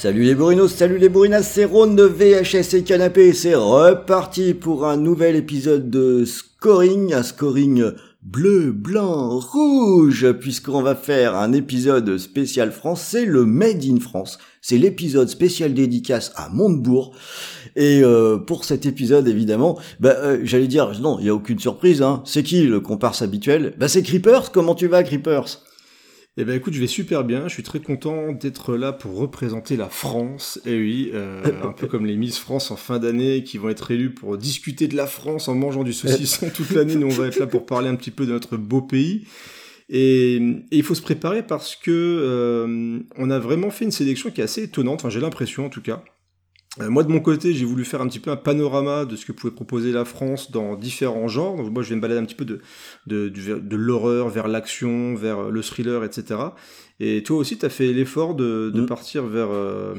Salut les bourrinos, salut les bourrinas, c'est Ron de VHS et Canapé, c'est reparti pour un nouvel épisode de scoring, un scoring bleu, blanc, rouge, puisqu'on va faire un épisode spécial français, le Made in France. C'est l'épisode spécial dédicace à Montebourg. Et euh, pour cet épisode, évidemment, bah, euh, j'allais dire, non, il n'y a aucune surprise, hein. c'est qui le comparse habituel? Bah c'est Creepers, comment tu vas Creepers? Eh ben écoute, je vais super bien. Je suis très content d'être là pour représenter la France. Et oui, euh, un peu comme les Miss France en fin d'année qui vont être élues pour discuter de la France en mangeant du saucisson toute l'année. Nous, on va être là pour parler un petit peu de notre beau pays. Et, et il faut se préparer parce que euh, on a vraiment fait une sélection qui est assez étonnante. Enfin, j'ai l'impression en tout cas. Euh, moi de mon côté, j'ai voulu faire un petit peu un panorama de ce que pouvait proposer la France dans différents genres. Donc moi je vais me balader un petit peu de, de, de, l'horreur vers l'action, vers le thriller, etc. Et toi aussi, tu as fait l'effort de, de mm. partir vers, euh,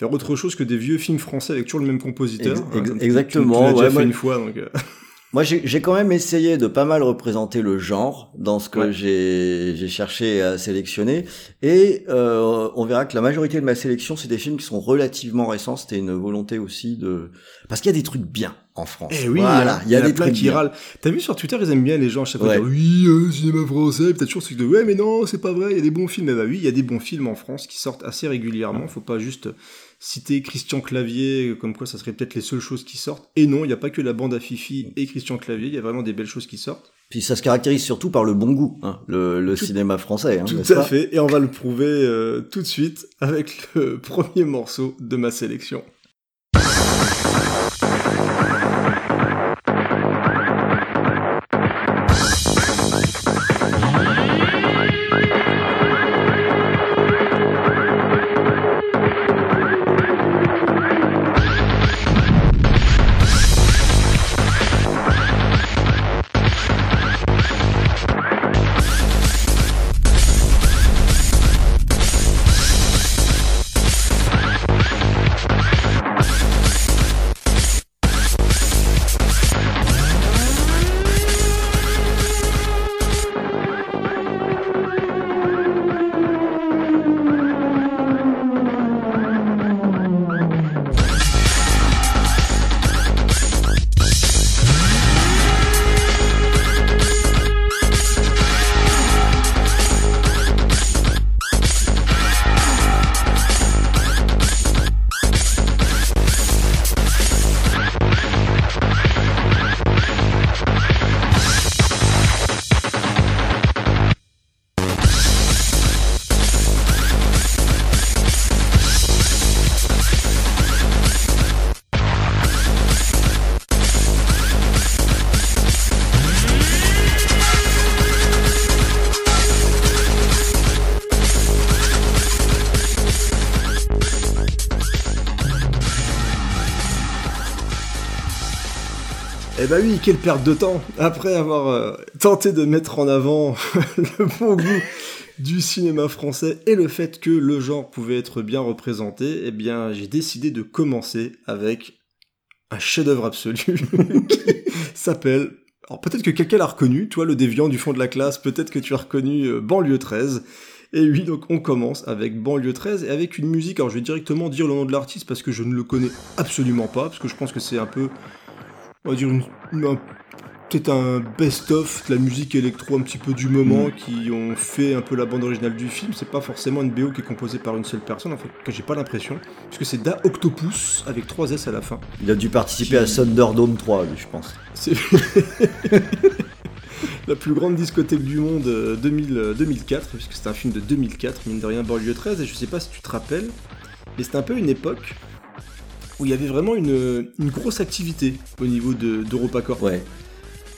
vers autre chose que des vieux films français avec toujours le même compositeur. exactement. Tu, l'as déjà fait une fois. Donc, euh. Moi, j'ai quand même essayé de pas mal représenter le genre dans ce que j'ai cherché à sélectionner. Et euh, on verra que la majorité de ma sélection, c'est des films qui sont relativement récents. C'était une volonté aussi de... Parce qu'il y a des trucs bien en France. Eh oui, voilà, il y a, des trucs qui râlent. T'as vu sur Twitter, ils aiment bien les gens à chaque fois oui, euh, cinéma français, peut-être toujours ceux qui ouais, mais non, c'est pas vrai, il y a des bons films. Eh bah oui, il y a des bons films en France qui sortent assez régulièrement. Faut pas juste citer Christian Clavier, comme quoi ça serait peut-être les seules choses qui sortent. Et non, il n'y a pas que la bande à Fifi et Christian Clavier, il y a vraiment des belles choses qui sortent. Puis ça se caractérise surtout par le bon goût, hein, le, cinéma français. Hein, tout à fait, et on va le prouver euh, tout de suite avec le premier morceau de ma sélection. Quelle perte de temps Après avoir euh, tenté de mettre en avant le bon goût du cinéma français et le fait que le genre pouvait être bien représenté, eh bien j'ai décidé de commencer avec un chef-d'œuvre absolu qui s'appelle alors peut-être que quelqu'un l'a reconnu, toi le déviant du fond de la classe, peut-être que tu as reconnu euh, Banlieue 13. Et oui, donc on commence avec Banlieue 13 et avec une musique, alors je vais directement dire le nom de l'artiste parce que je ne le connais absolument pas, parce que je pense que c'est un peu on va dire, une, peut-être un best-of de la musique électro un petit peu du moment mm. qui ont fait un peu la bande originale du film. C'est pas forcément une BO qui est composée par une seule personne, en fait, que j'ai pas l'impression. Puisque c'est Da Octopus avec 3 S à la fin. Il a dû participer à Thunderdome 3, je pense. C'est la plus grande discothèque du monde 2000, euh, 2004, euh, puisque c'est un film de 2004, mine de rien, Banlieue 13. Et je sais pas si tu te rappelles, mais c'était un peu une époque où il y avait vraiment une, grosse activité au niveau d'EuropaCorp. Ouais.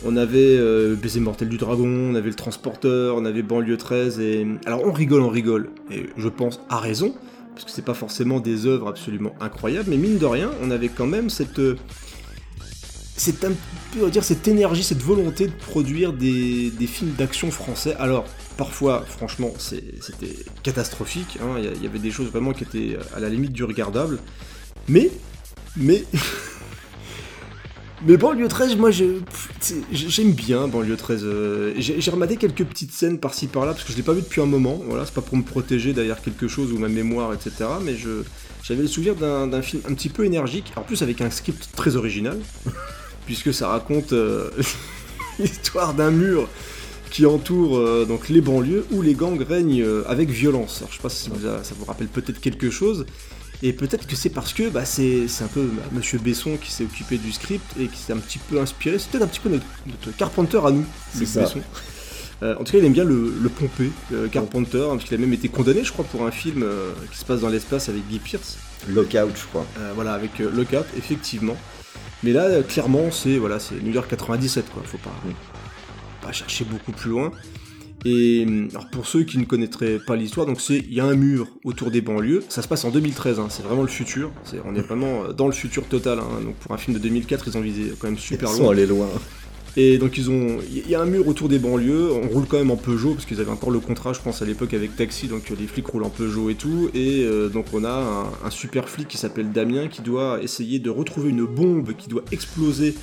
On avait euh, Baiser mortel du dragon, on avait le transporteur, on avait banlieue 13 et alors on rigole, on rigole et je pense à raison parce que c'est pas forcément des œuvres absolument incroyables, mais mine de rien, on avait quand même cette euh, c'est un peu dire cette énergie, cette volonté de produire des, films d'action français. Alors parfois, franchement, c'était catastrophique. hein. Il y, avait des choses vraiment qui étaient à la limite du regardable, mais mais Mais Banlieue 13, moi j'aime bien Banlieue 13. Euh, j'ai rematé quelques petites scènes par-ci par-là parce que je l'ai pas vu depuis un moment. Voilà, c'est pas pour me protéger derrière quelque chose ou ma mémoire, etc. Mais j'avais le souvenir d'un film un petit peu énergique, en plus avec un script très original, puisque ça raconte euh, l'histoire d'un mur qui entoure euh, donc les banlieues où les gangs règnent avec violence. Alors je sais pas si ça vous rappelle peut-être quelque chose. Et peut-être que c'est parce que bah, c'est un peu Monsieur Besson qui s'est occupé du script et qui s'est un petit peu inspiré. C'est peut-être un petit peu notre, Carpenter à nous, Besson. Euh, en tout cas, il aime bien le, pomper, euh, Carpenter, parce qu'il a même été condamné, je crois, pour un film euh, qui se passe dans l'espace avec Guy Pierce. Lockout, je crois. voilà, avec Lockout, effectivement. Mais là, clairement, c'est voilà, New York 97, quoi. Faut pas, pas chercher beaucoup plus loin. Et alors pour ceux qui ne connaîtraient pas l'histoire, donc c'est il y a un mur autour des banlieues. Ça se passe en 2013, hein, c'est vraiment le futur. on est vraiment euh, dans le futur total. Hein. donc pour un film de 2004, ils ont visé quand même super loin. Ils sont allés loin. Et donc ils ont, il y a un mur autour des banlieues. On roule quand même en Peugeot parce qu'ils avaient encore le contrat, je pense à l'époque avec Taxi, donc les flics roulent en Peugeot et tout. Et euh, donc on a un, un super flic qui s'appelle Damien qui doit essayer de retrouver une bombe qui doit exploser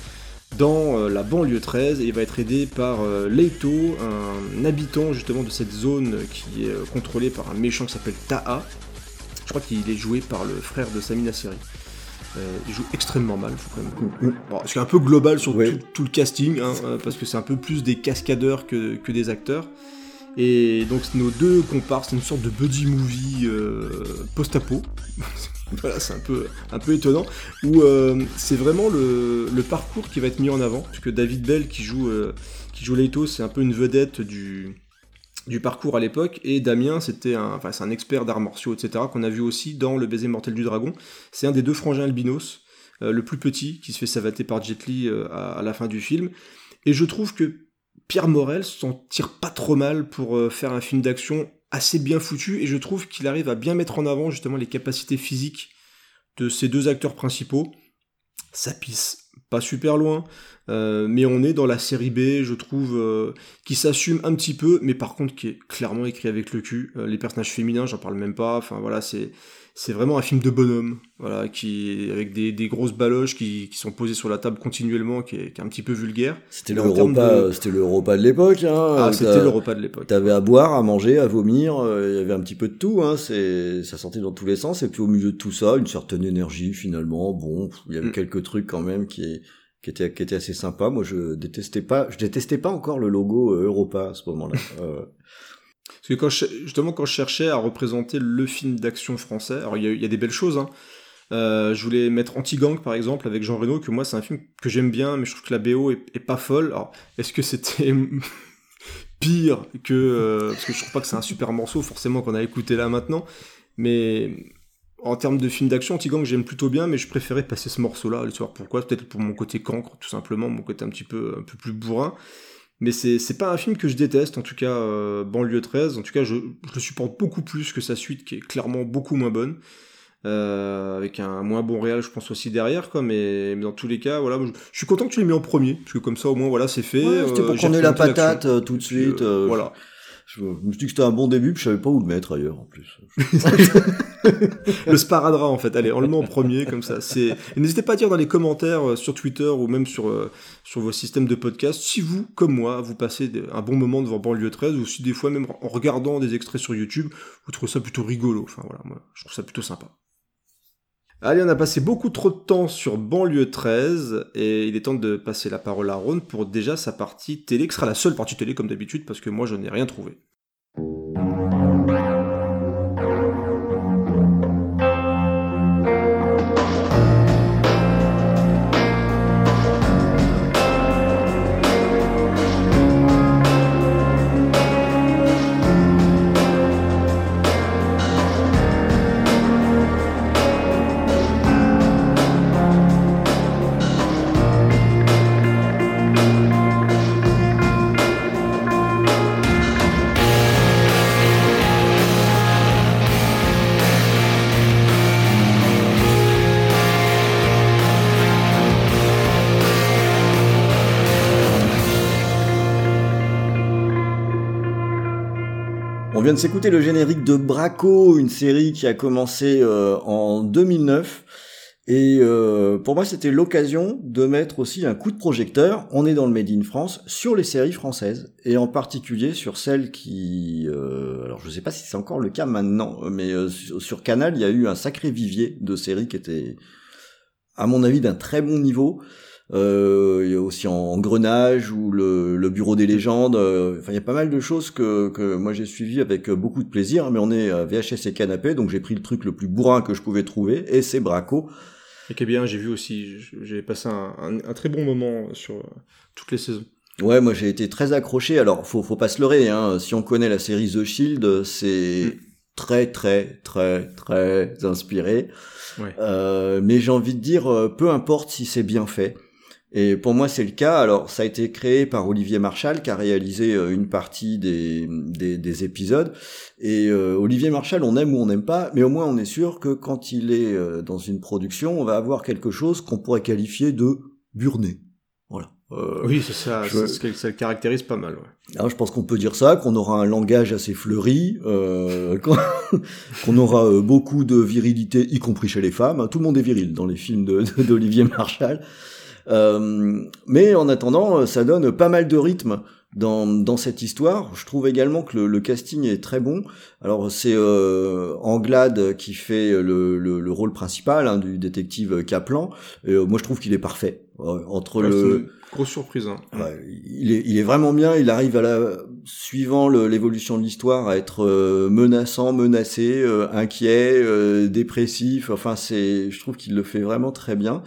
dans euh, la banlieue 13 et il va être aidé par euh, Leito, un habitant justement de cette zone qui est euh, contrôlée par un méchant qui s'appelle Taha. Je crois qu'il est joué par le frère de Samina Seri. il joue extrêmement mal, faut quand même. Bon, c'est un peu global sur tout, le casting, hein, parce que c'est un peu plus des cascadeurs que, que des acteurs. Et donc nos deux comparses, c'est une sorte de buddy movie post-apo. c'est un peu, étonnant, où euh, c'est vraiment le, parcours qui va être mis en avant, puisque David Bell qui joue, euh, c'est un peu une vedette du, parcours à l'époque, et Damien, c'était un, c'est un expert d'arts martiaux, etc., qu'on a vu aussi dans Le baiser mortel du dragon. C'est un des deux frangins albinos, euh, le plus petit, qui se fait savater par Jet Li à, à, la fin du film. Et je trouve que Pierre Morel s'en tire pas trop mal pour faire un film d'action assez bien foutu et je trouve qu'il arrive à bien mettre en avant justement les capacités physiques de ces deux acteurs principaux. Ça pisse pas super loin, euh, mais on est dans la série B, je trouve, euh, qui s'assume un petit peu, mais par contre qui est clairement écrit avec le cul. Euh, les personnages féminins, j'en parle même pas. Enfin voilà, c'est c'est vraiment un film de bonhomme, voilà, qui avec des, des grosses baloches qui, qui, sont posées sur la table continuellement, qui est, qui est un petit peu vulgaire. C'était le repas, c'était le repas de l'époque. Hein, ah, c'était le repas de l'époque. T'avais à boire, à manger, à vomir. Euh, il y avait un petit peu de tout. Hein, c'est, ça sortait dans tous les sens. Et puis au milieu de tout ça, une certaine énergie finalement. Bon, il y avait mm. quelques trucs quand même qui qui était qui était assez sympa. Moi, je détestais pas, je détestais pas encore le logo euh, Europa à ce moment-là. euh, parce que justement, quand je cherchais à représenter le film d'action français, alors il y, a des belles choses, hein. Euh, je voulais mettre Anti-Gang par exemple avec Jean Reno, que moi c'est un film que j'aime bien, mais je trouve que la BO est, pas folle. Alors, est-ce que c'était pire que. Euh, parce que je trouve pas que c'est un super morceau, forcément, qu'on a écouté là maintenant. Mais en termes de film d'action, Anti-Gang j'aime plutôt bien, mais je préférais passer ce morceau-là. Allez savoir pourquoi? Peut-être pour mon côté cancre, tout simplement, mon côté un petit peu, un peu plus bourrin. Mais c'est pas un film que je déteste, en tout cas euh, Banlieue 13, en tout cas je, le supporte beaucoup plus que sa suite qui est clairement beaucoup moins bonne. Euh, avec un moins bon réel je pense aussi derrière quoi. Mais, dans tous les cas voilà je, suis content que tu l'aies mis en premier parce que comme ça au moins voilà c'est fait. C'était pour euh, qu'on ait la patate tout de suite voilà. je me suis dit que c'était un bon début, puis je savais pas où le mettre ailleurs en plus. le sparadrap en fait. Allez, on le met en premier comme ça. N'hésitez pas à dire dans les commentaires euh, sur Twitter ou même sur euh, sur vos systèmes de podcast si vous, comme moi, vous passez un bon moment devant Banlieue 13 ou si des fois même en regardant des extraits sur YouTube, vous trouvez ça plutôt rigolo. Enfin voilà, moi, je trouve ça plutôt sympa. Allez, on a passé beaucoup trop de temps sur Banlieue 13 et il est temps de passer la parole à Ron pour déjà sa partie télé, qui sera la seule partie télé comme d'habitude parce que moi je n'ai rien trouvé. Vient de s'écouter le générique de Braco, une série qui a commencé euh, en 2009. Et euh, pour moi, c'était l'occasion de mettre aussi un coup de projecteur, on est dans le Made in France, sur les séries françaises, et en particulier sur celles qui... Euh, alors je ne sais pas si c'est encore le cas maintenant, mais sur Canal, il y a eu un sacré vivier de séries qui étaient, à mon avis, d'un très bon niveau. Euh, il y a aussi Engrenage ou le, le Bureau des légendes. Euh, enfin, il y a pas mal de choses que, que moi j'ai suivi avec beaucoup de plaisir. Mais on est VHS et canapé, donc j'ai pris le truc le plus bourrin que je pouvais trouver, et c'est Braco. Et qui est bien, j'ai vu aussi, j'ai passé un, un, très bon moment sur toutes les saisons. Ouais, moi j'ai été très accroché. Alors, faut, faut pas se leurrer. Hein. Si on connaît la série The Shield, c'est mm. très, très, très, très inspiré. Ouais. Euh, mais j'ai envie de dire, peu importe si c'est bien fait. Et pour moi, c'est le cas. Alors, ça a été créé par Olivier Marchal, qui a réalisé euh, une partie des, des, des épisodes. Et euh, Olivier Marchal, on aime ou on n'aime pas, mais au moins on est sûr que quand il est euh, dans une production, on va avoir quelque chose qu'on pourrait qualifier de burné. Voilà. oui, c'est ça, je... ça le caractérise pas mal. Ouais. Alors, je pense qu'on peut dire ça, qu'on aura un langage assez fleuri, euh, qu'on aura beaucoup de virilité, y compris chez les femmes. Tout le monde est viril dans les films d'Olivier Marchal. Euh, mais en attendant, euh, ça donne pas mal de rythme dans, dans cette histoire. Je trouve également que le, le casting est très bon. Alors c'est euh, Anglade qui fait le, le, le rôle principal hein, du détective Kaplan. Et, euh, moi je trouve qu'il est parfait. entre le grosse surprise. Hein. Ouais, il est il est vraiment bien. Il arrive à la suivant l'évolution de l'histoire à être menaçant, menacé, inquiet, dépressif. Enfin c'est je trouve qu'il le fait vraiment très bien.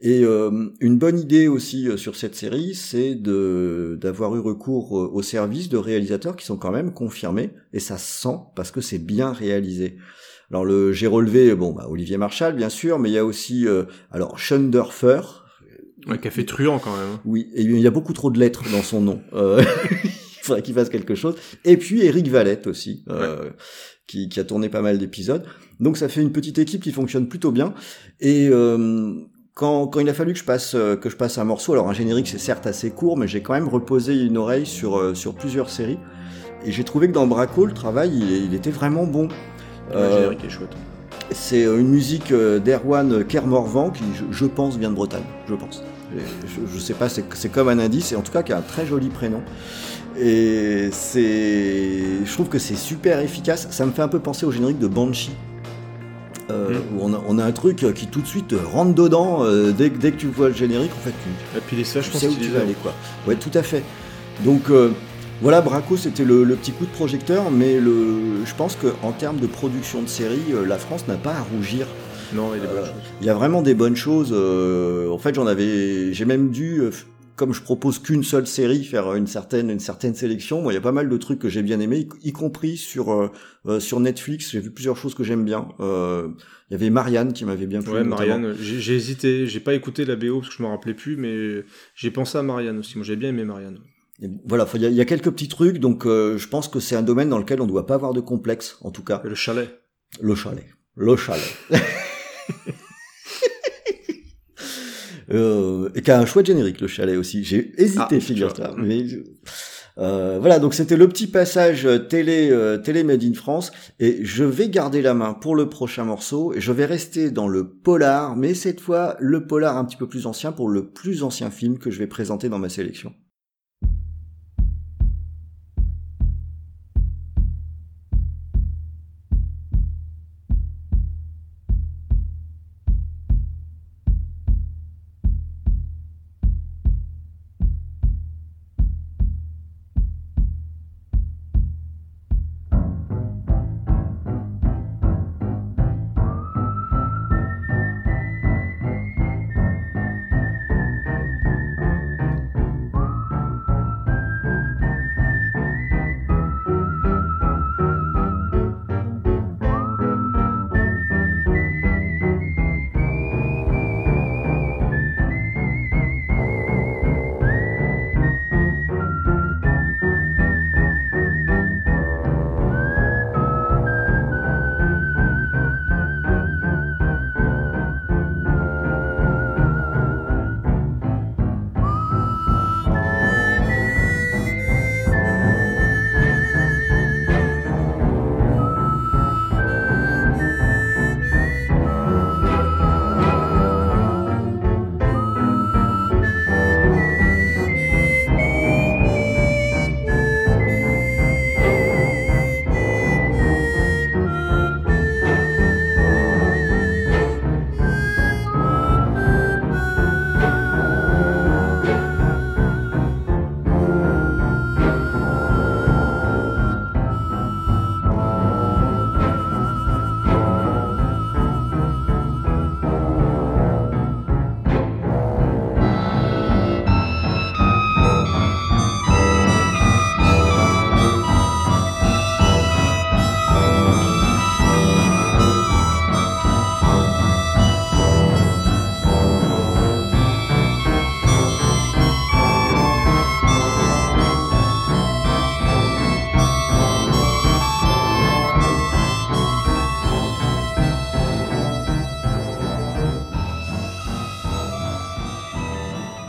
Et euh, une bonne idée aussi euh, sur cette série, c'est de d'avoir eu recours euh, aux services de réalisateurs qui sont quand même confirmés, et ça se sent parce que c'est bien réalisé. Alors le j'ai relevé bon bah, Olivier Marshall bien sûr, mais il y a aussi euh, alors Schunderfer. Ouais, qui a fait truand quand même. Hein. Oui, et il y a beaucoup trop de lettres dans son nom. il faudrait qu'il fasse quelque chose. Et puis Eric Valette aussi, euh, qui, qui, a tourné pas mal d'épisodes. Donc ça fait une petite équipe qui fonctionne plutôt bien. Et euh, quand, quand il a fallu que je passe euh, que je passe un morceau, alors un générique c'est certes assez court, mais j'ai quand même reposé une oreille sur euh, sur plusieurs séries et j'ai trouvé que dans Braco le travail il, était vraiment bon. Le générique est chouette. C'est une musique d'Erwan Kermorvan qui, je, pense, vient de Bretagne. Je pense. Je, je sais pas, c'est comme un indice, et en tout cas qui a un très joli prénom. Et c'est, je trouve que c'est super efficace. Ça me fait un peu penser au générique de Banshee euh, où on a, on a, un truc qui tout de suite rentre dedans euh, dès, dès, que tu vois le générique en fait tu, et puis les je sais où tu vas aller quoi. Ouais tout à fait. Donc euh, voilà Braco c'était le, le, petit coup de projecteur mais le, je pense que en termes de production de série la France n'a pas à rougir. Non il y a des bonnes choses. il y a vraiment des bonnes choses en fait j'en avais j'ai même dû comme je propose qu'une seule série, faire une certaine une certaine sélection. Moi, il y a pas mal de trucs que j'ai bien aimé, y, compris sur euh, euh, sur Netflix. J'ai vu plusieurs choses que j'aime bien. Euh, il y avait Marianne qui m'avait bien plu. Ouais, Marianne. J'ai hésité. J'ai pas écouté la BO parce que je me rappelais plus, mais j'ai pensé à Marianne aussi. Moi, j'ai bien aimé Marianne. voilà, il y, a quelques petits trucs, donc je pense que c'est un domaine dans lequel on ne doit pas avoir de complexe, en tout cas. Et le chalet. Le chalet. Le chalet. Euh, et qui a un chouette générique, le chalet aussi. J'ai hésité, ah, figure-toi. Mais euh, voilà, donc c'était le petit passage euh, télé, euh, télé Made in France, et je vais garder la main pour le prochain morceau, et je vais rester dans le polar, mais cette fois le polar un petit peu plus ancien pour le plus ancien film que je vais présenter dans ma sélection.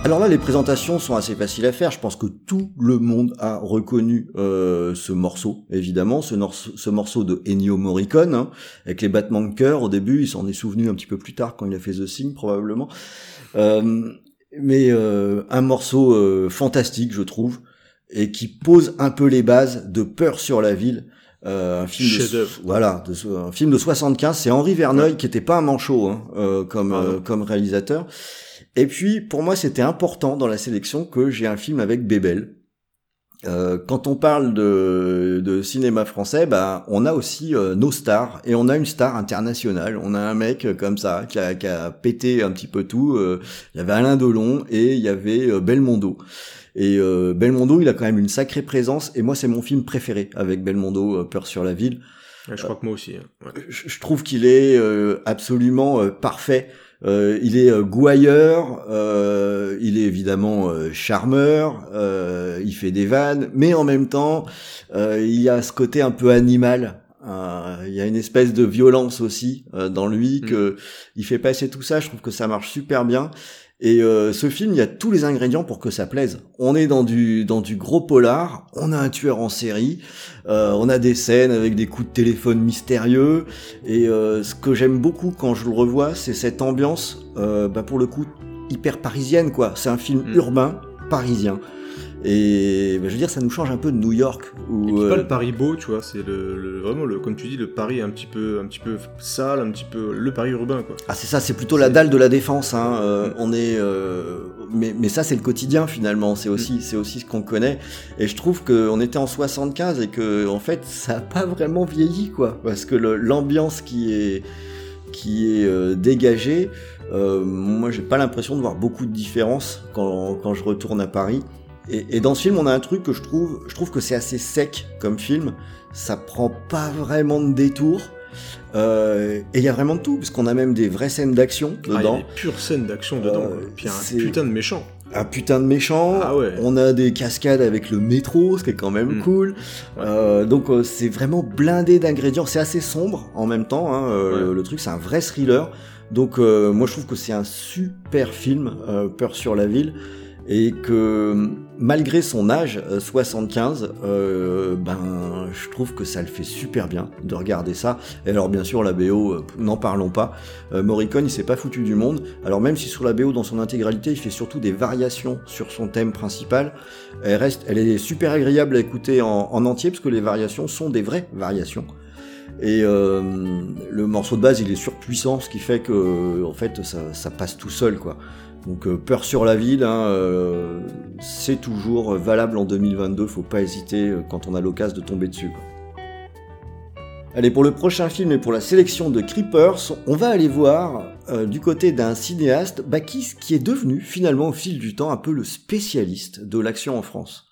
Alors là, les présentations sont assez faciles à faire. Je pense que tout le monde a reconnu euh, ce morceau, évidemment, ce, ce, morceau de Ennio Morricone, hein, avec les battements de cœur. Au début, il s'en est souvenu un petit peu plus tard quand il a fait The Thing, probablement. Euh, mais euh, un morceau euh, fantastique, je trouve, et qui pose un peu les bases de Peur sur la ville. Euh, un film de, voilà, de, un film de 75. C'est Henri Verneuil qui était pas un manchot hein, euh, comme euh, comme réalisateur. Et puis pour moi c'était important dans la sélection que j'ai un film avec Bébel. Euh, quand on parle de, de cinéma français, bah, on a aussi nos stars et on a une star internationale. On a un mec comme ça qui a, qui a pété un petit peu tout. Il y avait Alain Delon et il y avait Belmondo. Et euh, Belmondo, il a quand même une sacrée présence. Et moi, c'est mon film préféré avec Belmondo, euh, Peur sur la ville. je crois que moi aussi. Hein. Je, trouve qu'il est euh, absolument parfait. Il est gouailleur, il est évidemment charmeur, il fait des vannes, mais en même temps, il y a ce côté un peu animal. il y a une espèce de violence aussi dans lui mm. que il fait passer tout ça. Je trouve que ça marche super bien. Et euh, ce film, il y a tous les ingrédients pour que ça plaise. On est dans du dans du gros polar, on a un tueur en série, euh, on a des scènes avec des coups de téléphone mystérieux. Et euh, ce que j'aime beaucoup quand je le revois, c'est cette ambiance, bah pour le coup hyper parisienne quoi. C'est un film mm. urbain parisien. Et bah, je veux dire, ça nous change un peu de New York. Où, et pas le Paris beau, tu vois, c'est le, vraiment le, comme tu dis, le Paris un petit peu, un petit peu sale, un petit peu le Paris urbain, quoi. Ah c'est ça, c'est plutôt la dalle de la défense. Hein. Euh. On est, euh, mais, mais ça c'est le quotidien finalement. C'est aussi, mm. c'est aussi ce qu'on connaît. Et je trouve qu'on était en 75 et que en fait ça a pas vraiment vieilli, quoi, parce que l'ambiance qui est qui est euh, dégagée. Euh, moi, j'ai pas l'impression de voir beaucoup de différence quand, quand je retourne à Paris. Et, dans ce film, on a un truc que je trouve, je trouve que c'est assez sec comme film. Ça prend pas vraiment de détour. Euh, et il y a vraiment de tout, parce qu'on a même des vraies scènes d'action dedans. Ah, y a des pures scènes d'action dedans. Euh, Puis un putain de méchant. Un putain de méchant. Ah ouais. On a des cascades avec le métro, ce qui est quand même hmm. cool. Euh, donc c'est vraiment blindé d'ingrédients. C'est assez sombre en même temps. Hein, le truc, c'est un vrai thriller. Donc moi je trouve que c'est un super film, Peur sur la ville et que malgré son âge, 75, euh, euh, ben je trouve que ça le fait super bien de regarder ça. Et alors bien sûr la BO, euh, n'en parlons pas. Morricone il s'est pas foutu du monde. Alors même si sur la BO dans son intégralité il fait surtout des variations sur son thème principal, elle reste, elle est super agréable à écouter en, entier parce que les variations sont des vraies variations. Et le morceau de base il est surpuissant, ce qui fait que en fait ça, ça passe tout seul quoi. Donc euh, peur sur la ville, hein, euh, c'est toujours valable en 2022, faut pas hésiter euh, quand on a l'occasion de tomber dessus. Allez, pour le prochain film et pour la sélection de Creepers, on va aller voir du côté d'un cinéaste bah, qui est devenu finalement au fil du temps un peu le spécialiste de l'action en France.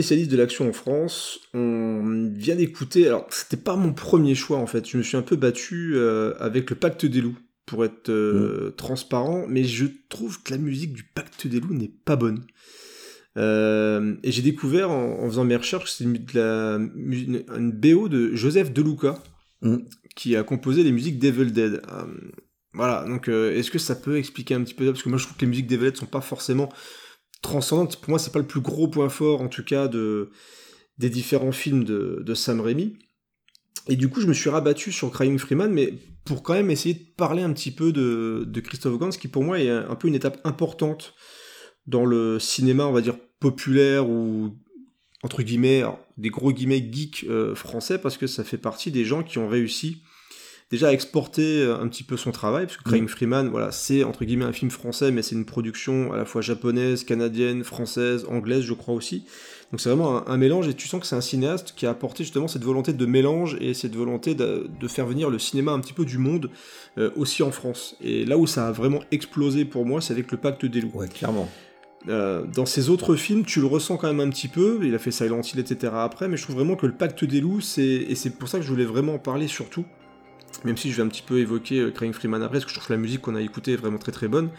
Spécialiste de l'action en France, on vient d'écouter, alors c'était pas mon premier choix en fait, je me suis un peu battu euh, avec le Pacte des loups, pour être euh, transparent, mais je trouve que la musique du Pacte des loups n'est pas bonne. Euh, et j'ai découvert en, faisant mes recherches, c'est une, une, BO de Joseph Deluca, Mm. qui a composé les musiques d'Evil Dead. Voilà, donc est-ce que ça peut expliquer un petit peu ça? Parce que moi je trouve que les musiques d'Evil Dead sont pas forcément transcendantes. Pour moi, c'est pas le plus gros point fort, en tout cas, de, des différents films de, de Sam Raimi. Et du coup, je me suis rabattu sur Crying Freeman, mais pour quand même essayer de parler un petit peu de, de Christophe Gans, qui pour moi est un peu une étape importante dans le cinéma, on va dire, populaire ou entre guillemets, des gros guillemets geeks euh, français, parce que ça fait partie des gens qui ont réussi déjà à exporter euh, un petit peu son travail, parce que Crying mm. Freeman, voilà, c'est entre guillemets un film français, mais c'est une production à la fois japonaise, canadienne, française, anglaise, je crois aussi. Donc c'est vraiment un, mélange, et tu sens que c'est un cinéaste qui a apporté justement cette volonté de mélange et cette volonté de, faire venir le cinéma un petit peu du monde euh, aussi en France. Et là où ça a vraiment explosé pour moi, c'est avec le Pacte des loups. Ouais, clairement. Euh, dans ses autres films, tu le ressens quand même un petit peu. Il a fait Silent Hill, etc. après, mais je trouve vraiment que le Pacte des loups, c'est et c'est pour ça que je voulais vraiment en parler surtout. Même si je vais un petit peu évoquer euh, Crying Freeman après, parce que je trouve que la musique qu'on a écoutée est vraiment très très bonne.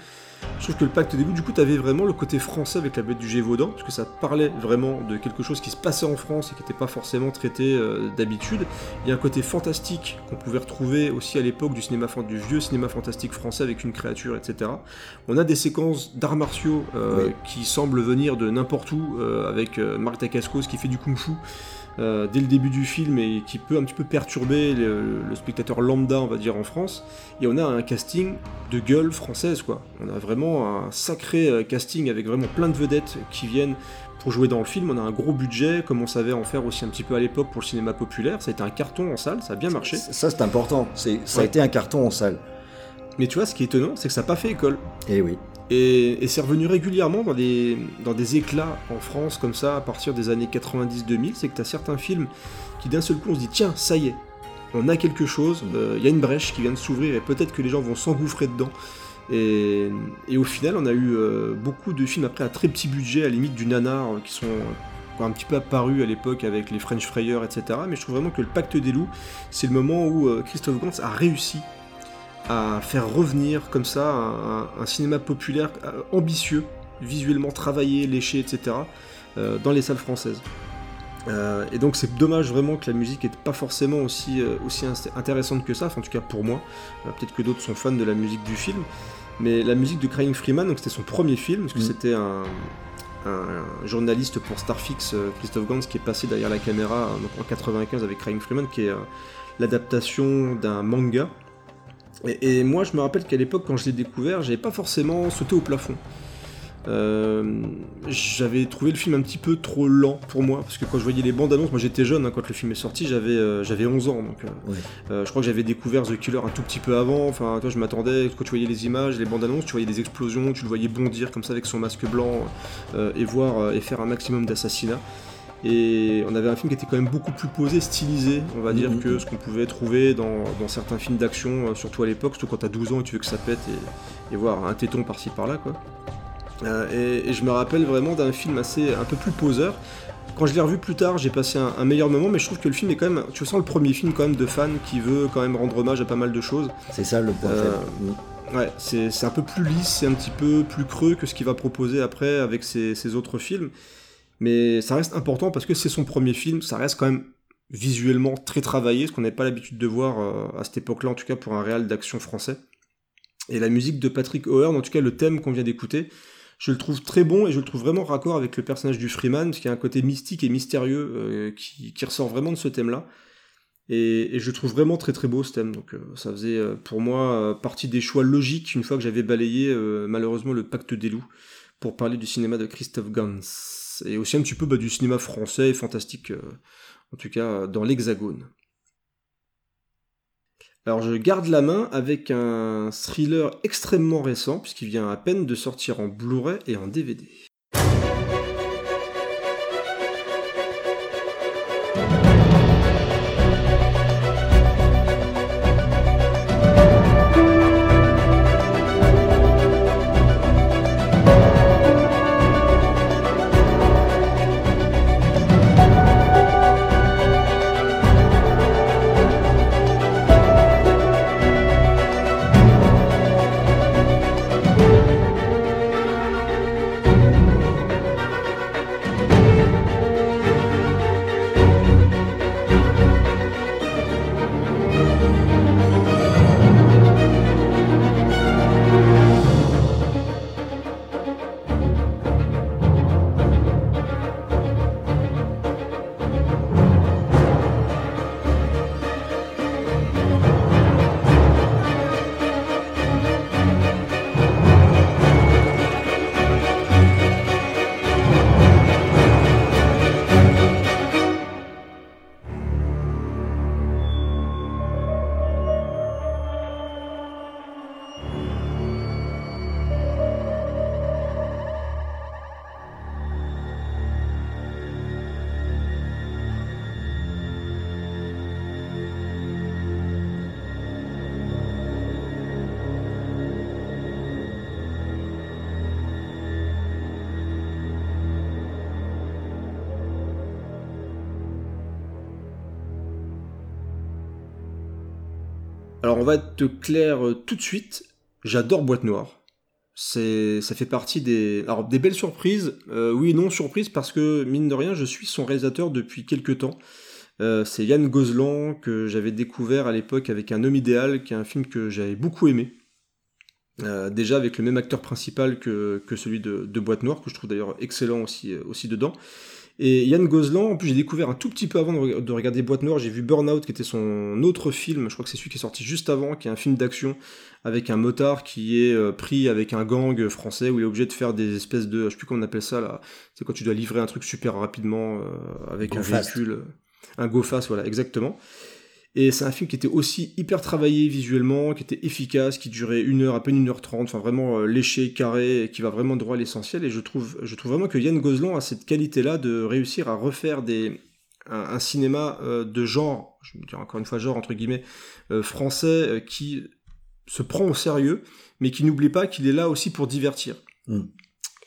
Je trouve que le pacte des loups, du coup, t'avais vraiment le côté français avec la bête du Gévaudan, parce que ça parlait vraiment de quelque chose qui se passait en France et qui n'était pas forcément traité euh, d'habitude. Il y a un côté fantastique qu'on pouvait retrouver aussi à l'époque du cinéma du vieux cinéma fantastique français avec une créature, etc. On a des séquences d'arts martiaux euh, qui semblent venir de n'importe où, avec Marc Dacascos qui fait du kung-fu. Euh, dès le début du film et qui peut un petit peu perturber le, spectateur lambda, on va dire, en France. Et on a un casting de gueule française, quoi. On a vraiment un sacré euh, casting avec vraiment plein de vedettes qui viennent pour jouer dans le film. On a un gros budget, comme on savait en faire aussi un petit peu à l'époque pour le cinéma populaire. Ça a été un carton en salle, ça a bien marché. Ça, c'est important. Ça a été un carton en salle. Mais tu vois, ce qui est étonnant, c'est que ça n'a pas fait école. Eh oui. Et, c'est revenu régulièrement dans des, éclats en France, comme ça, à partir des années 90-2000. C'est que tu as certains films qui, d'un seul coup, on se dit tiens, ça y est, on a quelque chose, euh, il y a une brèche qui vient de s'ouvrir et peut-être que les gens vont s'engouffrer dedans. Et, au final, on a eu euh, beaucoup de films après à très petit budget, à limite du nanar, euh, qui sont un petit peu apparus à l'époque avec les French Frayers, etc. Mais je trouve vraiment que le Pacte des loups, c'est le moment où Christophe Gans a réussi à faire revenir comme ça un, cinéma populaire euh, ambitieux, visuellement travaillé, léché, etc., euh, dans les salles françaises. Euh, et donc c'est dommage vraiment que la musique n'était pas forcément aussi, aussi intéressante que ça, en tout cas pour moi. Peut-être que d'autres sont fans de la musique du film. Mais la musique de Crying Freeman, donc c'était son premier film, parce que mm. c'était un, journaliste pour Starfix, Christophe Gans, qui est passé derrière la caméra en 95 avec Crying Freeman, qui est l'adaptation d'un manga et, moi, je me rappelle qu'à l'époque, quand je l'ai découvert, j'avais pas forcément sauté au plafond. Euh, j'avais trouvé le film un petit peu trop lent pour moi, parce que quand je voyais les bandes annonces, moi j'étais jeune hein, quand le film est sorti, j'avais euh, j'avais 11 ans, donc euh, je crois que j'avais découvert The Killer un tout petit peu avant, enfin toi je m'attendais, quand tu voyais les images, les bandes annonces, tu voyais des explosions, tu le voyais bondir comme ça avec son masque blanc et voir et faire un maximum d'assassinats. Et on avait un film qui était quand même beaucoup plus posé, stylisé, on va dire, mhm. que ce qu'on pouvait trouver dans, certains films d'action, euh, surtout à l'époque, surtout quand t'as 12 ans et tu veux que ça pète et, voir un téton par-ci par-là, quoi. Euh, et, je me rappelle vraiment d'un film assez un peu plus poseur. Quand je l'ai revu plus tard, j'ai passé un, meilleur moment, mais je trouve que le film est quand même, tu sens le premier film quand même de fan qui veut quand même rendre hommage à pas mal de choses. C'est ça le point euh, Ouais, c'est un peu plus lisse, c'est un petit peu plus creux que ce qu'il va proposer après avec ses autres films. Mais ça reste important parce que c'est son premier film, ça reste quand même visuellement très travaillé, ce qu'on n'avait pas l'habitude de voir euh, à cette époque-là, en tout cas pour un réal d'action français. Et la musique de Patrick O'Hearn, en tout cas le thème qu'on vient d'écouter, je le trouve très bon et je le trouve vraiment raccord avec le personnage du Freeman, parce qu'il y a un côté mystique et mystérieux euh, qui, ressort vraiment de ce thème-là. Et, je le trouve vraiment très très beau ce thème, donc euh, ça faisait pour moi partie des choix logiques une fois que j'avais balayé malheureusement le Pacte des loups pour parler du cinéma de Christophe Gans et aussi un petit peu bah, du cinéma français fantastique, euh, en tout cas dans l'Hexagone. Alors je garde la main avec un thriller extrêmement récent, puisqu'il vient à peine de sortir en Blu-ray et en DVD. Alors on va être clair euh, tout de suite, j'adore Boîte Noire. C'est, ça fait partie des, alors des belles surprises. Euh, oui, non surprises parce que mine de rien, je suis son réalisateur depuis quelques temps. Euh, c'est Yann Gozlan que j'avais découvert à l'époque avec Un homme idéal, qui est un film que j'avais beaucoup aimé. déjà avec le même acteur principal que, que celui de, de, Boîte Noire, que je trouve d'ailleurs excellent aussi, aussi dedans. Et Yann Gozlan, en plus j'ai découvert un tout petit peu avant de regarder Boîte Noire, j'ai vu Burnout qui était son autre film, je crois que c'est celui qui est sorti juste avant, qui est un film d'action avec un motard qui est euh, pris avec un gang français où il est obligé de faire des espèces de, je sais plus comment on appelle ça là, c'est quand tu dois livrer un truc super rapidement euh, avec un véhicule, un go fast, voilà exactement. Et c'est un film qui était aussi hyper travaillé visuellement, qui était efficace, qui durait une heure, à peine une heure trente, enfin vraiment euh, léché, carré, qui va vraiment droit à l'essentiel. Et je trouve, je trouve vraiment que Yann Gozlan a cette qualité-là de réussir à refaire des, un, cinéma euh, de genre, je me dire encore une fois genre entre guillemets, euh, français, qui se prend au sérieux, mais qui n'oublie pas qu'il est là aussi pour divertir. Mm.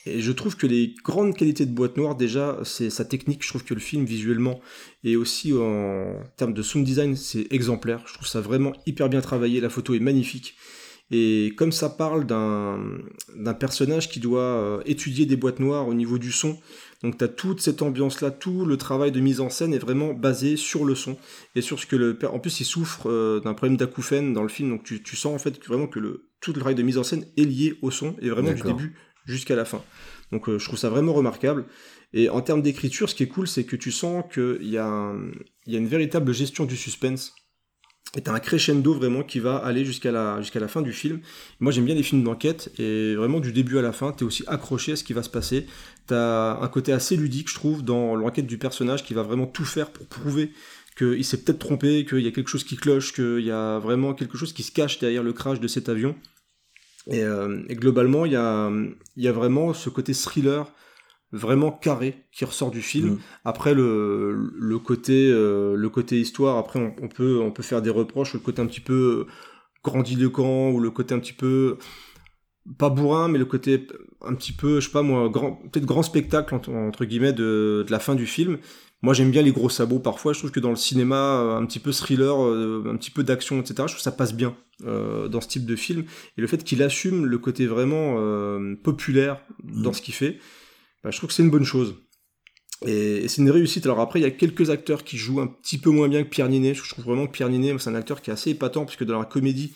Et je trouve que les grandes qualités de Boîte Noire, déjà, c'est sa technique. Je trouve que le film, visuellement, et aussi en termes de sound design, c'est exemplaire. Je trouve ça vraiment hyper bien travaillé. La photo est magnifique. Et comme ça parle d'un personnage qui doit euh, étudier des boîtes noires au niveau du son, donc tu as toute cette ambiance-là, tout le travail de mise en scène est vraiment basé sur le son et sur ce que le En plus, il souffre euh, d'un problème d'acouphène dans le film, donc tu, tu, sens en fait vraiment que le, tout le travail de mise en scène est lié au son et vraiment du début jusqu'à la fin. Donc euh, je trouve ça vraiment remarquable. Et en termes d'écriture, ce qui est cool, c'est que tu sens qu'il y, a une véritable gestion du suspense. Et t'as un crescendo vraiment qui va aller jusqu'à la, la fin du film. Moi j'aime bien les films d'enquête, et vraiment du début à la fin, t'es aussi accroché à ce qui va se passer. T'as un côté assez ludique, je trouve, dans l'enquête du personnage qui va vraiment tout faire pour prouver qu'il s'est peut-être trompé, qu'il y a quelque chose qui cloche, qu'il y a vraiment quelque chose qui se cache derrière le crash de cet avion. Euh, et, globalement, il y a, y a vraiment ce côté thriller vraiment carré qui ressort du film. Mm. Après le, le côté euh, le côté histoire, après on, peut on peut faire des reproches le côté un petit peu grandiloquent ou le côté un petit peu pas bourrin mais le côté un petit peu je sais pas moi grand peut-être grand spectacle entre, guillemets de, de, la fin du film moi, j'aime bien les gros sabots parfois. Je trouve que dans le cinéma, euh, un petit peu thriller, euh, un petit peu d'action, etc., je trouve que ça passe bien euh, dans ce type de film. Et le fait qu'il assume le côté vraiment populaire dans mm. ce qu'il fait, bah, je trouve que c'est une bonne chose. Et, c'est une réussite. Alors après, il y a quelques acteurs qui jouent un petit peu moins bien que Pierre Ninet. Je trouve vraiment que Pierre Ninet, c'est un acteur qui est assez épatant, puisque dans la comédie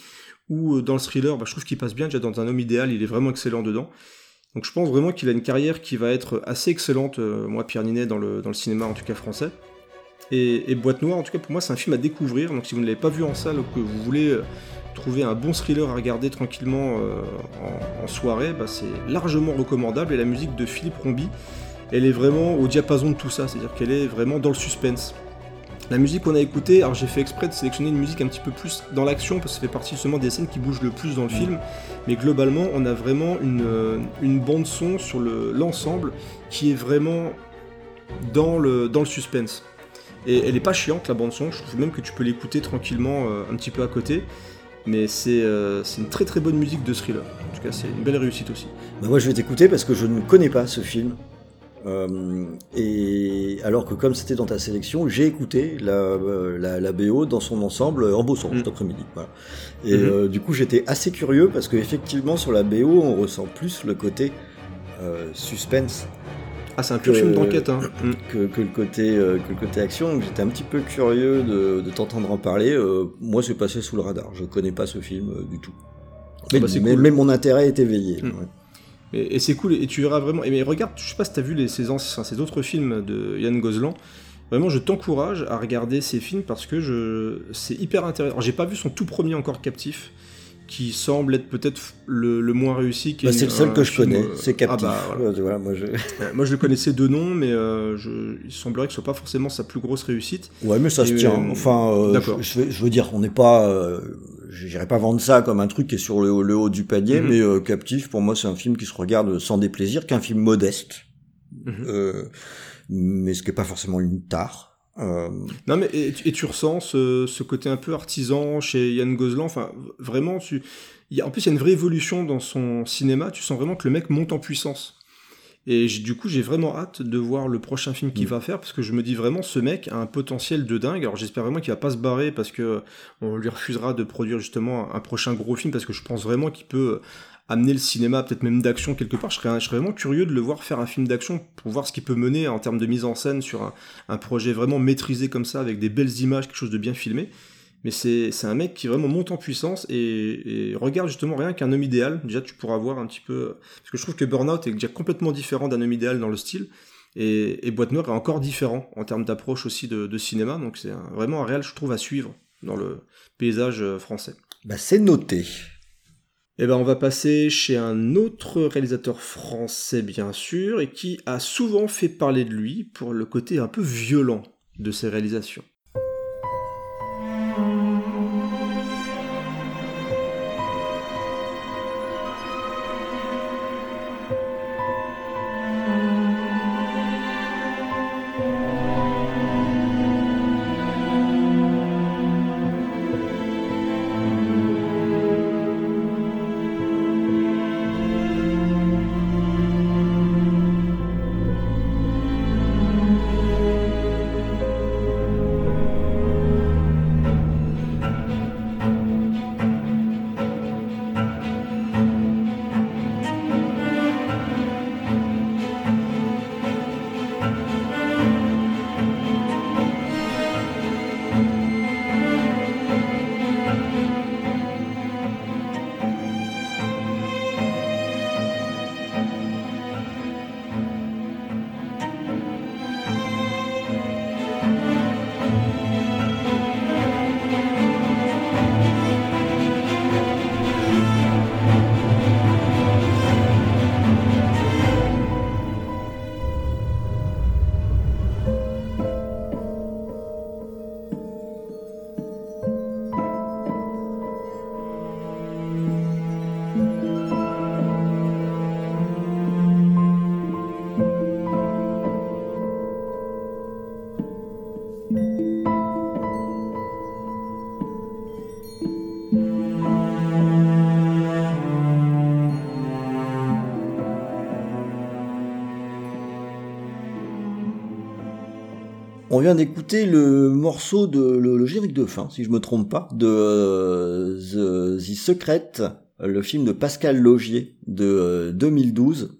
ou dans le thriller, bah, je trouve qu'il passe bien. Déjà dans Un homme idéal, il est vraiment excellent dedans. Donc je pense vraiment qu'il a une carrière qui va être assez excellente, euh, moi Pierre Ninet, dans le, cinéma en tout cas français. Et, Boîte Noire, en tout cas pour moi, c'est un film à découvrir. Donc si vous ne l'avez pas vu en salle ou que vous voulez euh, trouver un bon thriller à regarder tranquillement euh, en, soirée, bah, c'est largement recommandable. Et la musique de Philippe Rombi, elle est vraiment au diapason de tout ça, c'est-à-dire qu'elle est vraiment dans le suspense. La musique qu'on a écoutée, alors j'ai fait exprès de sélectionner une musique un petit peu plus dans l'action parce que ça fait partie justement des scènes qui bougent le plus dans le mm. film. Mais globalement, on a vraiment une, euh, une bande son sur l'ensemble qui est vraiment dans le, dans le suspense. Et elle est pas chiante la bande son, je trouve même que tu peux l'écouter tranquillement euh, un petit peu à côté. Mais euh, c'est une très très bonne musique de thriller. En tout cas, c'est une belle réussite aussi. Bah moi je vais t'écouter parce que je ne connais pas ce film. Euh, et alors que comme c'était dans ta sélection, j'ai écouté la, euh, la, la, BO dans son ensemble en bossant mm. cet après-midi. Voilà. Et mm-hmm. euh, du coup, j'étais assez curieux parce qu'effectivement, sur la BO, on ressent plus le côté euh, suspense. Ah, c'est un pur film d'enquête, hein. Mm. Que, que, le côté, que le côté action. Donc j'étais un petit peu curieux de, de t'entendre en parler. moi, c'est passé sous le radar. Je connais pas ce film du tout. Mais, ah bah, mais, mon intérêt est éveillé. Mm. Ouais. Et, c'est cool, et tu verras vraiment. Et mais regarde, je sais pas si t'as vu les, ces, ces autres films de Yann Gozlan. Vraiment, je t'encourage à regarder ces films parce que je, c'est hyper intéressant. J'ai pas vu son tout premier encore captif, qui semble être peut-être le, moins réussi. Bah, c'est le seul que je connais, euh, c'est captif. Ah bah, moi, je... moi, je... le connaissais de nom, mais euh, je... il semblerait que ce soit pas forcément sa plus grosse réussite. Ouais, mais ça se tient. Euh, enfin, je, je, veux dire, on n'est pas j'irais pas vendre ça comme un truc qui est sur le, haut du panier, mhm. mais euh, Captif, pour moi, c'est un film qui se regarde sans déplaisir, qu'un film modeste, mhm. euh, mais ce qui est pas forcément une tare. Euh... Non, mais et, tu ressens ce, ce, côté un peu artisan chez Yann Gozlan. Enfin, vraiment, tu... y a, en plus, il y a une vraie évolution dans son cinéma. Tu sens vraiment que le mec monte en puissance. Et du coup, j'ai vraiment hâte de voir le prochain film qu'il Mm. va faire parce que je me dis vraiment, ce mec a un potentiel de dingue. Alors j'espère vraiment qu'il va pas se barrer parce que on lui refusera de produire justement un prochain gros film parce que je pense vraiment qu'il peut amener le cinéma, peut-être même d'action quelque part. Je serais, je serais vraiment curieux de le voir faire un film d'action pour voir ce qu'il peut mener en termes de mise en scène sur un, un projet vraiment maîtrisé comme ça avec des belles images, quelque chose de bien filmé. Mais c'est un mec qui vraiment monte en puissance et, et regarde justement rien qu'un homme idéal. Déjà, tu pourras voir un petit peu. Parce que je trouve que Burnout est déjà complètement différent d'un homme idéal dans le style. Et, et Boîte Noire est encore différent en termes d'approche aussi de, de cinéma. Donc c'est vraiment un réel, je trouve, à suivre dans le paysage euh, français. Bah, c'est noté. Et ben on va passer chez un autre réalisateur français bien sûr et qui a souvent fait parler de lui pour le côté un peu violent de ses réalisations. Vient d'écouter le morceau de le, le générique de fin, si je me trompe pas, de euh, The, The Secret, le film de Pascal Logier de euh, 2012.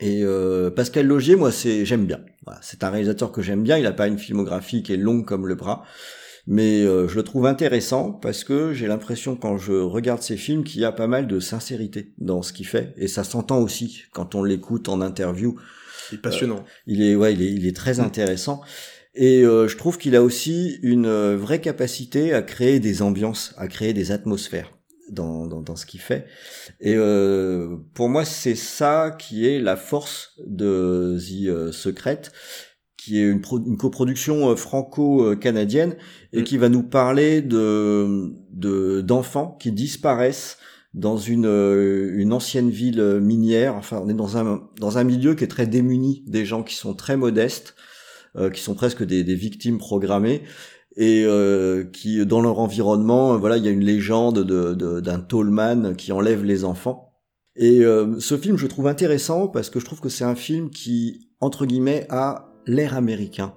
Et euh, Pascal Logier, moi, c'est j'aime bien. Voilà, c'est un réalisateur que j'aime bien. Il a pas une filmographie qui est longue comme le bras, mais euh, je le trouve intéressant parce que j'ai l'impression quand je regarde ses films qu'il y a pas mal de sincérité dans ce qu'il fait, et ça s'entend aussi quand on l'écoute en interview. C'est passionnant. Il est, ouais, il est, il est très intéressant. Et euh, je trouve qu'il a aussi une euh, vraie capacité à créer des ambiances, à créer des atmosphères dans, dans, dans ce qu'il fait. Et euh, pour moi, c'est ça qui est la force de The euh, Secret, qui est une, pro- une coproduction euh, franco-canadienne et Mm. qui va nous parler de de- d'enfants qui disparaissent dans une, une ancienne ville minière. Enfin, on est dans un, dans un milieu qui est très démuni, des gens qui sont très modestes, qui sont presque des, des victimes programmées, et euh, qui, dans leur environnement, euh, voilà, il y a une légende de, d'un tallman qui enlève les enfants. Et euh, ce film, je trouve intéressant parce que je trouve que c'est un film qui, entre guillemets, a l'air américain.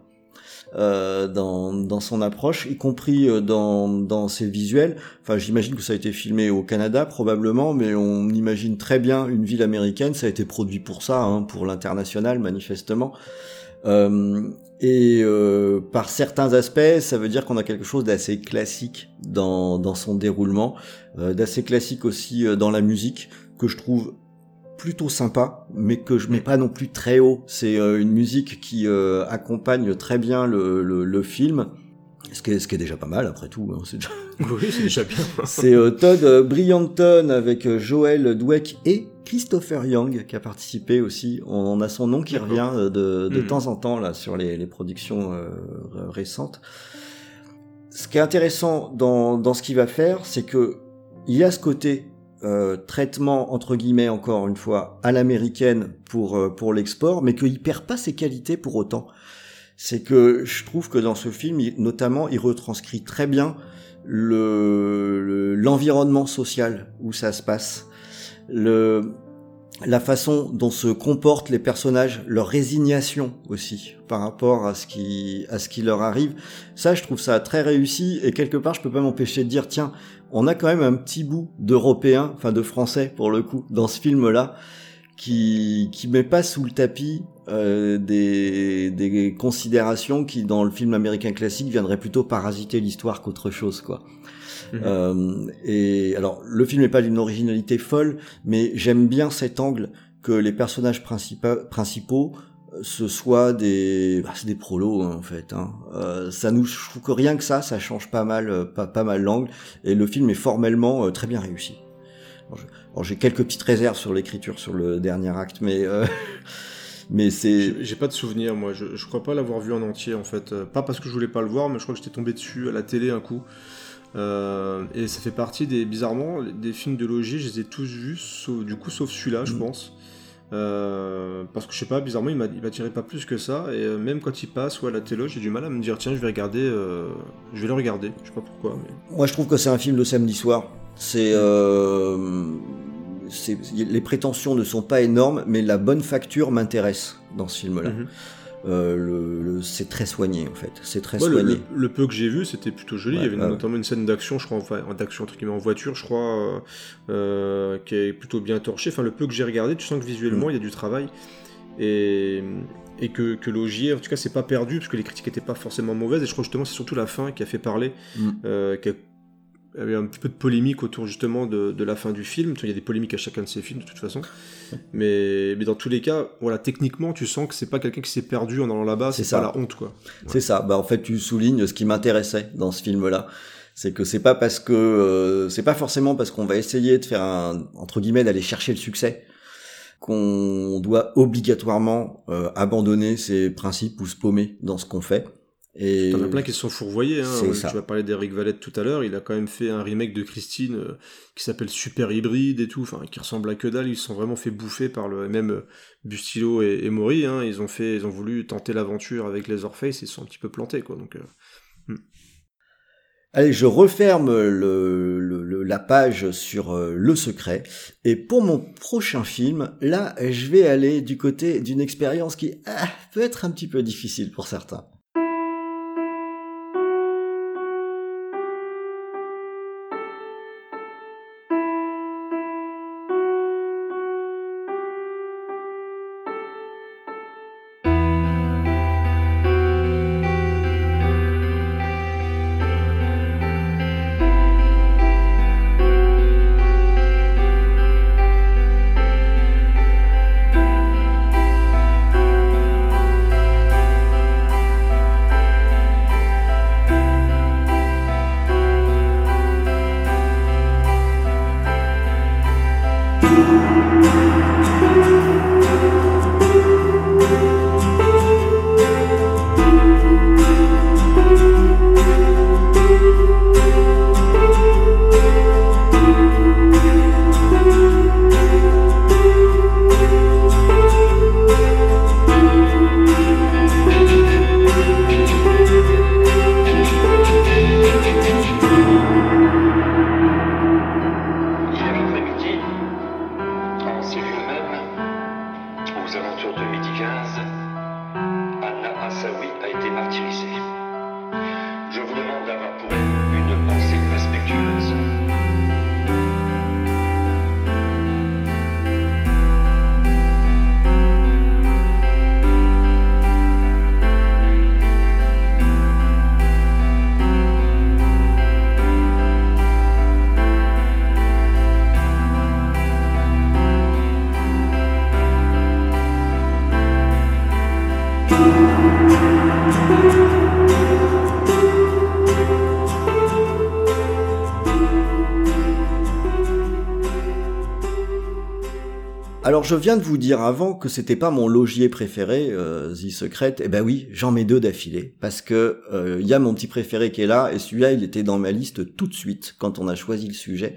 euh, dans, dans son approche, y compris euh, dans, dans ses visuels. Enfin, j'imagine que ça a été filmé au Canada probablement, mais on imagine très bien une ville américaine. Ça a été produit pour ça, hein, pour l'international manifestement. Euh, et euh, par certains aspects, ça veut dire qu'on a quelque chose d'assez classique dans, son déroulement, euh, d'assez classique aussi dans la musique, que je trouve plutôt sympa, mais que je mets pas non plus très haut. C'est une musique qui accompagne très bien le film, ce qui, est, ce qui est déjà pas mal après tout. hein, c'est déjà- Oui, c'est déjà bien. c'est euh, Todd euh, Brillanton avec euh, Joel Dweck et Christopher Young qui a participé aussi. On a son nom qui revient euh, de, de Mhm. temps en temps là sur les, les productions euh, récentes. Ce qui est intéressant dans, dans ce qu'il va faire, c'est que il y a ce côté euh, traitement entre guillemets encore une fois à l'américaine pour euh, pour l'export, mais qu'il perd pas ses qualités pour autant. C'est que je trouve que dans ce film, il- notamment, il retranscrit très bien le le- l'environnement social où ça se passe. Le la façon dont se comportent les personnages, leur résignation aussi par rapport à ce qui à ce qui leur arrive. Ça, je trouve ça très réussi et quelque part, je peux pas m'empêcher de dire tiens, on a quand même un petit bout d'européen, enfin de français pour le coup, dans ce film-là, qui qui met pas sous le tapis euh, des des considérations qui dans le film américain classique viendraient plutôt parasiter l'histoire qu'autre chose, quoi. Mhm. Euh, et alors, le film n'est pas d'une originalité folle, mais j'aime bien cet angle que les personnages principaux euh, ce soit des bah, c'est des prolos hein, en fait hein. euh, ça nous je trouve que rien que ça ça change pas mal euh, pas, pas mal l'angle et le film est formellement très bien réussi alors, j'ai quelques petites réserves sur l'écriture sur le dernier acte mais mais c'est j'ai pas de souvenir moi je, je crois pas l'avoir vu en entier en fait pas parce que je voulais pas le voir mais je crois que j'étais tombé dessus à la télé un coup euh, et ça fait partie des, bizarrement, des films de logis, je les ai tous vus, sauf, du coup, sauf celui-là, je mm. pense. Euh, parce que je sais pas, bizarrement, il m'attirait pas plus que ça. Et euh, même quand il passe ou à la télé, j'ai du mal à me dire tiens, je vais regarder, je vais le regarder. Je sais pas pourquoi. Mais... Moi, je trouve que c'est un film de samedi soir. C'est les prétentions ne sont pas énormes, mais la bonne facture m'intéresse dans ce film-là. Mm-hmm. Euh, le, c'est très soigné en fait, c'est très soigné. Le, peu que j'ai vu, c'était plutôt joli. Il y avait notamment une scène d'action, je crois, enfin d'action entre guillemets en voiture, je crois, euh, qui est plutôt bien torché. Enfin, le peu que j'ai regardé, tu sens que visuellement mm. il y a du travail et, et que, que Logier, en tout cas, c'est pas perdu parce que les critiques étaient pas forcément mauvaises. Et je crois justement c'est surtout la fin qui a fait parler, mm. euh, qui a il y avait un petit peu de polémique autour justement de, de, la fin du film. Il y a des polémiques à chacun de ces films de toute façon. Mais, mais dans tous les cas, voilà, techniquement, tu sens que c'est pas quelqu'un qui s'est perdu en allant là-bas, c'est pas la honte quoi. C'est ça. Bah en fait, tu soulignes ce qui m'intéressait dans ce film-là. C'est que c'est pas parce que euh, c'est pas forcément parce qu'on va essayer de faire un entre guillemets d'aller chercher le succès qu'on doit obligatoirement euh, abandonner ses principes ou se paumer dans ce qu'on fait. Et T'en as plein qui se sont fourvoyés. Hein. Tu vas parler d'Eric Valette tout à l'heure. Il a quand même fait un remake de Christine euh, qui s'appelle Super Hybride et tout, enfin qui ressemble à que dalle. Ils se sont vraiment fait bouffer par le même euh, Bustilo et, et Maury. Hein. Ils ont fait, ils ont voulu tenter l'aventure avec les Orpheus. Ils se sont un petit peu plantés, quoi. Donc. Euh, hmm. Allez, je referme le, le, la page sur le secret. Et pour mon prochain film, là, je vais aller du côté d'une expérience qui ah, peut être un petit peu difficile pour certains. Je viens de vous dire avant que c'était pas mon logier préféré, euh, The Secret. Eh ben oui, j'en mets deux d'affilée parce que il euh, y a mon petit préféré qui est là et celui-là il était dans ma liste tout de suite quand on a choisi le sujet,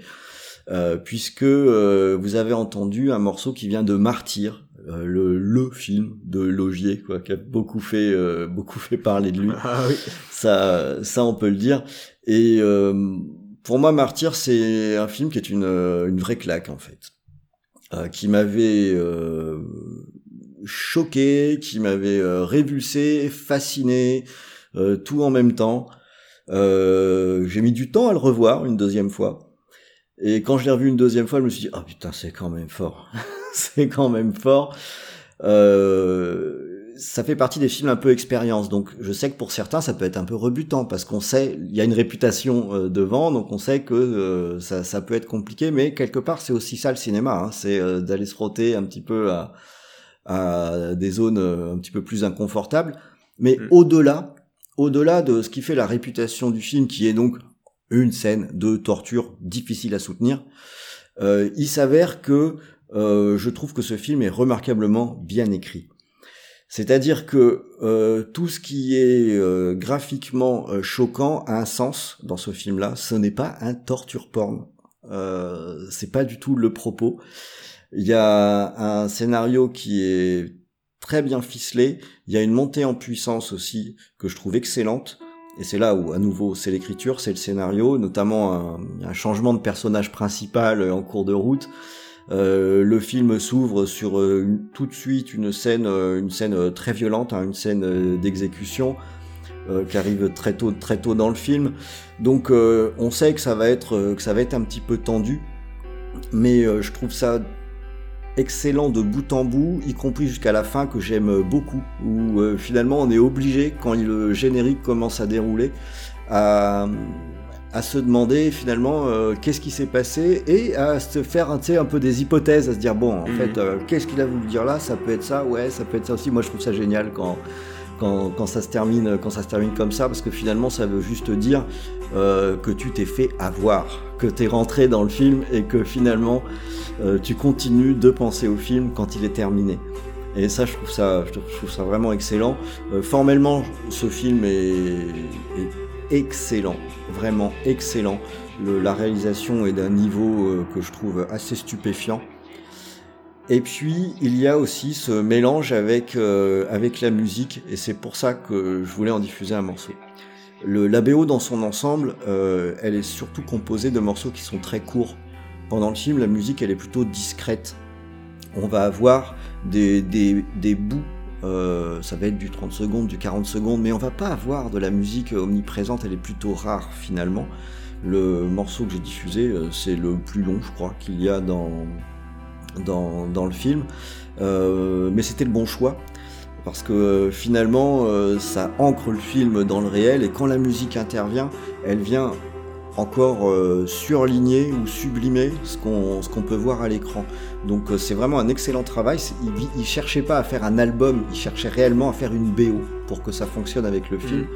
euh, puisque euh, vous avez entendu un morceau qui vient de Martyr, le, le film de Logier quoi, qui a beaucoup fait beaucoup fait parler de lui. Ah oui. Ça ça on peut le dire. Et pour moi Martyr c'est un film qui est une une vraie claque en fait euh, qui m'avait choqué, qui m'avait révulsé, fasciné, tout en même temps. J'ai mis du temps à le revoir une deuxième fois. Et quand je l'ai revu une deuxième fois, je me suis dit, oh putain, c'est quand même fort. c'est quand même fort. Euh, ça fait partie des films un peu expérience, donc je sais que pour certains ça peut être un peu rebutant parce qu'on sait il y a une réputation euh, devant, donc on sait que euh, ça, ça, peut être compliqué, mais quelque part c'est aussi ça le cinéma, hein, c'est euh, d'aller se frotter un petit peu à, à des zones un petit peu plus inconfortables, mais mm. au-delà, au-delà de ce qui fait la réputation du film, qui est donc une scène de torture difficile à soutenir, il s'avère que je trouve que ce film est remarquablement bien écrit. C'est-à-dire que euh, tout ce qui est euh, graphiquement euh, choquant a un sens dans ce film-là. Ce n'est pas un torture porn. C'est pas du tout le propos. Il y a un scénario qui est très bien ficelé. Il y a une montée en puissance aussi que je trouve excellente. Et c'est là où, à nouveau, c'est l'écriture, c'est le scénario, notamment un, changement de personnage principal en cours de route. Euh, le film s'ouvre sur euh, tout de suite une scène, euh, une scène très violente, hein, une scène d'exécution qui arrive très tôt, très tôt dans le film. Donc on sait que ça va être, que ça va être un petit peu tendu, mais je trouve ça excellent de bout en bout, y compris jusqu'à la fin que j'aime beaucoup, où finalement on est obligé quand le générique commence à dérouler à à se demander finalement euh, qu'est-ce qui s'est passé et à se faire un peu des hypothèses, à se dire bon en mhm. fait euh, qu'est-ce qu'il a voulu dire là, ça peut être ça, ouais ça peut être ça aussi. Moi je trouve ça génial quand quand, quand ça se termine quand ça se termine comme ça parce que finalement ça veut juste dire euh, que tu t'es fait avoir, que tu es rentré dans le film et que finalement tu continues de penser au film quand il est terminé. Et ça, je trouve ça, je trouve ça vraiment excellent. formellement, ce film est, est excellent, vraiment excellent. la réalisation est d'un niveau euh, que je trouve assez stupéfiant. Et puis il y a aussi ce mélange avec, euh, avec la musique, et c'est pour ça que je voulais en diffuser un morceau. Le, la dans son ensemble, euh, elle est surtout composée de morceaux qui sont très courts. Pendant le film, la musique elle est plutôt discrète. On va avoir des, des, des bouts euh, ça va être du 30 secondes, du 40 secondes, mais on va pas avoir de la musique omniprésente, elle est plutôt rare finalement. Le morceau que j'ai diffusé, euh, c'est le plus long, je crois, qu'il y a dans, dans, dans le film. Euh, mais c'était le bon choix, parce que finalement, ça ancre le film dans le réel, et quand la musique intervient, elle vient encore euh, surligner ou sublimer ce qu'on peut voir à l'écran. Donc euh, c'est vraiment un excellent travail. Il, il cherchait pas à faire un album, il cherchait réellement à faire une BO pour que ça fonctionne avec le film. Mm.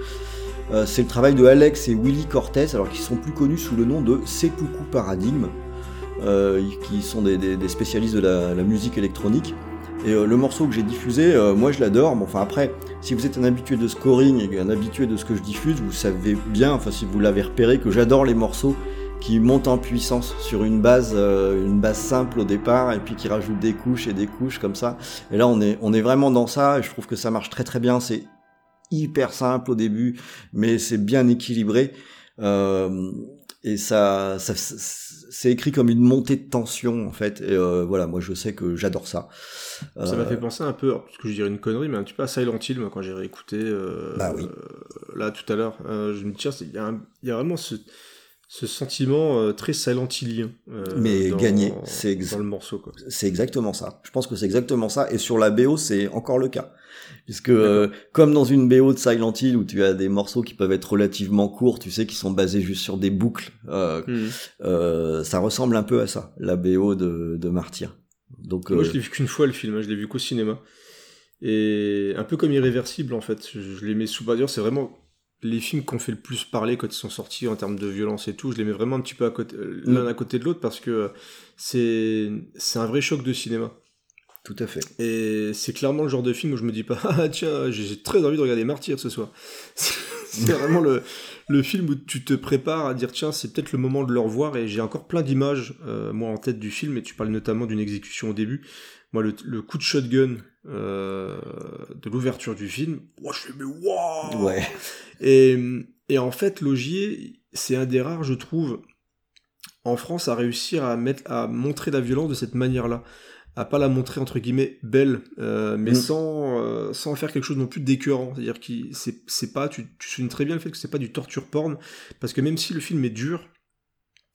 Euh, c'est le travail de Alex et Willy Cortez, alors qu'ils sont plus connus sous le nom de Seppuku Paradigm, qui sont des, des, spécialistes de la, la musique électronique. Et euh, le morceau que j'ai diffusé, euh, moi je l'adore. enfin après, si vous êtes un habitué de scoring et un habitué de ce que je diffuse, vous savez bien, enfin si vous l'avez repéré, que j'adore les morceaux qui montent en puissance sur une base, euh, une base simple au départ, et puis qui rajoutent des couches et des couches comme ça. Et là on est, on est vraiment dans ça, et je trouve que ça marche très très bien. C'est hyper simple au début, mais c'est bien équilibré. et ça, ça c'est écrit comme une montée de tension en fait. Et voilà, moi je sais que j'adore ça. Ça m'a euh, fait penser un peu, parce que je dirais une connerie, mais un petit peu à Silent Hill, moi, quand j'ai réécouté euh, bah oui. là tout à l'heure. Euh, je me dis, il y, y, a vraiment ce, ce sentiment très Silent Hillien. mais gagné, c'est dans le morceau. quoi. C'est exactement ça. Je pense que c'est exactement ça. Et sur la BO, c'est encore le cas. Puisque comme dans une BO de Silent Hill où tu as des morceaux qui peuvent être relativement courts, tu sais, qui sont basés juste sur des boucles, mmh. ça ressemble un peu à ça, la BO de, de Martyr. Donc, Moi, je euh, l'ai vu qu'une fois le film, hein, je l'ai vu qu'au cinéma. Et un peu comme Irréversible, en fait. Je, les mets sous bas c'est vraiment les films qui ont fait le plus parler quand ils sont sortis en termes de violence et tout. Je les mets vraiment un petit peu à côté, euh, mm. l'un à côté de l'autre parce que c'est, c'est un vrai choc de cinéma. Tout à fait. Et c'est clairement le genre de film où je me dis pas, ah tiens, j'ai très envie de regarder Martyr ce soir. c'est vraiment le, le film où tu te prépares à dire tiens c'est peut-être le moment de le revoir et j'ai encore plein d'images euh, moi en tête du film et tu parles notamment d'une exécution au début. Moi le, coup de shotgun euh, de l'ouverture du film je fais mais waouh! Ouais. Et, et en fait Logier c'est un des rares je trouve en France à réussir à mettre, à montrer la violence de cette manière-là, à pas la montrer entre guillemets belle, euh, mais Mm. sans euh, sans faire quelque chose non plus d'écœurant. C'est-à-dire que c'est c'est pas, tu, tu soulignes très bien le fait que c'est pas du torture porn, parce que même si le film est dur,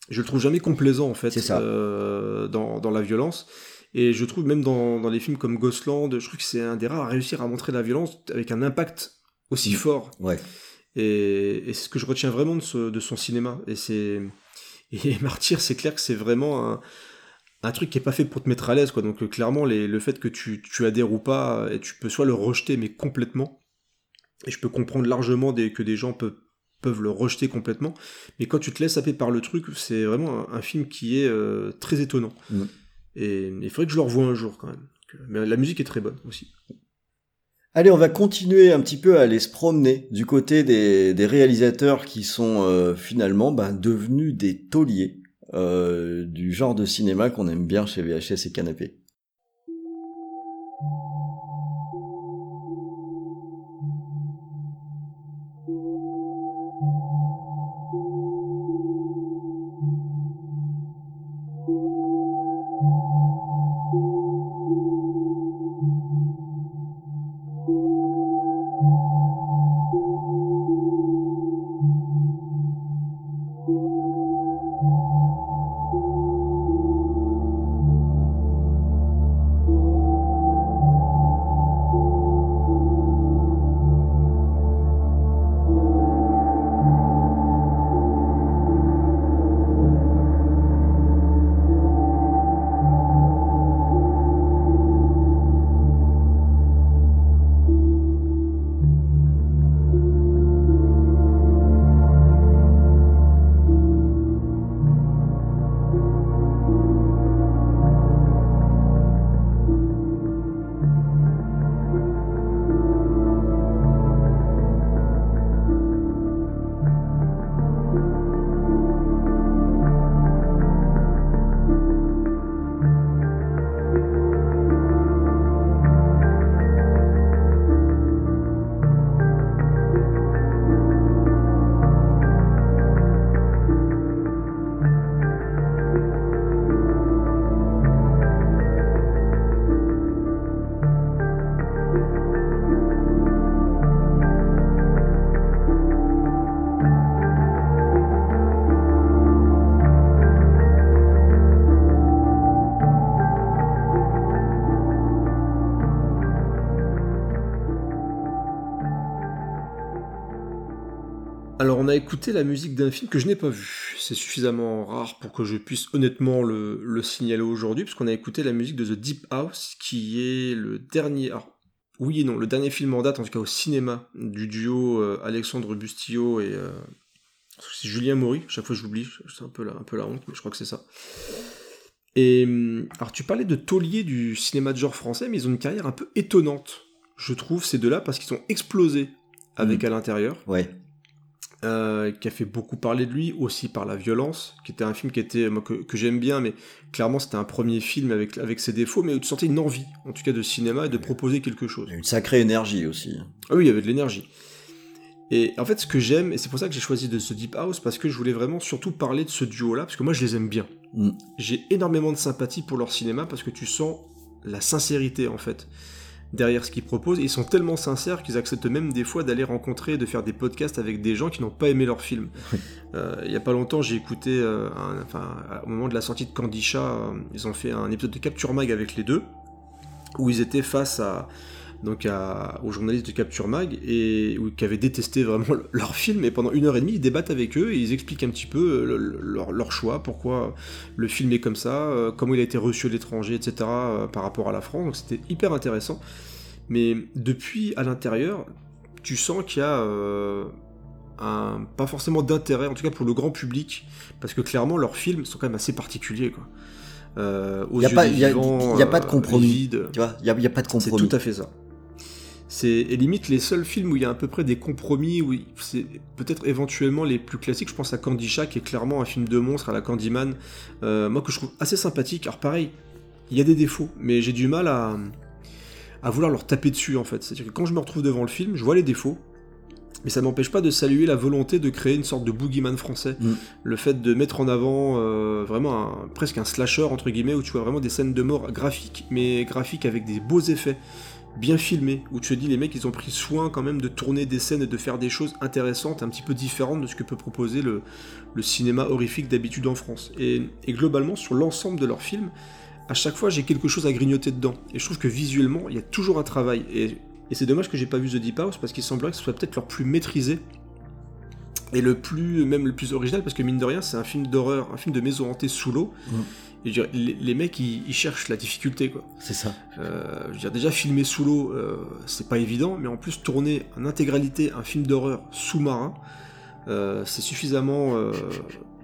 je le trouve jamais complaisant en fait ça. euh, dans, dans la violence. Et je trouve même dans, dans les films comme Ghostland, je trouve que c'est un des rares à réussir à montrer la violence avec un impact aussi Mm. fort. Ouais. Et, et c'est ce que je retiens vraiment de, ce- de son cinéma. Et c'est et Martyr, c'est clair que c'est vraiment un, un truc qui est pas fait pour te mettre à l'aise, quoi. Donc euh, clairement, les- le fait que tu, tu adhères ou pas, et tu peux soit le rejeter, mais complètement. Et je peux comprendre largement des, que des gens peuvent peuvent le rejeter complètement. Mais quand tu te laisses happer par le truc, c'est vraiment un, un film qui est euh, très étonnant. Mm. Et il faudrait que je le revoie un jour quand même. Mais la musique est très bonne aussi. Allez, on va continuer un petit peu à aller se promener du côté des, des réalisateurs qui sont euh, finalement ben, devenus des tauliers euh, du genre de cinéma qu'on aime bien chez VHS et Canapé. A écouté la musique d'un film que je n'ai pas vu. C'est suffisamment rare pour que je puisse honnêtement le, le signaler aujourd'hui, parce qu'on a écouté la musique de The Deep House, qui est le dernier... alors, oui et non, le dernier film en date, en tout cas au cinéma, du duo euh, Alexandre Bustillo et... euh, c'est Julien Maury, chaque fois j'oublie, c'est un peu, la, un peu la honte, mais je crois que c'est ça. Et hum, alors tu parlais de tauliers du cinéma de genre français, mais ils ont une carrière un peu étonnante, je trouve, ces deux-là, parce qu'ils ont explosé avec Mm. à l'intérieur Ouais. Euh, qui a fait beaucoup parler de lui, aussi par La Violence, qui était un film qui était, moi, que, que j'aime bien, mais clairement c'était un premier film avec, avec ses défauts, mais où tu sentais une envie, en tout cas de cinéma, et de proposer quelque chose. Une sacrée énergie aussi. Ah oui, il y avait de l'énergie. Et en fait, ce que j'aime, et c'est pour ça que j'ai choisi de ce Deep House, parce que je voulais vraiment surtout parler de ce duo-là, parce que moi je les aime bien. Mm. J'ai énormément de sympathie pour leur cinéma, parce que tu sens la sincérité, en fait, derrière ce qu'ils proposent. Ils sont tellement sincères qu'ils acceptent même des fois d'aller rencontrer, de faire des podcasts avec des gens qui n'ont pas aimé leur film. Euh, il y a pas longtemps, j'ai écouté, euh, un- enfin, au moment de la sortie de Candisha, euh, ils ont fait un épisode de Capture Mag avec les deux, où ils étaient face à donc à, aux journalistes de Capture Mag et qui avaient détesté vraiment le- leur film et pendant une heure et demie ils débattent avec eux et ils expliquent un petit peu euh, le- le- leur, leur choix, pourquoi le film est comme ça, euh, comment il a été reçu à l'étranger, etc. euh, par rapport à la France. Donc c'était hyper intéressant. Mais depuis à l'intérieur, tu sens qu'il y a euh, un, pas forcément d'intérêt, en tout cas pour le grand public, parce que clairement leurs films sont quand même assez particuliers. Quoi. Euh, Il y a a- pas de compromis. il n'y a, pas de C'est compromis. tout à fait ça. C'est limite les seuls films où il y a à peu près des compromis, où c'est peut-être éventuellement les plus classiques. Je pense à Candisha, qui est clairement un film de monstre à la Candyman, euh, moi que je trouve assez sympathique. Alors pareil, il y a des défauts, mais j'ai du mal à, à vouloir leur taper dessus en fait. C'est-à-dire que quand je me retrouve devant le film, je vois les défauts, Mais ça n'empêche pas de saluer la volonté de créer une sorte de boogeyman français. Mm. Le fait de mettre en avant euh, vraiment un- presque un slasher, entre guillemets, où tu vois vraiment des scènes de mort graphiques, mais graphiques avec des beaux effets, bien filmés, où tu te dis les mecs ils ont pris soin quand même de tourner des scènes et de faire des choses intéressantes, un petit peu différentes de ce que peut proposer le, cinéma horrifique d'habitude en France. Et, globalement, sur l'ensemble de leurs films, à chaque fois j'ai quelque chose à grignoter dedans. Et je trouve que visuellement, il y a toujours un travail. Et, c'est dommage que j'ai pas vu The Deep House parce qu'il semblerait que ce soit peut-être leur plus maîtrisé et le plus même le plus original parce que mine de rien c'est un film d'horreur, un film de maison hantée sous l'eau. Mm. Et je veux dire, les, les mecs ils, ils cherchent la difficulté quoi. C'est ça. Euh, je veux dire, déjà filmer sous l'eau, euh, c'est pas évident, mais en plus tourner en intégralité un film d'horreur sous-marin, euh, c'est suffisamment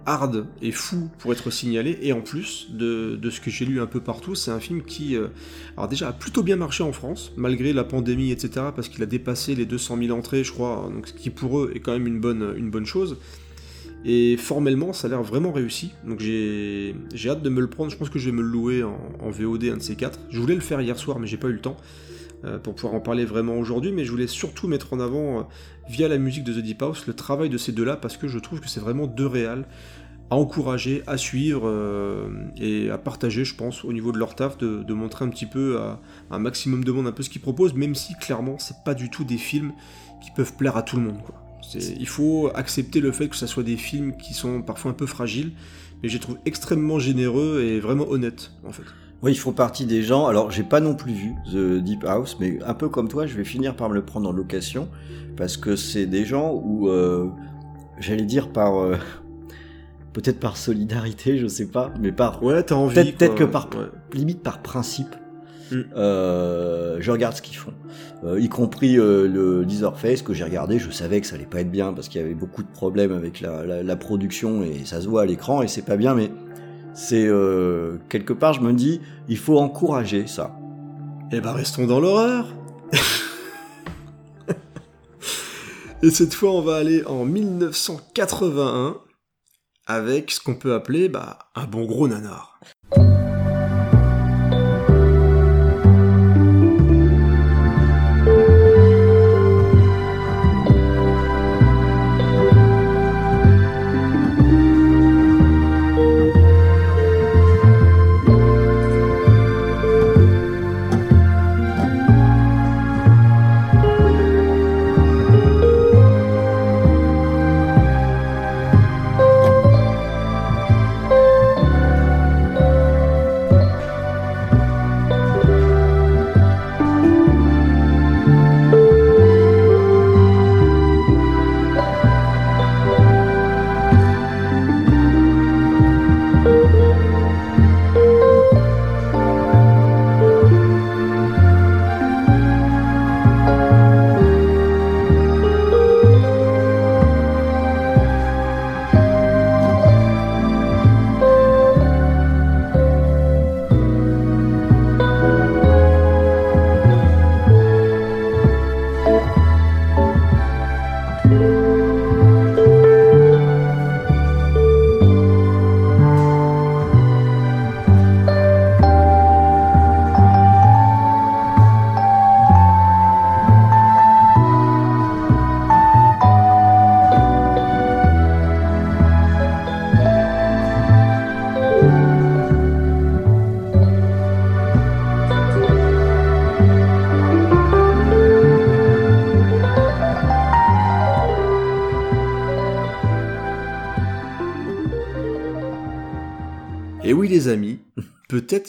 hard et fou pour être signalé. Et en plus de, de ce que j'ai lu un peu partout, c'est un film qui, euh, alors déjà, a plutôt bien marché en France, malgré la pandémie, etc., parce qu'il a dépassé les 200 000 entrées, je crois, donc ce qui pour eux est quand même une bonne, une bonne chose. Et formellement, ça a l'air vraiment réussi. Donc j'ai hâte de me le prendre. Je pense que je vais me le louer en, VOD, un de ces quatre. Je voulais le faire hier soir, mais j'ai pas eu le temps euh, pour pouvoir en parler vraiment aujourd'hui. Mais je voulais surtout mettre en avant, euh, via la musique de The Deep House, le travail de ces deux-là, parce que je trouve que c'est vraiment deux réals à encourager, à suivre euh, et à partager, je pense, au niveau de leur taf, de, montrer un petit peu à, un maximum de monde un peu ce qu'ils proposent, même si clairement, c'est pas du tout des films qui peuvent plaire à tout le monde. Il faut accepter le fait que ce soit des films qui sont parfois un peu fragiles, mais je les trouve extrêmement généreux et vraiment honnêtes, en fait. Oui, ils font partie des gens. Alors, j'ai pas non plus vu The Deep House, mais un peu comme toi, je vais finir par me le prendre en location parce que c'est des gens où, euh, j'allais dire par, euh, peut-être par solidarité, je sais pas, mais par Ouais, t'as envie. Peut-être- que par- Ouais. limite par principe. Euh, je regarde ce qu'ils font, Euh, y compris euh, le Leatherface que j'ai regardé. Je savais que ça allait pas être bien parce qu'il y avait beaucoup de problèmes avec la production et ça se voit à l'écran et c'est pas bien. Mais c'est euh, quelque part, je me dis, il faut encourager ça. Eh ben, restons dans l'horreur. Et cette fois, on va aller en 1981 avec ce qu'on peut appeler bah, un bon gros nanar.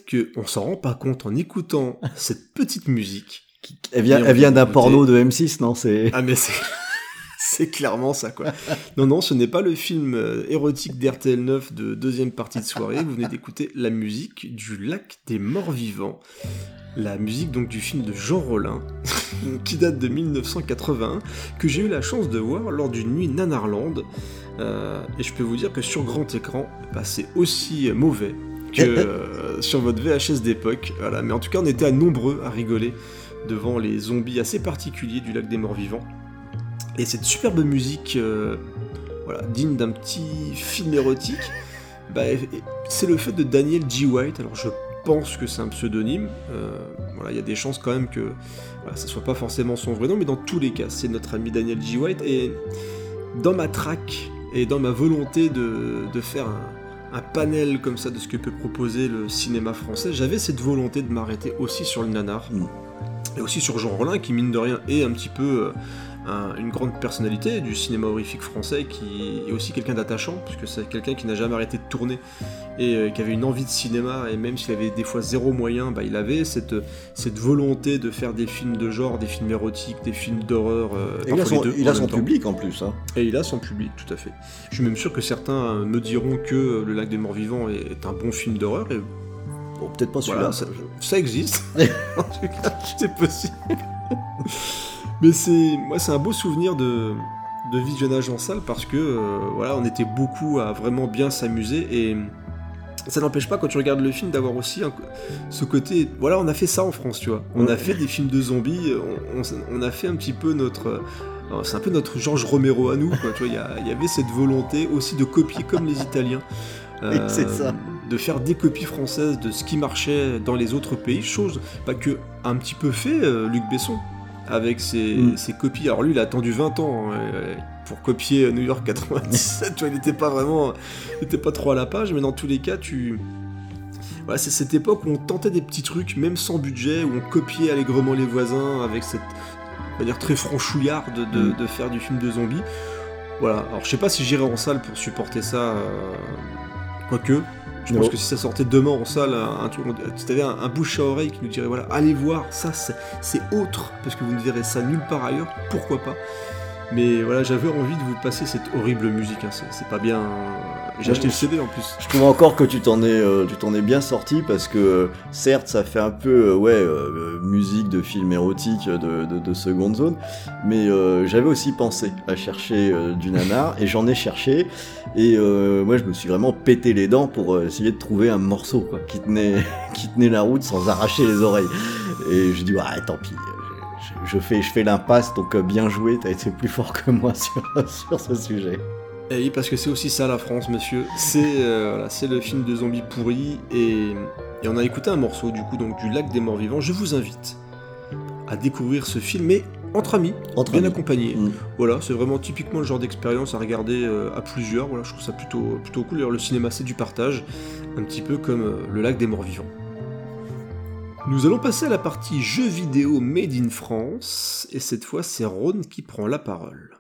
Que on s'en rend pas compte en écoutant cette petite musique. Elle vient, elle vient d'un porno de M6, non C'est Ah mais c'est c'est clairement ça quoi. Non non, ce n'est pas le film euh, érotique d'RTL 9 de deuxième partie de soirée. Vous venez d'écouter la musique du Lac des Morts Vivants. La musique donc du film de Jean Rollin, qui date de 1981, que j'ai eu la chance de voir lors d'une nuit Nanarland. Euh, et je peux vous dire que sur grand écran, bah, c'est aussi mauvais euh, sur votre VHS d'époque. Voilà. Mais en tout cas, on était nombreux à rigoler devant les zombies assez particuliers du lac des morts vivants. Et cette superbe musique, euh, voilà, digne d'un petit film érotique, bah, c'est le fait de Daniel G. White. Alors je pense que c'est un pseudonyme. Euh, il y a des chances quand même que voilà, ça soit pas forcément son vrai nom, mais dans tous les cas, c'est notre ami Daniel G. White. Et dans ma traque et dans ma volonté de, de faire un, un, panel comme ça de ce que peut proposer le cinéma français, j'avais cette volonté de m'arrêter aussi sur le nanar. Mm. Et aussi sur Jean Rollin, qui mine de rien est un petit peu une grande personnalité du cinéma horrifique français, qui est aussi quelqu'un d'attachant, puisque c'est quelqu'un qui n'a jamais arrêté de tourner et euh, qui avait une envie de cinéma, et même s'il avait des fois zéro moyen, bah, il avait cette, cette volonté de faire des films de genre, des films érotiques, des films d'horreur. Euh, et il a son, il a son public en plus. Hein. Et il a son public, tout à fait. Je suis même sûr que certains me diront que Le Lac des Morts Vivants est un bon film d'horreur, et Bon, peut-être pas celui-là. ça, ça, existe. en tout cas, c'est possible. Mais c'est, moi, c'est un beau souvenir de, de visionnage en salle parce que, euh, voilà, on était beaucoup à vraiment bien s'amuser et ça n'empêche pas quand tu regardes le film d'avoir aussi ce côté, voilà, on a fait ça en France, tu vois. On a fait des films de zombies, on, on, a fait un petit peu notre, euh, c'est un peu notre Georges Romero à nous, quoi, tu vois. Il y, avait cette volonté aussi de copier comme les Italiens. Euh, c'est ça. De faire des copies françaises de ce qui marchait dans les autres pays, chose pas que un petit peu fait euh, Luc Besson avec mm. ses, copies. Alors lui, il a attendu 20 ans euh, pour copier New York 97. tu vois, il n'était pas vraiment, il était pas trop à la page, mais dans tous les cas, tu voilà, c'est cette époque où on tentait des petits trucs, même sans budget, où on copiait allègrement les voisins avec cette manière très franchouillarde de, mm. de, faire du film de zombies. Voilà, alors je sais pas si j'irai en salle pour supporter ça, euh, quoique, je pense que si ça sortait demain en salle, un, truc, si t'avais un, un, bouche à oreille qui nous dirait voilà, allez voir, ça c'est autre, parce que vous ne verrez ça nulle part ailleurs, pourquoi pas. Mais voilà, j'avais envie de vous passer cette horrible musique, hein. c'est pas bien j'ai acheté le CD en plus. Je trouve encore que tu t'en es, euh, tu t'en es bien sorti parce que certes, ça fait un peu, euh, ouais, euh, musique de film érotique de, de, de seconde zone, mais j'avais aussi pensé à chercher du nanar et j'en ai cherché et moi, je me suis vraiment pété les dents pour essayer de trouver un morceau quoi, qui tenait, qui tenait la route sans arracher les oreilles. Et je dis ouais, tant pis. Je, fais, je fais l'impasse, donc bien joué, t'as été plus fort que moi sur, sur ce sujet. Et eh oui, parce que c'est aussi ça la France, monsieur. C'est euh, voilà, le film de zombies pourris et, et, on a écouté un morceau du coup donc du Lac des Morts Vivants. Je vous invite à découvrir ce film, mais entre amis, entre bien amis. accompagnés. Mm. Voilà, c'est vraiment typiquement le genre d'expérience à regarder euh, à plusieurs. Voilà, je trouve ça plutôt plutôt cool. D'ailleurs, le cinéma c'est du partage, un petit peu comme euh, le Lac des Morts Vivants. Nous allons passer à la partie jeux vidéo made in France, et cette fois c'est Ron qui prend la parole.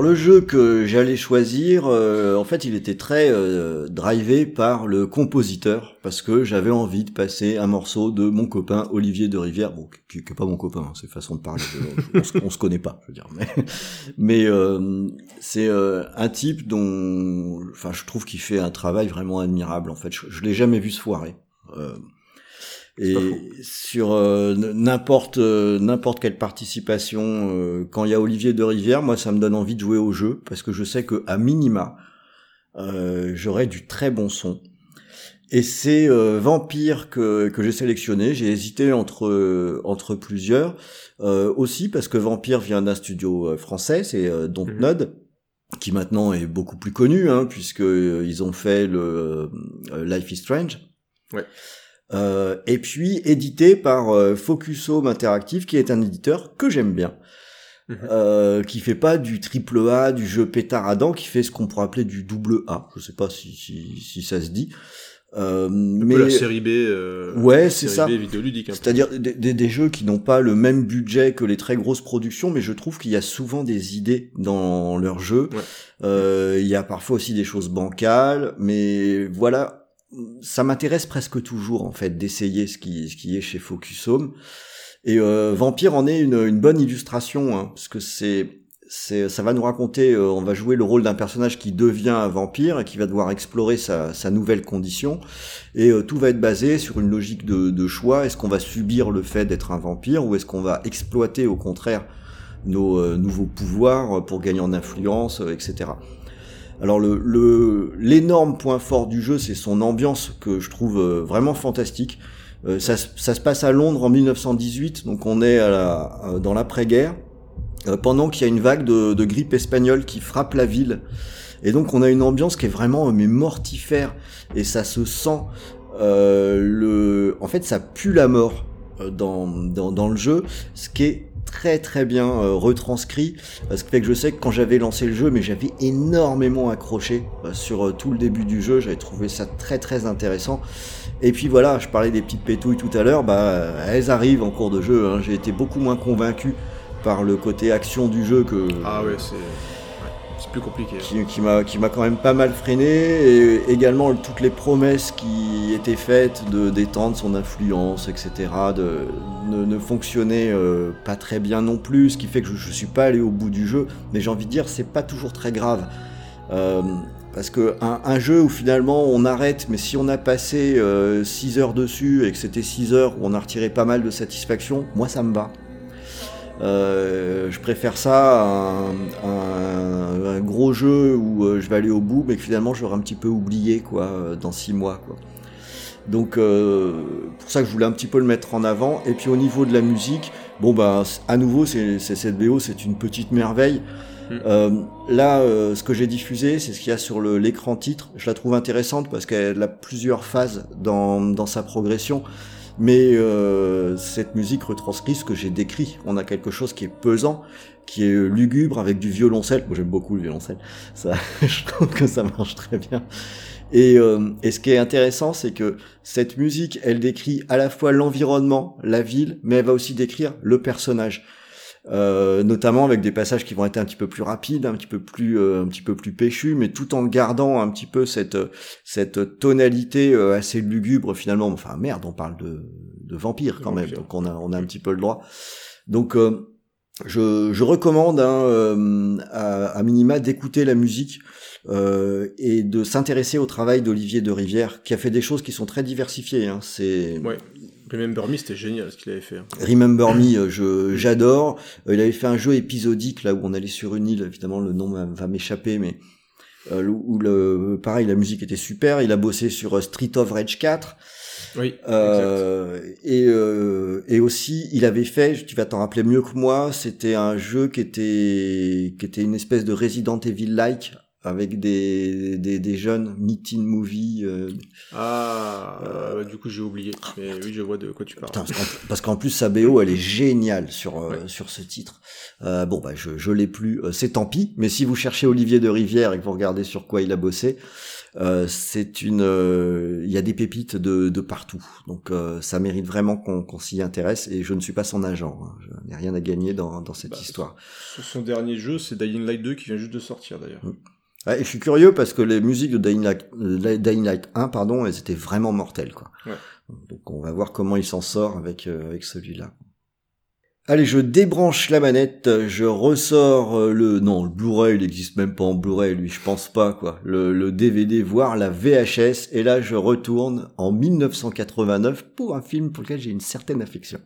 Alors le jeu que j'allais choisir, euh, en fait, il était très euh, drivé par le compositeur parce que j'avais envie de passer un morceau de mon copain Olivier de Rivière, bon, qui, n'est pas mon copain, hein, c'est façon de parler, on, se, connaît pas, je veux dire, mais, mais euh, c'est un type dont, enfin, je trouve qu'il fait un travail vraiment admirable. En fait, je, je l'ai jamais vu se foirer. Et sur euh, n'importe euh, n'importe quelle participation, euh, quand il y a Olivier de Rivière, moi ça me donne envie de jouer au jeu parce que je sais que à minima j'aurai du très bon son. Et c'est Vampire que, que j'ai sélectionné. J'ai hésité entre entre plusieurs aussi parce que Vampire vient d'un studio français, c'est Dontnod. Mhm. qui maintenant est beaucoup plus connu, hein, puisque ils ont fait le Life is Strange. Ouais. Euh, et puis édité par euh, Focus Home Interactive, qui est un éditeur que j'aime bien, mhm. euh, qui fait pas du triple A, du jeu pétaradant, qui fait ce qu'on pourrait appeler du double A. Je sais pas si, si, si ça se dit. Euh, mais la série B, euh, ouais, c'est ça. C'est-à-dire des, des, jeux qui n'ont pas le même budget que les très grosses productions, mais je trouve qu'il y a souvent des idées dans leurs jeux. Euh, il y a parfois aussi des choses bancales, mais voilà, ça m'intéresse presque toujours en fait d'essayer ce qui, est chez Focus Home. Et euh, Vampire en est une, bonne illustration, hein, parce que c'est ça va nous raconter, euh, on va jouer le rôle d'un personnage qui devient un vampire et qui va devoir explorer sa, nouvelle condition. Et euh, tout va être basé sur une logique de, choix. Est-ce qu'on va subir le fait d'être un vampire ou est-ce qu'on va exploiter au contraire nos nouveaux pouvoirs pour gagner en influence, etc. Alors l'énorme point fort du jeu, c'est son ambiance que je trouve euh, vraiment fantastique. Euh, ça, se passe à Londres en 1918, donc on est euh, dans l'après-guerre, pendant qu'il y a une vague de, grippe espagnole qui frappe la ville. Et donc on a une ambiance qui est vraiment mais mortifère et ça se sent. le, en fait, ça pue la mort dans, dans, dans le jeu, ce qui est très très bien euh, retranscrit, ce qui fait que je sais que quand j'avais lancé le jeu, mais j'avais énormément accroché euh, sur euh, tout le début du jeu, j'avais trouvé ça très très intéressant. Et puis voilà, je parlais des petites pétouilles tout à l'heure, bah elles arrivent en cours de jeu. Hein. J'ai été beaucoup moins convaincu par le côté action du jeu que. Ah ouais, c'est plus compliqué. Qui, m'a quand même pas mal freiné et également toutes les promesses qui étaient faites de d'étendre son influence, etc. De ne, ne euh, pas très bien non plus, ce qui fait que je, je suis pas allé au bout du jeu. Mais j'ai envie de dire c'est pas toujours très grave. Euh, parce que un, jeu où finalement on arrête, mais si on a passé 6 euh, heures dessus et que c'était 6 heures où on a retiré pas mal de satisfaction, moi ça me va. Euh, je préfère ça à un, gros jeu où euh, je vais aller au bout, mais que finalement j'aurai un petit peu oublié quoi euh, dans six mois. Quoi. Donc pour ça que je voulais un petit peu le mettre en avant. Et puis au niveau de la musique, bon bah à nouveau c'est cette BO, c'est une petite merveille. Hmm. là, ce que j'ai diffusé, c'est ce qu'il y a sur l'écran titre. Je la trouve intéressante parce qu'elle a plusieurs phases dans, dans sa progression. Mais euh, cette musique retranscrit ce que j'ai décrit. On a quelque chose qui est pesant, qui est lugubre avec du violoncelle. Moi j'aime beaucoup le violoncelle. Ça, je trouve que ça marche très bien. Et, euh, et ce qui est intéressant, c'est que cette musique, elle décrit à la fois l'environnement, la ville, mais elle va aussi décrire le personnage. Euh, notamment avec des passages qui vont être un petit peu plus rapides, un petit peu plus euh, un petit peu plus péchus, mais tout en gardant un petit peu cette cette tonalité euh, assez lugubre finalement. Enfin merde, on parle de de vampires quand même, donc on a on a un petit peu le droit. Donc je, je recommande hein, à, à, minima d'écouter la musique euh, et de s'intéresser au travail d'Olivier de Rivière, qui a fait des choses qui sont très diversifiées. Hein. C'est ouais. Remember Me, c'était génial ce qu'il avait fait. Hein. Remember Me, euh, je j'adore. Euh, il avait fait un jeu épisodique là où on allait sur une île. Évidemment, le nom va m'échapper, mais euh, où le pareil, la musique était super. Il a bossé sur Street of Rage 4. Oui. Euh, et, euh, et aussi, il avait fait, tu vas t'en rappeler mieux que moi, c'était un jeu qui était qui était une espèce de Resident Evil-like avec des, des, des jeunes meeting movie. Euh, ah, euh, du coup j'ai oublié. Ah, mais oui, je vois de quoi tu parles. parce qu'en plus sa BO elle est géniale sur euh, sur ce titre. Euh, bon bah je je l'ai plus, c'est tant pis. Mais si vous cherchez Olivier de Rivière et que vous regardez sur quoi il a bossé, Euh, c'est une, euh, il y a des pépites de, de partout, donc euh, ça mérite vraiment qu'on qu'on s'y intéresse. Et je ne suis pas son agent, hein. je n'ai rien à gagner dans, dans cette Bah, histoire. Son dernier jeu, c'est Dying Light 2 qui vient juste de sortir d'ailleurs. Ouais, et je suis curieux parce que les musiques de Dying Light, euh, Dying Light 1, pardon, elles étaient vraiment mortelles, quoi. Ouais. Donc on va voir comment il s'en sort avec euh, avec celui-là. Allez, je débranche la manette, je ressors euh, le non, le Blu-ray, il existe même pas en Blu-ray, lui, je pense pas quoi. Le, le DVD, voire la VHS, et là je retourne en 1989 pour un film pour lequel j'ai une certaine affection.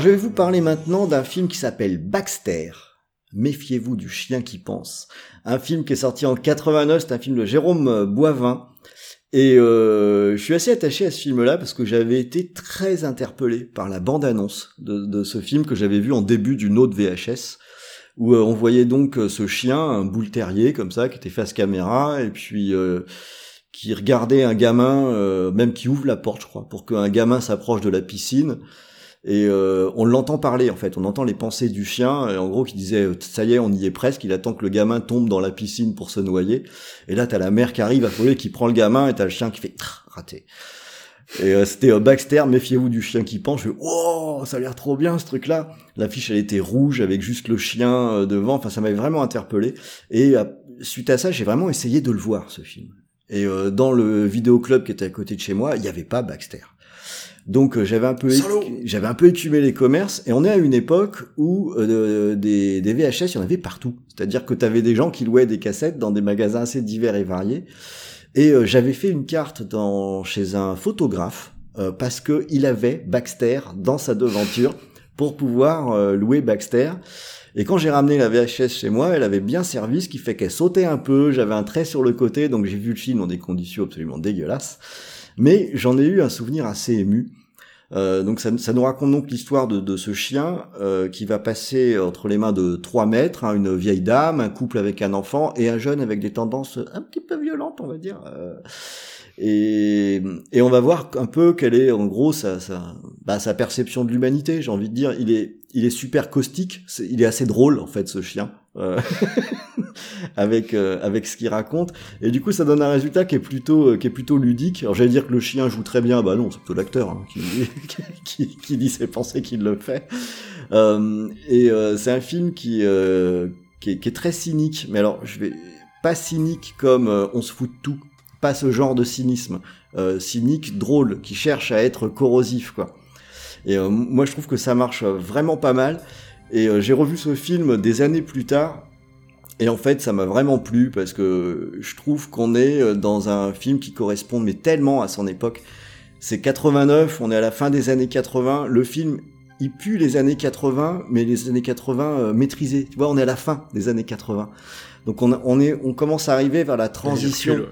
Alors je vais vous parler maintenant d'un film qui s'appelle Baxter. Méfiez-vous du chien qui pense. Un film qui est sorti en 89, c'est un film de Jérôme euh, Boivin. Et euh, je suis assez attaché à ce film-là parce que j'avais été très interpellé par la bande-annonce de, ce film que j'avais vu en début d'une autre VHS où euh, on voyait donc ce chien, un boule terrier comme ça, qui était face caméra et puis qui regardait un gamin, même qui ouvre la porte, je crois, pour qu'un gamin s'approche de la piscine. Et euh, on l'entend parler en fait, on entend les pensées du chien, et en gros qui disait euh, ça y est, on y est presque, il attend que le gamin tombe dans la piscine pour se noyer. Et là t'as la mère qui arrive affolée, qui prend le gamin, et t'as le chien qui fait raté. Et euh, c'était euh, Baxter, méfiez-vous du chien qui pense. Je fais oh, ça a l'air trop bien ce truc-là. L'affiche elle était rouge avec juste le chien euh, devant. Enfin ça m'avait vraiment interpellé. Et euh, suite à ça, j'ai vraiment essayé de le voir ce film. Et dans le vidéoclub qui était à côté de chez moi, il n'y avait pas Baxter. Donc euh, j'avais un peu j'avais un peu écumé les commerces et on est à une époque où euh, des, des VHS il y en avait partout. C'est-à-dire que tu avais des gens qui louaient des cassettes dans des magasins assez divers et variés. Et euh, j'avais fait une carte dans chez un photographe euh, parce que il avait Baxter dans sa devanture pour pouvoir euh, louer Baxter. Et quand j'ai ramené la VHS chez moi, elle avait bien servi, ce qui fait qu'elle sautait un peu, j'avais un trait sur le côté, donc j'ai vu le film dans des conditions absolument dégueulasses. Mais j'en ai eu un souvenir assez ému. Euh, donc ça, nous raconte donc l'histoire de, de ce chien euh, qui va passer entre les mains de trois maîtres, hein, une vieille dame, un couple avec un enfant et un jeune avec des tendances un petit peu violentes, on va dire. Euh, et, et on va voir un peu quelle est en gros sa, sa, bah, sa perception de l'humanité. J'ai envie de dire, il est, il est super caustique. il est assez drôle en fait ce chien. Euh, avec euh, avec ce qu'il raconte. Et du coup ça donne un résultat qui est plutôt euh, qui est plutôt ludique. Alors j'allais dire que le chien joue très bien. Bah non c'est plutôt l'acteur hein, qui, qui, qui dit ses pensées qu'il le fait. Et c'est un film qui, qui est, qui est très cynique. Mais alors je vais pas cynique comme euh, on se fout de tout. Pas ce genre de cynisme. Euh, cynique drôle qui cherche à être corrosif quoi. Et euh, moi je trouve que ça marche vraiment pas mal et euh, j'ai revu ce film des années plus tard et en fait, ça m'a vraiment plu parce que je trouve qu'on est euh, dans un film qui correspond mais tellement à son époque. C'est 89, on est à la fin des années 80. Le film, il pue les années 80, mais les années 80 euh, maîtrisées. Tu vois, on est à la fin des années 80. Donc on, est, on commence à arriver vers la transition.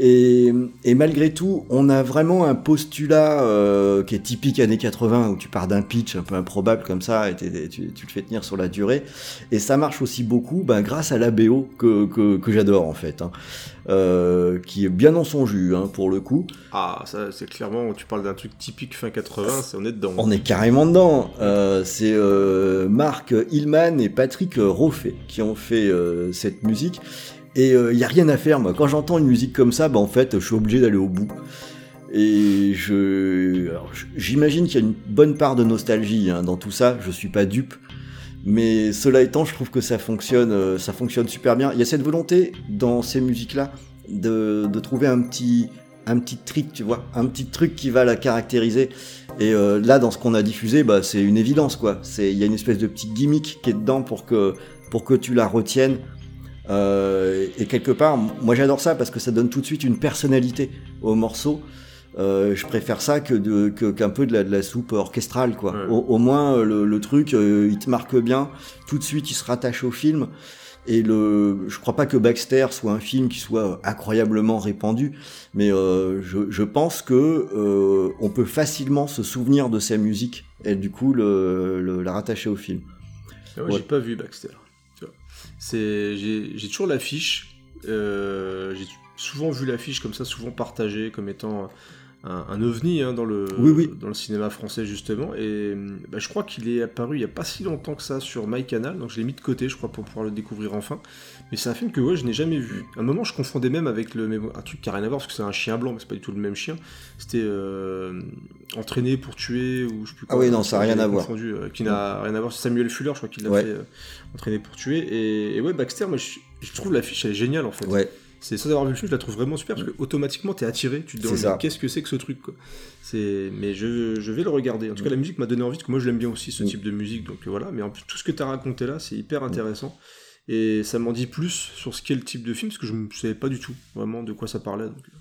Et, et malgré tout, on a vraiment un postulat euh, qui est typique années 80, où tu pars d'un pitch un peu improbable comme ça, et tu, tu le fais tenir sur la durée. Et ça marche aussi beaucoup ben, grâce à la BO que, que, que j'adore en fait, hein. Euh, qui est bien dans son jus hein, pour le coup. Ah, ça, c'est clairement, tu parles d'un truc typique fin 80, c'est on est dedans. On est carrément dedans. Euh, c'est euh, Marc Hillman et Patrick Roffet qui ont fait euh, cette musique. Et il n'y a rien à faire, moi. Quand j'entends une musique comme ça, bah, en fait, je suis obligé d'aller au bout. Et je- j'imagine qu'il y a une bonne part de nostalgie hein, dans tout ça. Je suis pas dupe, mais cela étant, je trouve que ça fonctionne, euh, ça fonctionne super bien. Il y a cette volonté dans ces musiques-là de, de trouver un petit, un petit trick, tu vois, un petit truc qui va la caractériser. Et euh, là, dans ce qu'on a diffusé, bah, c'est une évidence, quoi. C'est, il y a une espèce de petit gimmick qui est dedans pour que, pour que tu la retiennes. Euh, et quelque part, moi j'adore ça parce que ça donne tout de suite une personnalité au morceau. Euh, je préfère ça que de que- qu'un peu de la, de la soupe orchestrale quoi. Ouais. Au, au moins euh, le, le truc euh, il te marque bien, tout de suite il se rattache au film. Et le, je crois pas que Baxter soit un film qui soit incroyablement répandu, mais euh, je, je pense que on peut facilement se souvenir de sa musique et du coup le, le- la rattacher au film. Ah ouais, Ouais. J'ai pas vu Baxter. C'est, j'ai, j'ai toujours l'affiche. euh, j'ai souvent vu l'affiche comme ça, souvent partagée comme étant un, un ovni hein, dans, le, Oui, oui. dans le cinéma français justement. Et bah, je crois qu'il est apparu il y a pas si longtemps que ça sur MyCanal, donc je l'ai mis de côté, je crois, pour pouvoir le découvrir enfin. Mais c'est un film que ouais, je n'ai jamais vu. À un moment, je confondais même avec le, mais bon, un truc qui a rien à voir parce que c'est un chien blanc, mais c'est pas du tout le même chien. C'était euh, entraîné pour tuer ou je sais plus Ah quoi. oui, non, ça a rien à voir. euh, qui n'a rien à voir. C'est Samuel Fuller, je crois qu'il l'a Ouais. fait euh, entraîner pour tuer. Et, et ouais, Baxter, moi, je, je trouve l'affiche elle est géniale en fait. Ouais. C'est sans avoir vu le film, je la trouve vraiment super parce que automatiquement t'es attiré, tu te demandes mais qu'est-ce que c'est que ce truc quoi. C'est mais je, je vais le regarder. En tout cas la musique m'a donné envie parce que moi je l'aime bien aussi ce Mm. type de musique donc euh, voilà. Mais en plus tout ce que t'as raconté là c'est hyper intéressant et ça m'en dit plus sur ce qu'est le type de film parce que je ne savais pas du tout vraiment de quoi ça parlait. donc, euh.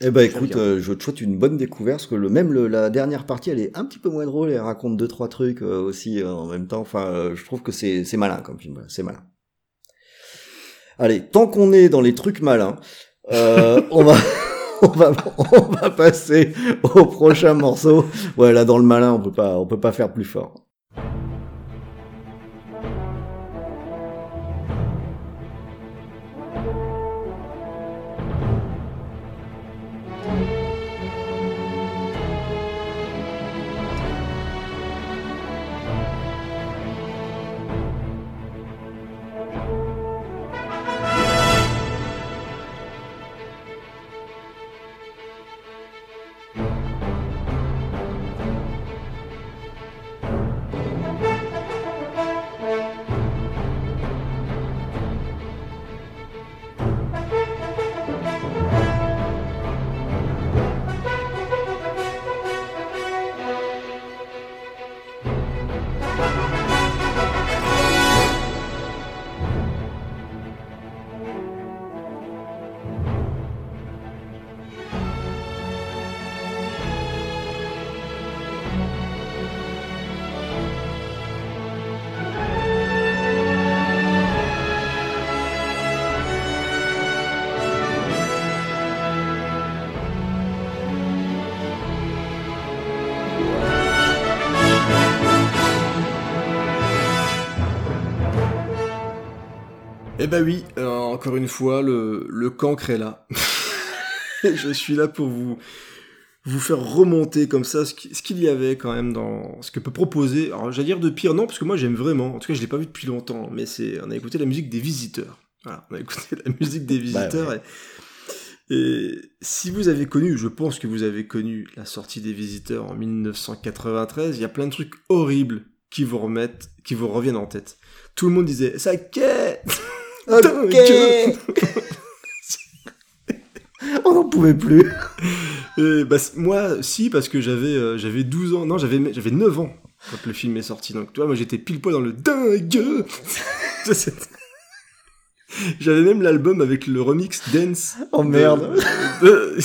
Eh ben écoute, euh, je te souhaite une bonne découverte parce que le, même le- la dernière partie, elle est un petit peu moins drôle. Elle raconte deux trois trucs euh, aussi euh, en même temps. Enfin, je trouve que c'est c'est malin comme film. C'est malin. Allez, tant qu'on est dans les trucs malins, euh, on va on va on va passer au prochain morceau. Ouais, là dans le malin, on peut pas on peut pas faire plus fort. Ben oui, euh, encore une fois, le, le cancre est là. Je suis là pour vous, vous faire remonter comme ça ce qui- ce qu'il y avait quand même dans ce que peut proposer. Alors j'allais dire de pire, non, parce que moi j'aime vraiment. En tout cas, je l'ai pas vu depuis longtemps, mais c'est, on a écouté la musique des visiteurs. Voilà, on a écouté la musique des visiteurs. et, et si vous avez connu, je pense que vous avez connu la sortie des visiteurs en 1993, il y a plein de trucs horribles qui vous remettent, qui vous reviennent en tête. Tout le monde disait ça qu'est Ok. on n'en pouvait plus. Euh, bah, moi, si, parce que j'avais euh, j'avais 12 ans, non, j'avais j'avais 9 ans quand le film est sorti. Donc, tu vois, moi, j'étais pile poil dans le dingue. J'avais même l'album avec le remix Dance. Oh de- merde. de-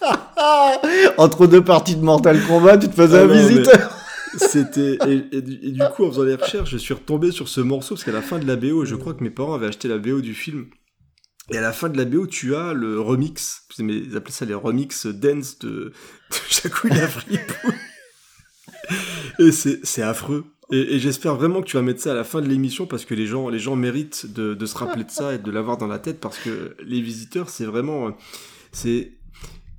Entre deux parties de Mortal Kombat, tu te faisais Ah un non, mais- visiteur. C'était et, et du- et coup en faisant les recherches, je suis retombé sur ce morceau parce qu'à la fin de la BO, je crois que mes parents avaient acheté la BO du film Et à la fin de la BO, tu as le remix, ils appelaient ça les remix dance de, de Jacouille. Et c'est affreux. Et, j'espère vraiment que tu vas mettre ça à la fin de l'émission parce que les gens, les gens méritent de, de se rappeler de ça et de l'avoir dans la tête parce que les visiteurs, c'est vraiment, c'est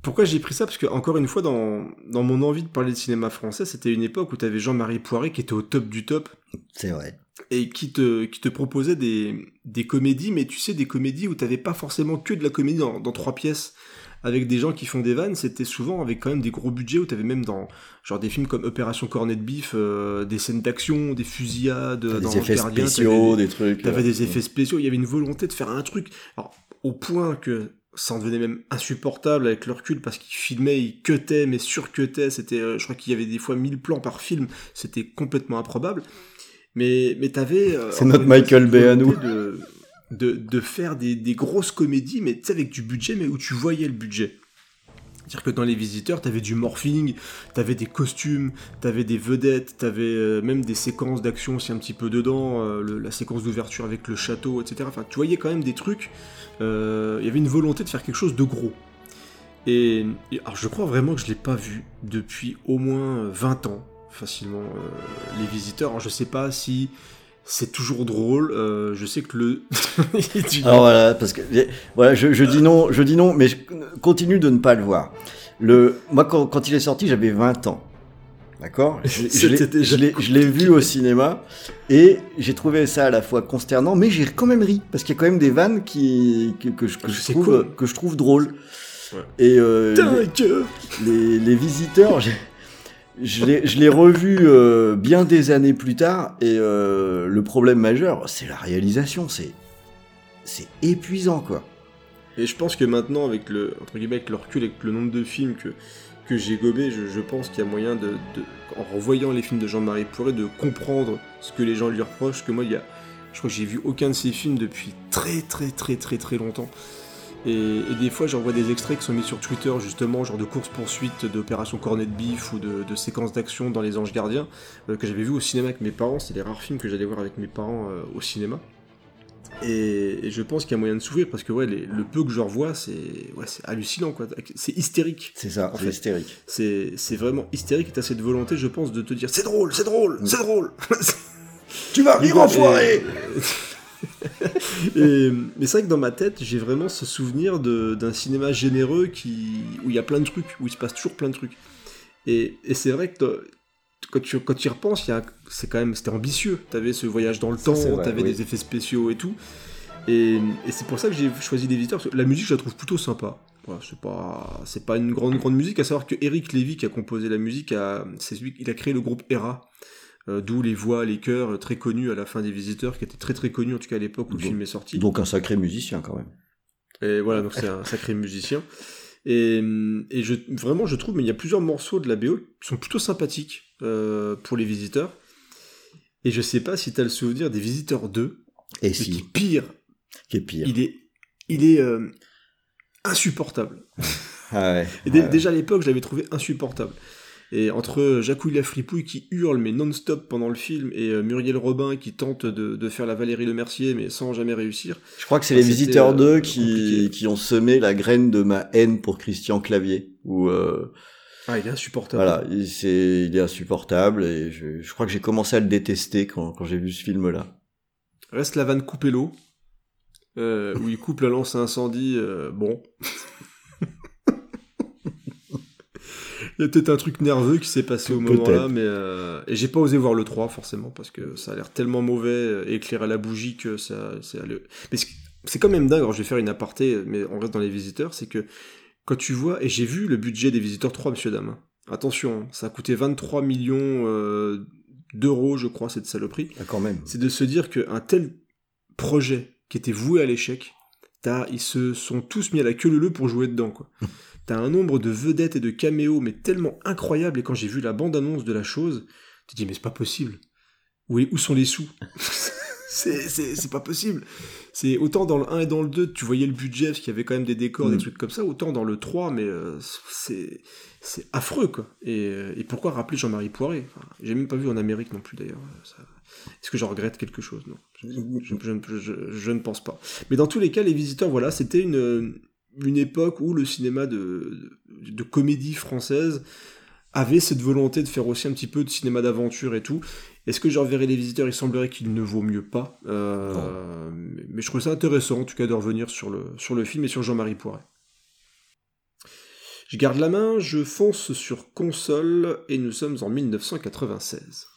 pourquoi j'ai pris ça? Parce que, encore une fois, dans, dans mon envie de parler de cinéma français, c'était une époque où tu avais Jean-Marie Poiré qui était au top du top. C'est vrai. Et qui te, qui te proposait des, des comédies, mais tu sais, des comédies où t'avais pas forcément que de la comédie dans, dans trois pièces avec des gens qui font des vannes, c'était souvent avec quand même des gros budgets où t'avais même dans genre des films comme Opération Cornet de Bif, euh, des scènes d'action, des fusillades, dans des effets spéciaux, des trucs. T'avais des effets spéciaux. Il y avait une volonté de faire un truc, alors au point que ça en devenait même insupportable avec le recul parce qu'il filmait, il cutait, mais surcutait. C'était, euh, je crois qu'il y avait des fois 1000 plans par film. C'était complètement improbable. Mais, mais t'avais. Euh, C'est notre Michael Bay à nous. De, de, de faire des, des, grosses comédies, mais tu sais, avec du budget, mais où tu voyais le budget. C'est-à-dire que dans les visiteurs, t'avais du morphing, t'avais des costumes, t'avais des vedettes, t'avais euh, même des séquences d'action aussi un petit peu dedans, la séquence d'ouverture avec le château, etc. Enfin, tu voyais quand même des trucs euh, il y avait une volonté de faire quelque chose de gros. Et, alors je crois vraiment que je l'ai pas vu depuis au moins 20 ans, facilement, euh, les visiteurs. Alors je sais pas si c'est toujours drôle. Euh, je sais que le. alors voilà, parce que voilà, je, je, dis non, je dis non, mais je continue de ne pas le voir. Le, moi, quand, quand il est sorti, j'avais 20 ans. D'accord? Je l'ai vu au cinéma et j'ai trouvé ça à la fois consternant, mais j'ai quand même ri parce qu'il y a quand même des vannes qui, que, que, je, trouve, que je trouve drôles. Et euh, les, les, visiteurs, je l'ai revu euh, bien des années plus tard et euh, le problème majeur, c'est la réalisation. C'est c'est épuisant quoi. Et je pense que maintenant, avec le entre guillemets, le recul, avec le nombre de films que que j'ai gobé, je, pense qu'il y a moyen de, en revoyant les films de Jean-Marie Poiret, de comprendre ce que les gens lui reprochent. Que moi, il y a, je crois que j'ai vu aucun de ses films depuis très très très très très longtemps. Et, des fois, j'envoie des extraits qui sont mis sur Twitter, justement, genre de course-poursuite, d'opération Cornet de Bif ou de, séquences d'action dans Les Anges Gardiens, euh, que j'avais vu au cinéma avec mes parents. C'est les rares films que j'allais voir avec mes parents euh, au cinéma. Et, je pense qu'il y a moyen de s'ouvrir parce que ouais, le peu que je revois, c'est ouais, hallucinant. quoi. C'est hystérique. C'est ça, c'est hystérique. C'est vraiment hystérique et t'as cette volonté, je pense, de te dire c'est drôle, c'est drôle, c'est drôle. tu vas rire enfoiré et, mais c'est vrai que dans ma tête, j'ai vraiment ce souvenir d'un cinéma généreux qui, où il y a plein de trucs, où il se passe toujours plein de trucs. Et, et c'est vrai que quand tu, quand tu y repenses, c'est quand même, c'était ambitieux. T'avais ce voyage dans le temps, t'avais des effets spéciaux et tout. Et, c'est pour ça que j'ai choisi des visiteurs, parce que la musique, je la trouve plutôt sympa. c'est pas, c'est pas une grande, grande musique, à savoir que Eric Lévy, qui a composé la musique, c'est celui, il a créé le groupe Era. Euh, d'où les voix, les chœurs euh, très connus à la fin des visiteurs, qui étaient très très connus en tout cas à l'époque où le film est sorti. Donc un sacré musicien quand même. Et voilà, donc c'est un sacré musicien. Et, et je, vraiment, je trouve, mais il y a plusieurs morceaux de la BO qui sont plutôt sympathiques euh, pour les visiteurs. Et je sais pas si tu as le souvenir des visiteurs 2. Et si. Qui pire. Qui est pire. Il est, il est euh, insupportable. Ah ouais, et Déjà à l'époque, je l'avais trouvé insupportable. Et entre Jacouille la fripouille qui hurle mais non-stop pendant le film et euh, Muriel Robin qui tente de, faire la Valérie Le Mercier mais sans jamais réussir. Je crois que c'est les Visiteurs 2 qui, qui ont semé la graine de ma haine pour Christian Clavier. Ah, il est insupportable. Voilà, il, est, il est insupportable et je, je crois que j'ai commencé à le détester quand, quand j'ai vu ce film-là. Reste la vanne couper l'eau, euh, où il coupe la lance à incendie, euh, bon. Il y a peut-être un truc nerveux qui s'est passé au moment-là, mais euh, et j'ai pas osé voir le 3 forcément parce que ça a l'air tellement mauvais euh, éclairé à la bougie que ça, c'est mais c'est quand même dingue. Alors je vais faire une aparté, mais on reste dans les visiteurs, c'est que quand tu vois, et j'ai vu le budget des Visiteurs 3, monsieur dame. Attention, hein, ça a coûté 23 millions euh, d'euros, je crois, cette saloperie. Ah, quand même. C'est de se dire qu'un tel projet qui était voué à l'échec, ils se sont tous mis à la queue leu pour jouer dedans, quoi. T'as un nombre de vedettes et de caméos, mais tellement incroyable, et quand j'ai vu la bande-annonce de la chose, tu te dis, mais c'est pas possible. Oui, où sont les sous? C'est pas possible. C'est autant dans le 1 et dans le 2, tu voyais le budget, parce qu'il y avait quand même des décors, des mm. trucs comme ça, autant dans le 3, mais euh, c'est c'est affreux, quoi. Et, euh, et pourquoi rappeler Jean-Marie Poiré? J'ai même pas vu en Amérique non plus, d'ailleurs. Est-ce que j'en regrette quelque chose? Non. Je, ne pense pas. Mais dans tous les cas, les visiteurs, voilà, c'était une, une époque où le cinéma de, de comédie française avait cette volonté de faire aussi un petit peu de cinéma d'aventure et tout. Est-ce que je reverrai les visiteurs Il semblerait qu'il ne vaut mieux pas. Euh, mais je trouve ça intéressant, en tout cas, de revenir sur le, sur le film et sur Jean-Marie Poiret. Je garde la main, je fonce sur console et nous sommes en 1996.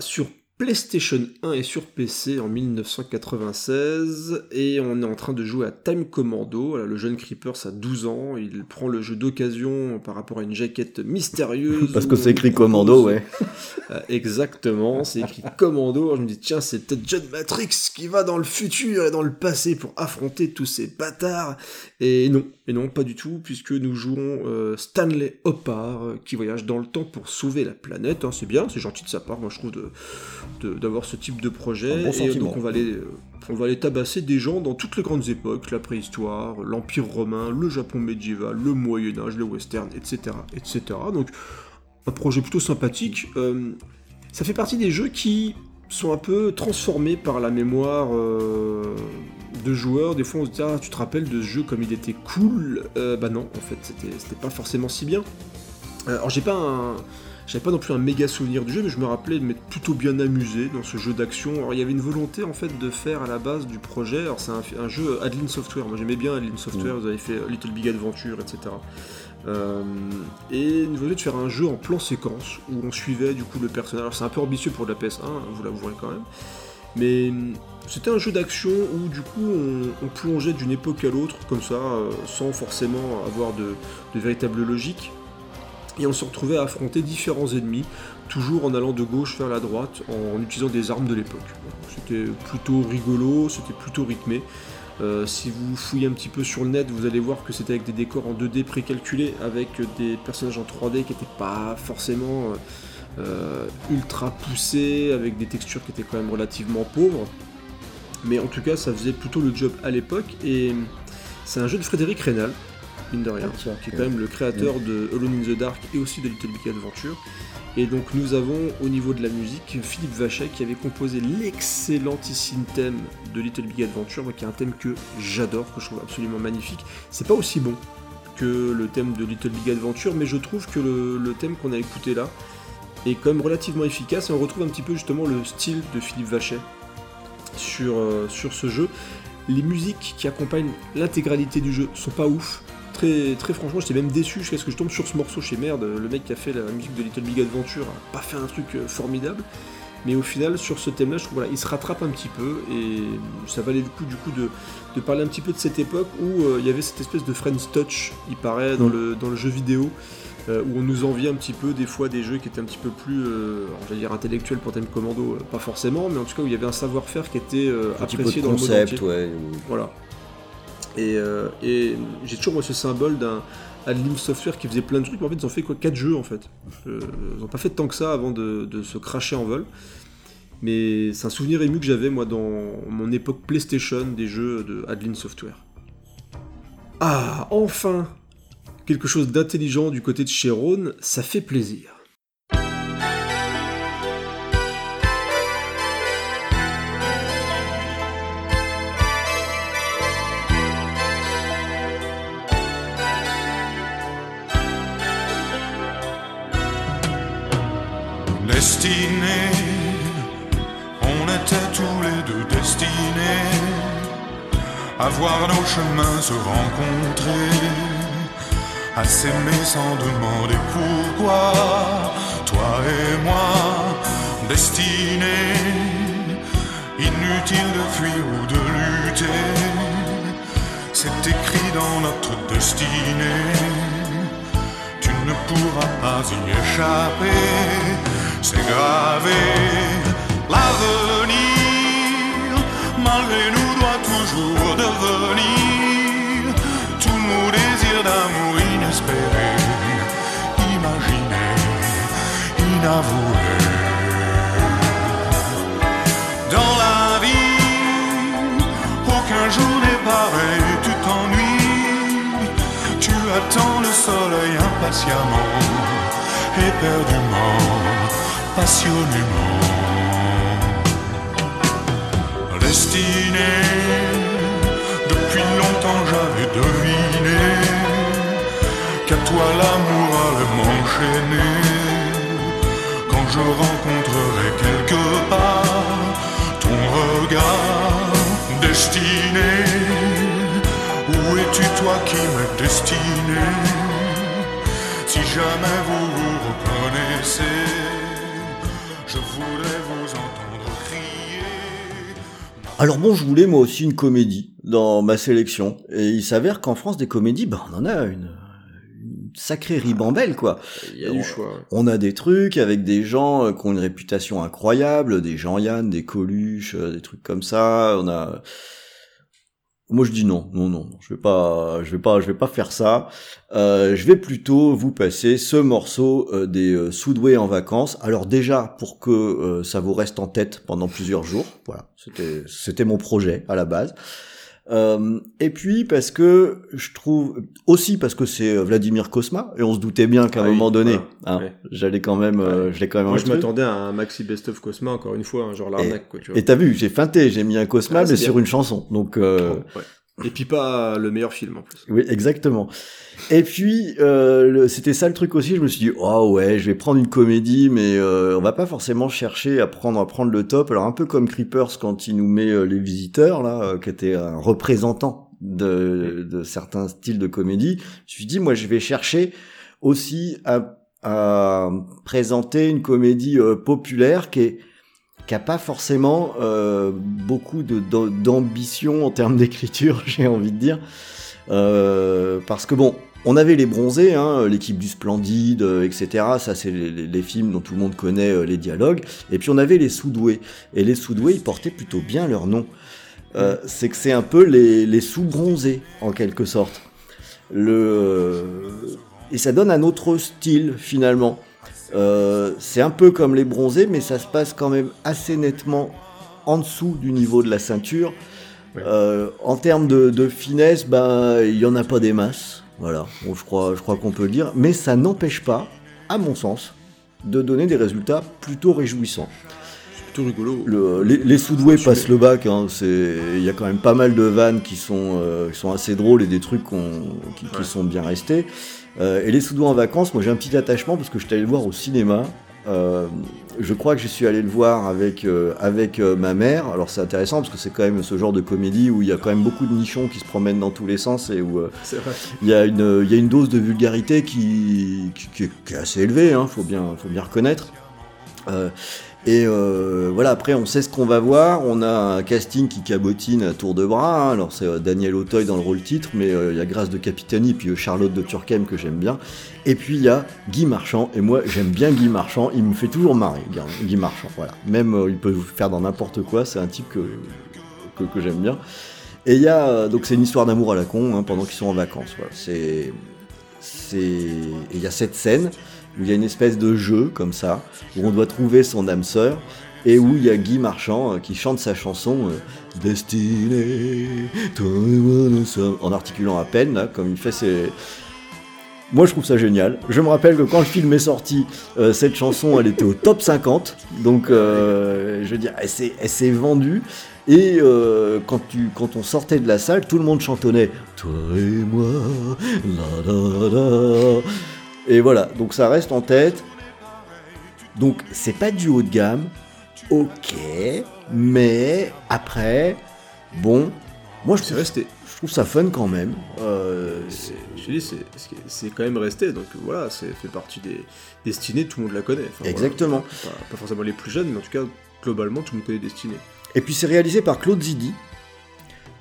Sur PlayStation 1 et sur PC en 1996 et on est en train de jouer à Time Commando. le jeune Creeper, ça a 12 ans, il prend le jeu d'occasion par rapport à une jaquette mystérieuse. Parce que c'est écrit Commando, ouais. Euh, exactement, c'est écrit Commando. Je me dis, tiens, c'est peut-être John Matrix qui va dans le futur et dans le passé pour affronter tous ces bâtards. Et non, et non, pas du tout, puisque nous jouons euh, Stanley Hopar euh, qui voyage dans le temps pour sauver la planète. Hein, c'est bien, c'est gentil de sa part, moi je trouve, de d'avoir ce type de projet. et donc on va, aller, euh, on va aller tabasser des gens dans toutes les grandes époques, la préhistoire, l'Empire romain, le Japon médiéval, le Moyen Âge, le western, etc. etc. Donc un projet plutôt sympathique. Euh, ça fait partie des jeux qui sont un peu transformés par la mémoire euh, de joueurs. Des fois on se dit ah tu te rappelles de ce jeu comme il était cool Bah non en fait c'était pas forcément si bien. alors j'ai pas un j'avais pas non plus un méga souvenir du jeu, mais je me rappelais de m'être plutôt bien amusé dans ce jeu d'action. Alors il y avait une volonté en fait de faire à la base du projet. Alors c'est un, jeu Adeline Software. Moi j'aimais bien Adeline Software. Mm. Vous avez fait Little Big Adventure, etc. Euh, et une volonté de faire un jeu en plan séquence où on suivait du coup le personnage. Alors c'est un peu ambitieux pour la PS1, vous l'avouerez quand même. Mais c'était un jeu d'action où du coup on, plongeait d'une époque à l'autre comme ça, euh, sans forcément avoir de, de véritable logique et on se retrouvait à affronter différents ennemis, toujours en allant de gauche vers la droite, en utilisant des armes de l'époque. C'était plutôt rigolo, c'était plutôt rythmé. Euh, si vous fouillez un petit peu sur le net, vous allez voir que c'était avec des décors en 2D précalculés, avec des personnages en 3D qui n'étaient pas forcément euh, euh, ultra poussés, avec des textures qui étaient quand même relativement pauvres. Mais en tout cas, ça faisait plutôt le job à l'époque, et c'est un jeu de Frédéric Rénal, mine de rien, qui est quand même le créateur de Alone in the Dark et aussi de Little Big Adventure. Et donc nous avons au niveau de la musique Philippe Vachet qui avait composé l'excellentissime thème de Little Big Adventure, qui est un thème que j'adore, que je trouve absolument magnifique. C'est pas aussi bon que le thème de Little Big Adventure, mais je trouve que le, thème qu'on a écouté là est quand même relativement efficace et on retrouve un petit peu justement le style de Philippe Vachet sur, euh, sur ce jeu. Les musiques qui accompagnent l'intégralité du jeu sont pas ouf, très, franchement, j'étais même déçu jusqu'à ce que je tombe sur ce morceau chez Merde. Le mec qui a fait la musique de Little Big Adventure a pas fait un truc euh, formidable. Mais au final, sur ce thème-là, je trouve voilà, il se rattrape un petit peu et ça valait le coup du coup de, parler un petit peu de cette époque où euh, il y avait cette espèce de Friends Touch, il paraît, dans, mm. le, dans le jeu vidéo. euh, où on nous envie un petit peu des fois des jeux qui étaient un petit peu plus, euh, alors, j'allais dire intellectuels pour Time Commando, euh, pas forcément, mais en tout cas où il y avait un savoir-faire qui était Un petit peu apprécié de dans le monde concept, entier. ouais. Voilà. Et, euh, et j'ai toujours moi ce symbole d'un Adlim Software qui faisait plein de trucs, mais en fait ils ont fait quoi? 4 jeux en fait. Euh, ils ont pas fait tant que ça avant de, de se cracher en vol. Mais c'est un souvenir ému que j'avais moi dans mon époque PlayStation des jeux de Adlin Software. Ah, enfin Quelque chose d'intelligent du côté de Sharon, ça fait plaisir. À voir nos chemins se rencontrer, à s'aimer sans demander pourquoi. Toi et moi, destinés, inutile de fuir ou de lutter, c'est écrit dans notre destinée tu ne pourras pas y échapper. C'est gravé. Malgré nous, doit toujours devenir tous nos désirs d'amour inespérés, imaginés, inavoués. Dans la vie, aucun jour n'est pareil, tu t'ennuies. Tu attends le soleil impatiemment, éperdument, passionnément. Destiné, depuis longtemps j'avais deviné qu'à toi l'amour allait m'enchaîner. Quand je rencontrerai quelque part ton regard destiné. Où es-tu toi qui m'es destiné? Si jamais vous vous reconnaissez, je voudrais vous. Alors bon, je voulais moi aussi une comédie dans ma sélection. Et il s'avère qu'en France, des comédies, bah, on en a une, une sacrée ribambelle, quoi. Il y a du choix. ouais. On a des trucs avec des gens euh, qui ont une réputation incroyable, des Jean-Yann, des Coluche, euh, des trucs comme ça. On a. Moi, je dis non, non, non, je vais pas, je vais pas, je vais pas faire ça. Euh, je vais plutôt vous passer ce morceau euh, des euh, Soudoués en vacances. Alors déjà pour que ça vous reste en tête pendant plusieurs jours. Voilà, c'était, c'était mon projet à la base. Euh, et puis parce que je trouve aussi parce que c'est euh, Vladimir Kosma et on se doutait bien qu'à un Ah oui, moment donné, hein, ouais. j'allais quand même, euh, je l'ai quand même. Moi je m'attendais à un maxi best of Cosma encore une fois, hein, genre l'arnaque quoi, tu vois. Et t'as vu, j'ai feinté, j'ai mis un Cosma Ah, mais sur une chanson. Donc euh, Ouais. Et puis pas le meilleur film en plus. oui, exactement. Et puis euh, c'était ça le truc aussi. Je me suis dit, oh ouais, je vais prendre une comédie, mais euh, on va pas forcément chercher à prendre à prendre le top. Alors un peu comme Creepers quand il nous met euh, les visiteurs là, euh, qui était un représentant de, de certains styles de comédie. Je me suis dit, moi, je vais chercher aussi à, à présenter une comédie euh, populaire qui est qui a pas forcément euh, beaucoup d'ambition en termes d'écriture, j'ai envie de dire, Euh, parce que bon, on avait les bronzés, hein, l'équipe du Splendide, euh, etc. Ça, c'est les, films dont tout le monde connaît les dialogues. Et puis on avait les Soudoués, et les Soudoués, ils portaient plutôt bien leur nom. C'est que c'est un peu les, les sous-bronzés en quelque sorte. Le et ça donne un autre style finalement. Euh, c'est un peu comme les bronzés, mais ça se passe quand même assez nettement en dessous du niveau de la ceinture. Ouais. Euh, en termes de, de finesse, ben il y en a pas des masses. Voilà, Bon, je crois, je crois qu'on peut le dire. Mais ça n'empêche pas, à mon sens, de donner des résultats plutôt réjouissants. C'est plutôt rigolo. Le- les, les sous-doués passent le bac. hein, Il y a quand même pas mal de vannes qui sont, euh, qui sont assez drôles et des trucs qu'on- qui, sont bien restés. Euh, et les sous-doués en vacances, moi j'ai un petit attachement parce que je suis allé le voir au cinéma. Euh, je crois que je suis allé le voir avec, euh, avec euh, ma mère. Alors c'est intéressant parce que c'est quand même ce genre de comédie où il y a quand même beaucoup de nichons qui se promènent dans tous les sens et où il y, a une, il y a une dose de vulgarité qui, qui, qui est, qui est assez élevée, hein, faut, bien, faut bien reconnaître. Et euh, voilà, après on sait ce qu'on va voir. On a un casting qui cabotine à tour de bras. hein. Alors c'est euh, Daniel Auteuil dans le rôle titre, mais euh, il y a Grâce de Capitani, puis Charlotte de Turckheim que j'aime bien. Et puis il y a Guy Marchand. Et moi j'aime bien Guy Marchand. Il me fait toujours marrer, Guy- Marchand. Voilà. Même il peut faire dans n'importe quoi. C'est un type que, j'aime bien. Et il y a donc c'est une histoire d'amour à la con hein, pendant qu'ils sont en vacances. Voilà. C'est il y a cette scène il y a une espèce de jeu comme ça où on doit trouver son âme sœur et où il y a Guy Marchand euh, qui chante sa chanson euh, Destinée, toi et moi nous sommes en articulant à peine là, comme il fait ses moi je trouve ça génial. Je me rappelle que quand le film est sorti, euh, cette chanson elle était au top 50. Donc euh, je veux dire, elle s'est, vendue. Et quand, tu, quand on sortait de la salle, tout le monde chantonnait Toi et moi, la la la. Et voilà, donc ça reste en tête. Donc c'est pas du haut de gamme, ok, mais après, bon, moi je trouve, resté. je trouve ça fun quand même. Euh, C'est- Je dis, c'est- quand même resté, donc voilà, c'est fait partie des destinées, tout le monde la connaît. Enfin, voilà. Exactement. Pas, pas forcément les plus jeunes, mais en tout cas, globalement, tout le monde connaît Destinée. Et puis c'est réalisé par Claude Zidi,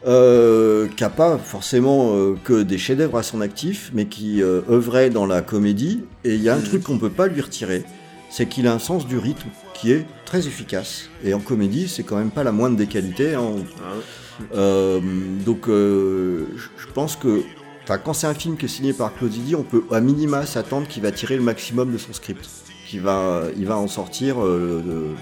euh, qui a pas forcément euh, que des chefs-d'œuvre à son actif, mais qui euh, œuvrait dans la comédie. Et il y a un truc qu'on peut pas lui retirer, c'est qu'il a un sens du rythme qui est très efficace. Et en comédie, c'est quand même pas la moindre des qualités. hein. Ah donc je pense que quand c'est un film qui est signé par Claude Zidi, on peut à minima s'attendre qu'il va tirer le maximum de son script. Qu'il va, il va en sortir euh, le-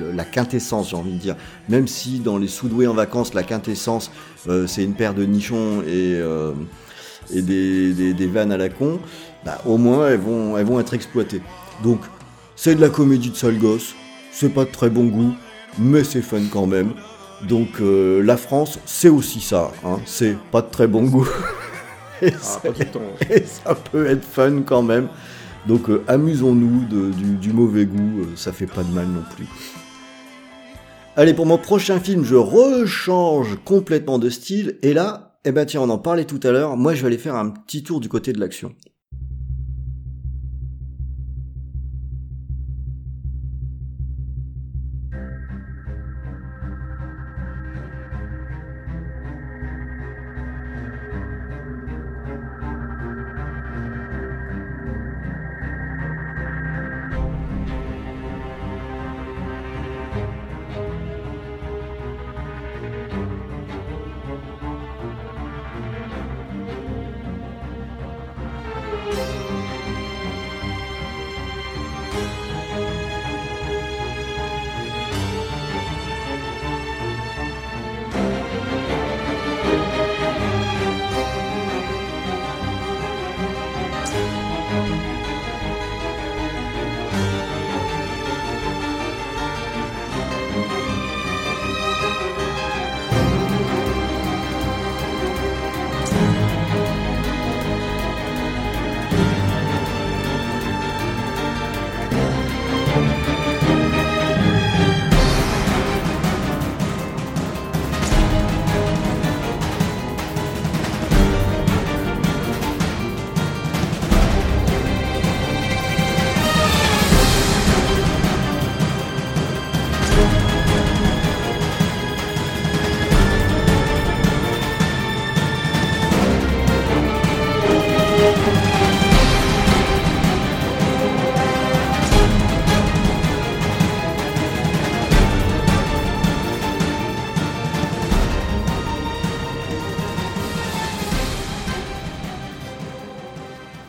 le- le- la quintessence, j'ai envie de dire. Même si dans les sous-doués en vacances, la quintessence, euh, c'est une paire de nichons et, euh, et des, des- des vannes à la con, bah, au moins elles vont, elles vont être exploitées. Donc c'est de la comédie de sale gosse, c'est pas de très bon goût, mais c'est fun quand même. Donc la France, c'est aussi ça, hein. c'est pas de très bon goût. et, Ah, ça, et ça peut être fun quand même. Donc euh, amusons-nous du mauvais goût, euh, ça fait pas de mal non plus. Allez, pour mon prochain film, je rechange complètement de style. Et là, eh ben tiens, on en parlait tout à l'heure. Moi, je vais aller faire un petit tour du côté de l'action.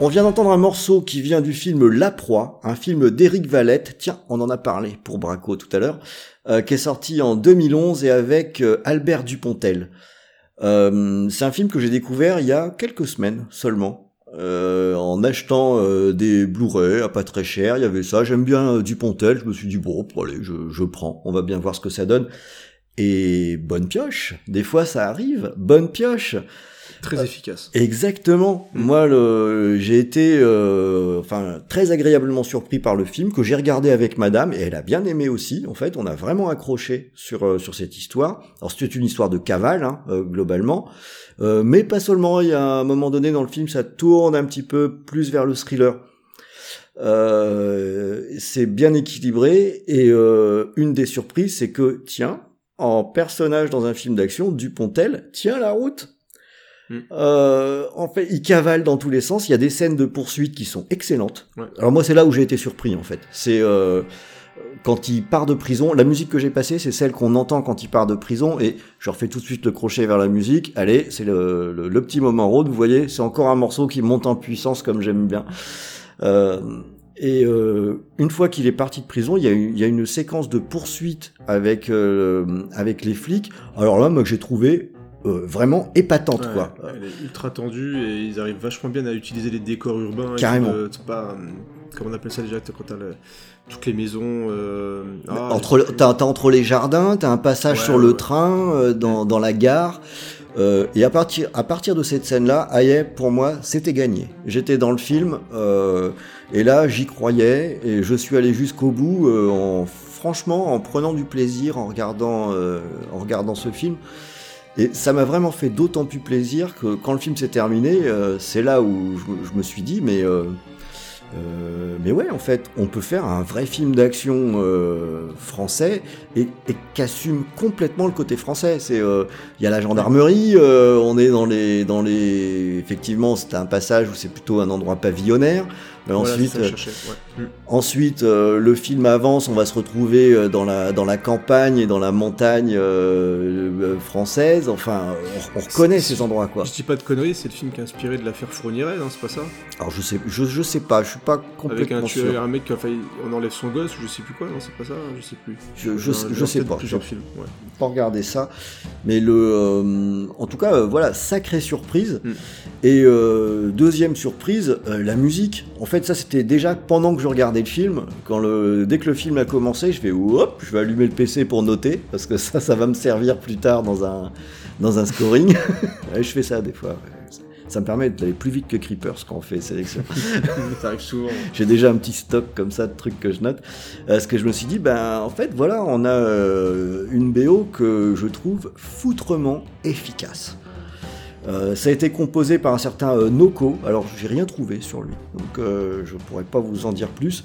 On vient d'entendre un morceau qui vient du film La Proie, un film d'Éric Valette. Tiens, on en a parlé pour Braco tout à l'heure, euh, qui est sorti en 2011 et avec euh, Albert Dupontel. Euh, c'est un film que j'ai découvert il y a quelques semaines seulement, en achetant des Blu-ray à pas très cher. Il y avait ça. J'aime bien Dupontel. Je me suis dit bon, allez, je prends. On va bien voir ce que ça donne. Et bonne pioche. Des fois, ça arrive. Bonne pioche. Très efficace. Exactement. Mm. Moi, le, j'ai été, euh, enfin, très agréablement surpris par le film que j'ai regardé avec Madame et elle a bien aimé aussi. En fait, on a vraiment accroché sur euh, sur cette histoire. Alors, c'est une histoire de cavale, hein, euh, globalement, Euh, mais pas seulement. Il y a un moment donné dans le film, ça tourne un petit peu plus vers le thriller. Euh, c'est bien équilibré et euh, une des surprises, c'est que tiens, en personnage dans un film d'action, Dupontel tient la route. Mm. Euh, en fait, il cavale dans tous les sens. Il y a des scènes de poursuite qui sont excellentes. Ouais. Alors moi, c'est là où j'ai été surpris en fait. C'est euh, quand il part de prison. La musique que j'ai passée, c'est celle qu'on entend quand il part de prison. Et je refais tout de suite le crochet vers la musique. Allez, c'est le, le, le petit moment road. Vous voyez, c'est encore un morceau qui monte en puissance comme j'aime bien. Euh, et euh, une fois qu'il est parti de prison, il y a une, il y a une séquence de poursuite avec euh, avec les flics. Alors là, moi, que j'ai trouvé euh, vraiment épatante, Ouais, quoi. Elle est ultra tendue et ils arrivent vachement bien à utiliser les décors urbains. et Carrément. tout, euh, pas. Comment on appelle ça déjà quand t'as le- toutes les maisons. euh, ah, entre, t'as, t'as entre les jardins, t'as un passage Ouais, sur le ouais. train, euh, dans, dans la gare. Euh, et à partir, à partir de cette scène-là, Aïe, pour moi, c'était gagné. J'étais dans le film, et là, j'y croyais, et je suis allé jusqu'au bout, en, franchement, en prenant du plaisir, en regardant, en regardant ce film. Et ça m'a vraiment fait d'autant plus plaisir que quand le film s'est terminé, euh, c'est là où je, me- je me suis dit, mais euh, euh, mais ouais, en fait, on peut faire un vrai film d'action euh, français et, et qu'assume complètement le côté français. C'est, euh, il y a la gendarmerie, euh, on est dans les, dans les, effectivement, c'est un passage où c'est plutôt un endroit pavillonnaire. Mais voilà, ensuite, ça cherchais, ouais. Mm. Ensuite, euh, le film avance, on va se retrouver euh, dans la dans la campagne et dans la montagne euh, française. Enfin, on, on reconnaît ces endroits quoi. Je dis pas de conneries, c'est le film qui est inspiré de l'affaire Fourniret, hein, c'est pas ça? Alors je sais, je, je sais pas, je suis pas Avec complètement un, sûr. un mec qui a failli. On enlève son gosse, ou je sais plus quoi, non, c'est pas ça, je sais plus. Je, je, J'ai sais- en- je sais pas. Plusieurs films, ouais. pas regardé ça, mais le, euh, en tout cas, voilà, sacrée surprise. Mm. Et deuxième surprise, la musique. En fait, ça c'était déjà pendant que je regardais le film. Quand le, dès que le film a commencé, je fais hop, je vais allumer le PC pour noter parce que ça, ça va me servir plus tard dans un dans un scoring. Je fais ça des fois. Ça me permet d'aller plus vite que Creepers quand on fait sélection. ça arrive souvent. J'ai déjà un petit stock comme ça de trucs que je note. Euh, ce que je me suis dit, ben en fait voilà, on a euh, une BO que je trouve foutrement efficace. Euh, ça a été composé par un certain euh, Noko, alors j'ai rien trouvé sur lui, donc euh, je pourrais pas vous en dire plus.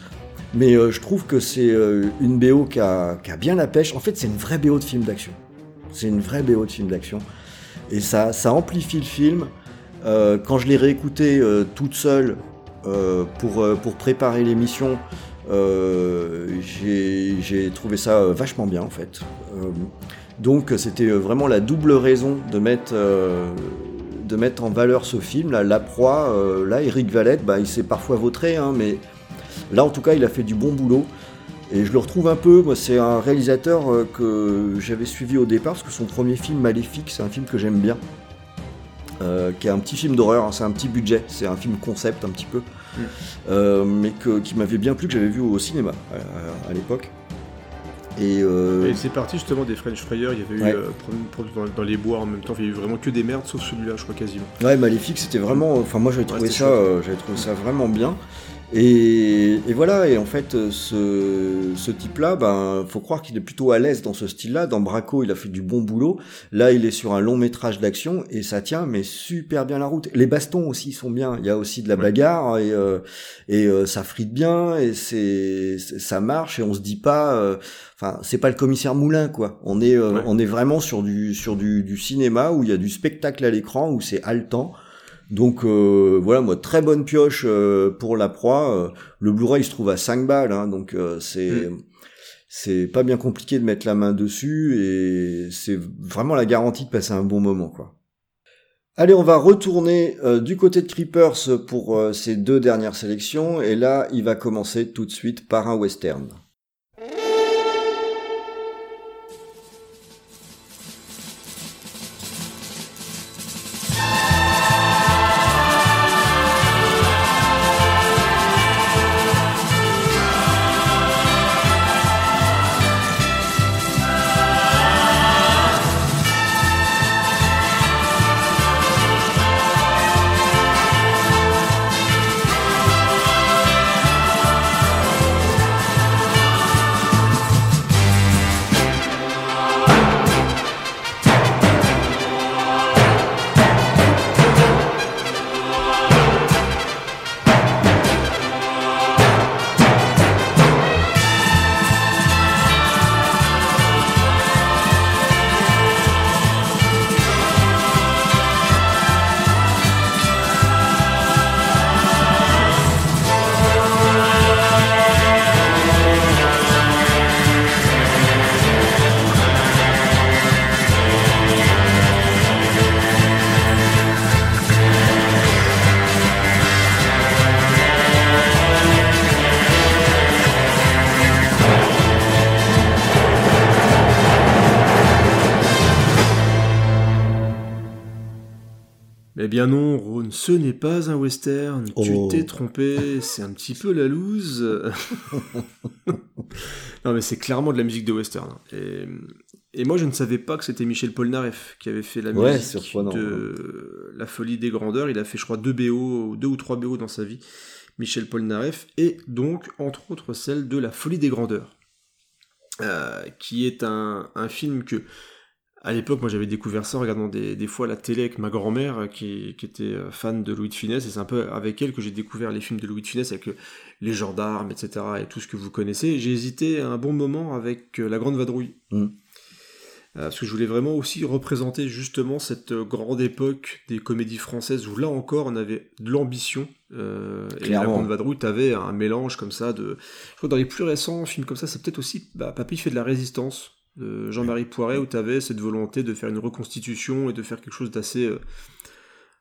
Mais je trouve que c'est une BO qui a, qui a bien la pêche. En fait, c'est une vraie BO de film d'action. C'est une vraie BO de film d'action. Et ça, ça amplifie le film. Quand je l'ai réécouté toute seule pour, pour préparer l'émission, j'ai trouvé ça vachement bien en fait. Donc c'était vraiment la double raison de mettre, de mettre en valeur ce film. Là, La Proie, euh, là, Eric Valette, bah, il s'est parfois vautré, hein, mais là en tout cas il a fait du bon boulot. Et je le retrouve un peu, moi c'est un réalisateur euh, que j'avais suivi au départ, parce que son premier film Maléfique, c'est un film que j'aime bien. Euh, qui est un petit film d'horreur, hein, c'est un petit budget, c'est un film concept un petit peu, Mm. Euh, mais que, qui m'avait bien plu, que j'avais vu au cinéma à, à l'époque. Et, euh, Et c'est parti justement des French Fryers, il y avait Ouais. eu euh, dans, les bois en même temps, il y a eu vraiment que des merdes sauf celui-là, je crois quasiment. Ouais, Maléfique, c'était vraiment. Enfin, moi, j'avais trouvé ça, euh, j'avais trouvé ça vraiment bien. Et, et voilà. Et en fait, ce, ce type-là, ben, faut croire qu'il est plutôt à l'aise dans ce style-là. Dans Braco, il a fait du bon boulot. Là, il est sur un long métrage d'action et ça tient, mais super bien la route. Les bastons aussi sont bien. Il y a aussi de la Ouais. bagarre et euh, et euh, ça frite bien et c'est ça marche et on se dit pas. euh, Enfin, c'est pas le commissaire Moulin, quoi. On est euh, Ouais. on est vraiment sur du sur du, du cinéma où il y a du spectacle à l'écran où c'est haletant. Donc euh, voilà, moi très bonne pioche euh, pour la proie. Euh, le Blu-ray il se trouve à 5 balles, hein, donc euh, c'est c'est pas bien compliqué de mettre la main dessus et c'est vraiment la garantie de passer un bon moment quoi. Allez, on va retourner euh, du côté de Creepers pour euh, ces deux dernières sélections et là il va commencer tout de suite par un western. Bien non, Ron, ce n'est pas un western. Oh. Tu t'es trompé, c'est un petit peu la loose. non mais c'est clairement de la musique de western. hein. Et, et moi je ne savais pas que c'était Michel Polnareff qui avait fait la Ouais, musique surprenant. de La Folie des Grandeurs. Il a fait je crois deux BO, deux ou trois BO dans sa vie. Michel Polnareff et donc entre autres celle de La Folie des Grandeurs, euh, qui est un, un film que à l'époque, moi j'avais découvert ça en regardant des, des fois la télé avec ma grand-mère euh, qui, qui était euh, fan de Louis de Funès, et c'est un peu avec elle que j'ai découvert les films de Louis de Funès avec euh, les gendarmes, etc. et tout ce que vous connaissez. J'ai hésité un bon moment avec La Grande Vadrouille. Mm. Euh, parce que je voulais vraiment aussi représenter justement cette grande époque des comédies françaises où là encore on avait de l'ambition. euh, et La. Grande Vadrouille, t'avais un mélange comme ça de. Je crois que dans les plus récents films comme ça, c'est peut-être aussi bah, Papy fait de la résistance de Jean-Marie Poiret où tu avais cette volonté de faire une reconstitution et de faire quelque chose d'assez euh,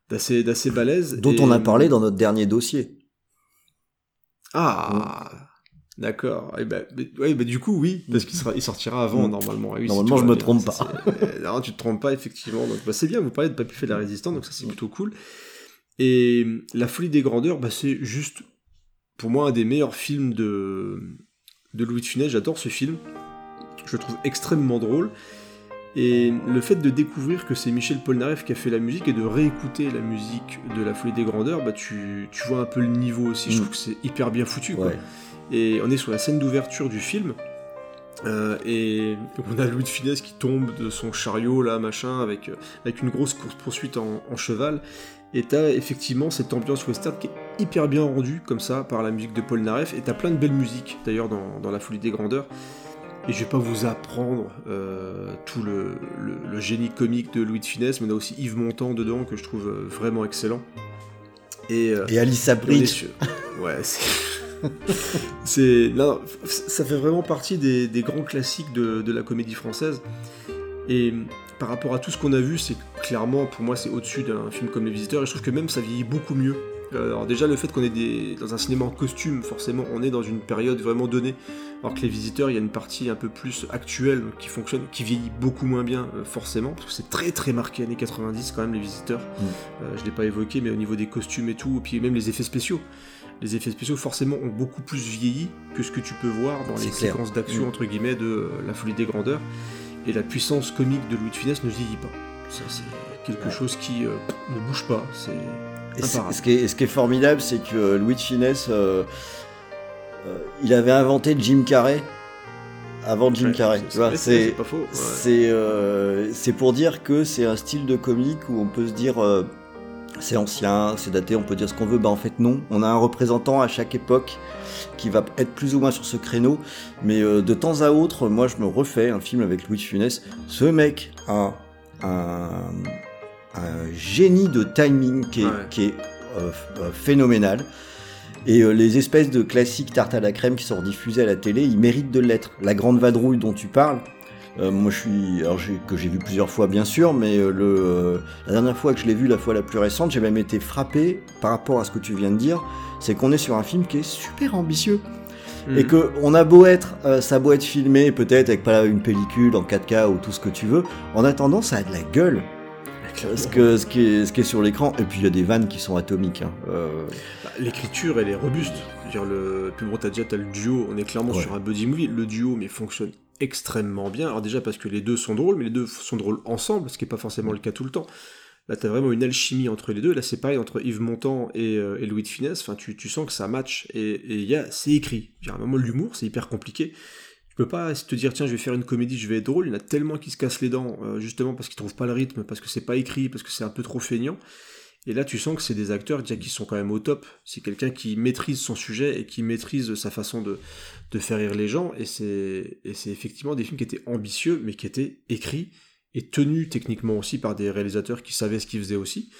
d'assez d'assez balèze. Dont Et- on a parlé dans notre dernier dossier. ah d'accord. Et ben mais- ouais, bah, du coup oui parce qu'il sera il sortira avant Mm. normalement. Ah oui, Normalement, je me bien, trompe c'est- euh, non tu te trompes pas effectivement. Donc bah, c'est bien vous parlez de Papy fait de la résistance donc ça c'est plutôt cool. Et la folie des grandeurs bah, c'est juste pour moi un des meilleurs films de de Louis de Funès. J'adore ce film je le trouve extrêmement drôle et le fait de découvrir que c'est Michel Polnareff qui a fait la musique et de réécouter la musique de La Folie des Grandeurs, bah tu, tu vois un peu le niveau aussi. Je Mm. trouve que c'est hyper bien foutu. Quoi. Ouais. Et on est sur la scène d'ouverture du film. euh, et on a Louis de Funès qui tombe de son chariot là, machin, avec, euh, avec une grosse course poursuite en, en cheval. Et t'as effectivement cette ambiance western qui est hyper bien rendue comme ça par la musique de Paul Naref. Et t'as plein de belles musiques d'ailleurs dans, dans La Folie des Grandeurs. Et je vais pas vous apprendre euh, tout le, le- le génie comique de Louis de Funès, mais on a aussi Yves Montand dedans que je trouve euh, vraiment excellent. Et, euh, Et Alice sur- Ouais, c'est. ça fait vraiment partie des, des grands classiques de, de la comédie française. Et par rapport à tout ce qu'on a vu, c'est clairement, pour moi, c'est au-dessus d'un film comme Les Visiteurs. Et je trouve que même ça vieillit beaucoup mieux. Euh, Alors, déjà, le fait qu'on est des, dans un cinéma en costume, forcément, on est dans une période vraiment donnée. Alors que Les Visiteurs, il y a une partie un peu plus actuelle qui fonctionne, qui vieillit beaucoup moins bien, euh, forcément. Parce que c'est très très marqué années 90 quand même, Les Visiteurs. Euh, je l'ai pas évoqué, mais au niveau des costumes et tout, et puis même les effets spéciaux. Les effets spéciaux, forcément, ont beaucoup plus vieilli que ce que tu peux voir dans les clair. séquences d'action, Mm. entre guillemets, de euh, La Folie des Grandeurs. Et la puissance comique de Louis de Funès ne vieillit pas. Ça, c'est quelque Ouais. chose qui ne bouge pas. C'est Et ce, qui est, ce qui est formidable, c'est que Louis de Funès, euh, euh, il avait inventé Jim Carrey avant Jim Ouais, Carrey. c'est- pas faux. ouais. c'est euh, pour dire que c'est un style de comique où on peut se dire euh, c'est ancien, c'est daté, on peut dire ce qu'on veut. Bah en fait non, on a un représentant à chaque époque qui va être plus ou moins sur ce créneau, mais euh, de temps à autre, moi je me refais un film avec Louis de Funès. Ce mec a un, un génie de timing qui est, Ouais. qui est euh, euh, phénoménal. Et euh, les espèces de classiques tarte à la crème qui sont diffusés à la télé, ils méritent de l'être. La grande vadrouille dont tu parles, euh, moi je suis, alors que j'ai vu plusieurs fois bien sûr, mais le, la dernière fois que je l'ai vu, la fois la plus récente, j'ai même été frappé par rapport à ce que tu viens de dire, c'est qu'on est sur un film qui est super ambitieux et Mm. que on a beau être, ça a beau être filmé peut-être avec pas une pellicule en 4K ou tout ce que tu veux, en attendant ça a de la gueule. Ce, que, ce, qui est, ce qui est sur l'écran, et puis il y a des vannes qui sont atomiques. hein. Euh, Bah, L'écriture, elle est robuste. Dire, le... Puis bon, t'as déjà le duo, on est clairement Ouais. sur un buddy movie. Le duo, mais fonctionne extrêmement bien. Alors déjà parce que les deux sont drôles, mais les deux sont drôles ensemble, ce qui n'est pas forcément le cas tout le temps. Là, t'as vraiment une alchimie entre les deux. Là, c'est pareil entre Yves Montand et, euh, et Louis de Funès. Enfin, tu, tu sens que ça match. Et et il y a, c'est écrit. À un moment, l'humour, c'est hyper compliqué. Peux pas te dire, tiens, je vais faire une comédie, je vais être drôle. Il y en a tellement qui se cassent les dents, euh, justement parce qu'ils trouvent pas le rythme, parce que c'est pas écrit, parce que c'est un peu trop feignant. Et là, tu sens que c'est des acteurs déjà qui sont quand même au top. C'est quelqu'un qui maîtrise son sujet et qui maîtrise sa façon de, de faire rire les gens. Et c'est, et c'est effectivement des films qui étaient ambitieux, mais qui étaient écrits et tenus techniquement aussi par des réalisateurs qui savaient ce qu'ils faisaient aussi.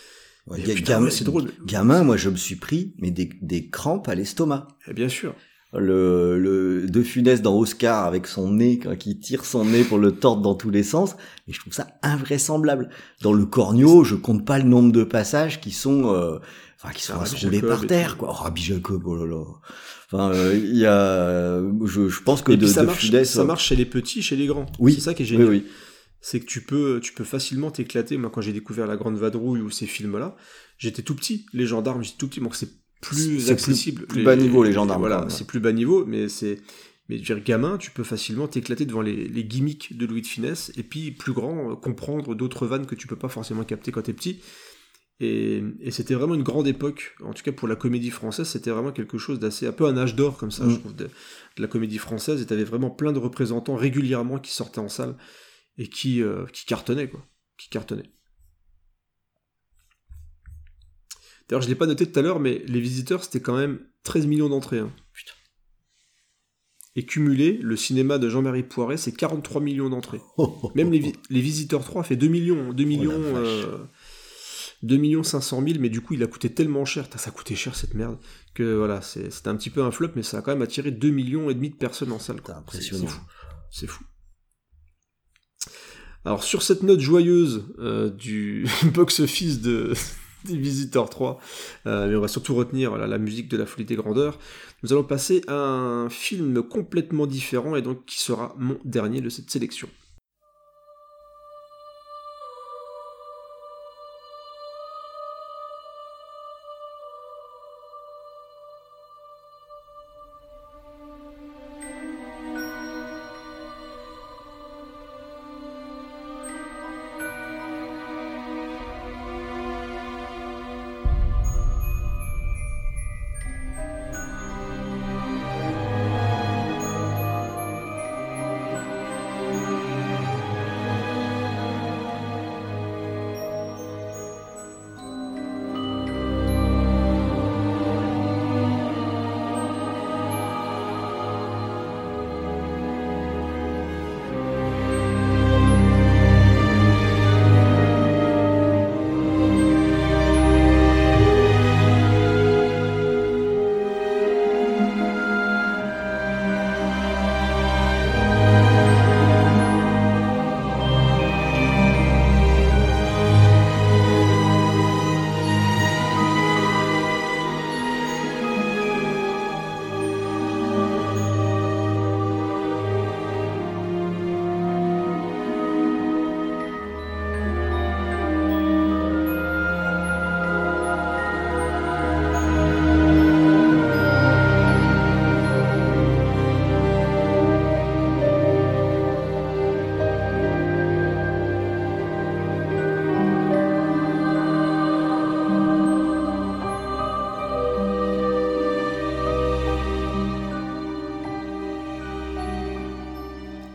ouais, putain, gamin, ouais, c'est drôle. gamin, moi je me suis pris mais des, des crampes à l'estomac. Et bien sûr. Le, le De Funès dans Oscar avec son nez, quand qui tire son nez pour le tordre dans tous les sens, et je trouve ça invraisemblable. Dans le Cornio, je compte pas le nombre de passages qui sont, euh, enfin, qui sont Ah, Jacob par terre, quoi. Oh, Rabbi Jacob, oh là là. Enfin, euh, il y a, je, je pense que et de, ça de marche, Funès, ça marche chez les petits, chez les grands. Oui. C'est ça qui est oui, génial. oui. c'est que tu peux, tu peux facilement t'éclater. Moi, quand j'ai découvert La Grande Vadrouille ou ces films-là, j'étais tout petit. Les gendarmes, j'étais tout petit, donc c'est plus accessible. plus bas niveau, les gendarmes, Voilà, c'est plus bas niveau, mais c'est. Mais je veux dire, gamin, tu peux facilement t'éclater devant les, les gimmicks de Louis de Finesse, et puis plus grand, euh, comprendre d'autres vannes que tu peux pas forcément capter quand t'es petit. Et, et c'était vraiment une grande époque, en tout cas pour la comédie française, c'était vraiment quelque chose d'assez, un peu un âge d'or comme ça, Mm. je trouve, de, de la comédie française, et t'avais vraiment plein de représentants régulièrement qui sortaient en salle, et qui, euh, qui cartonnaient, quoi. Qui cartonnaient. D'ailleurs, je l'ai pas noté tout à l'heure, mais les visiteurs, c'était quand même 13 millions d'entrées. hein. Putain. Et cumulé, le cinéma de Jean-Marie Poiret, c'est 43 millions d'entrées. Même les, vi- les Visiteurs 3 fait 2 millions. 2 millions, Oh vache. euh, 2 millions 500 000, mais du coup, il a coûté tellement cher. Ça a coûté cher cette merde. Que voilà, c'est- c'était un petit peu un flop, mais ça a quand même attiré 2 millions et demi de personnes en salle. impressionnant. c'est fou. C'est fou. Alors, sur cette note joyeuse euh, du box-office de, des Visiteurs 3, euh, mais on va surtout retenir la musique de la folie des grandeurs, nous allons passer à un film complètement différent et donc qui sera mon dernier de cette sélection.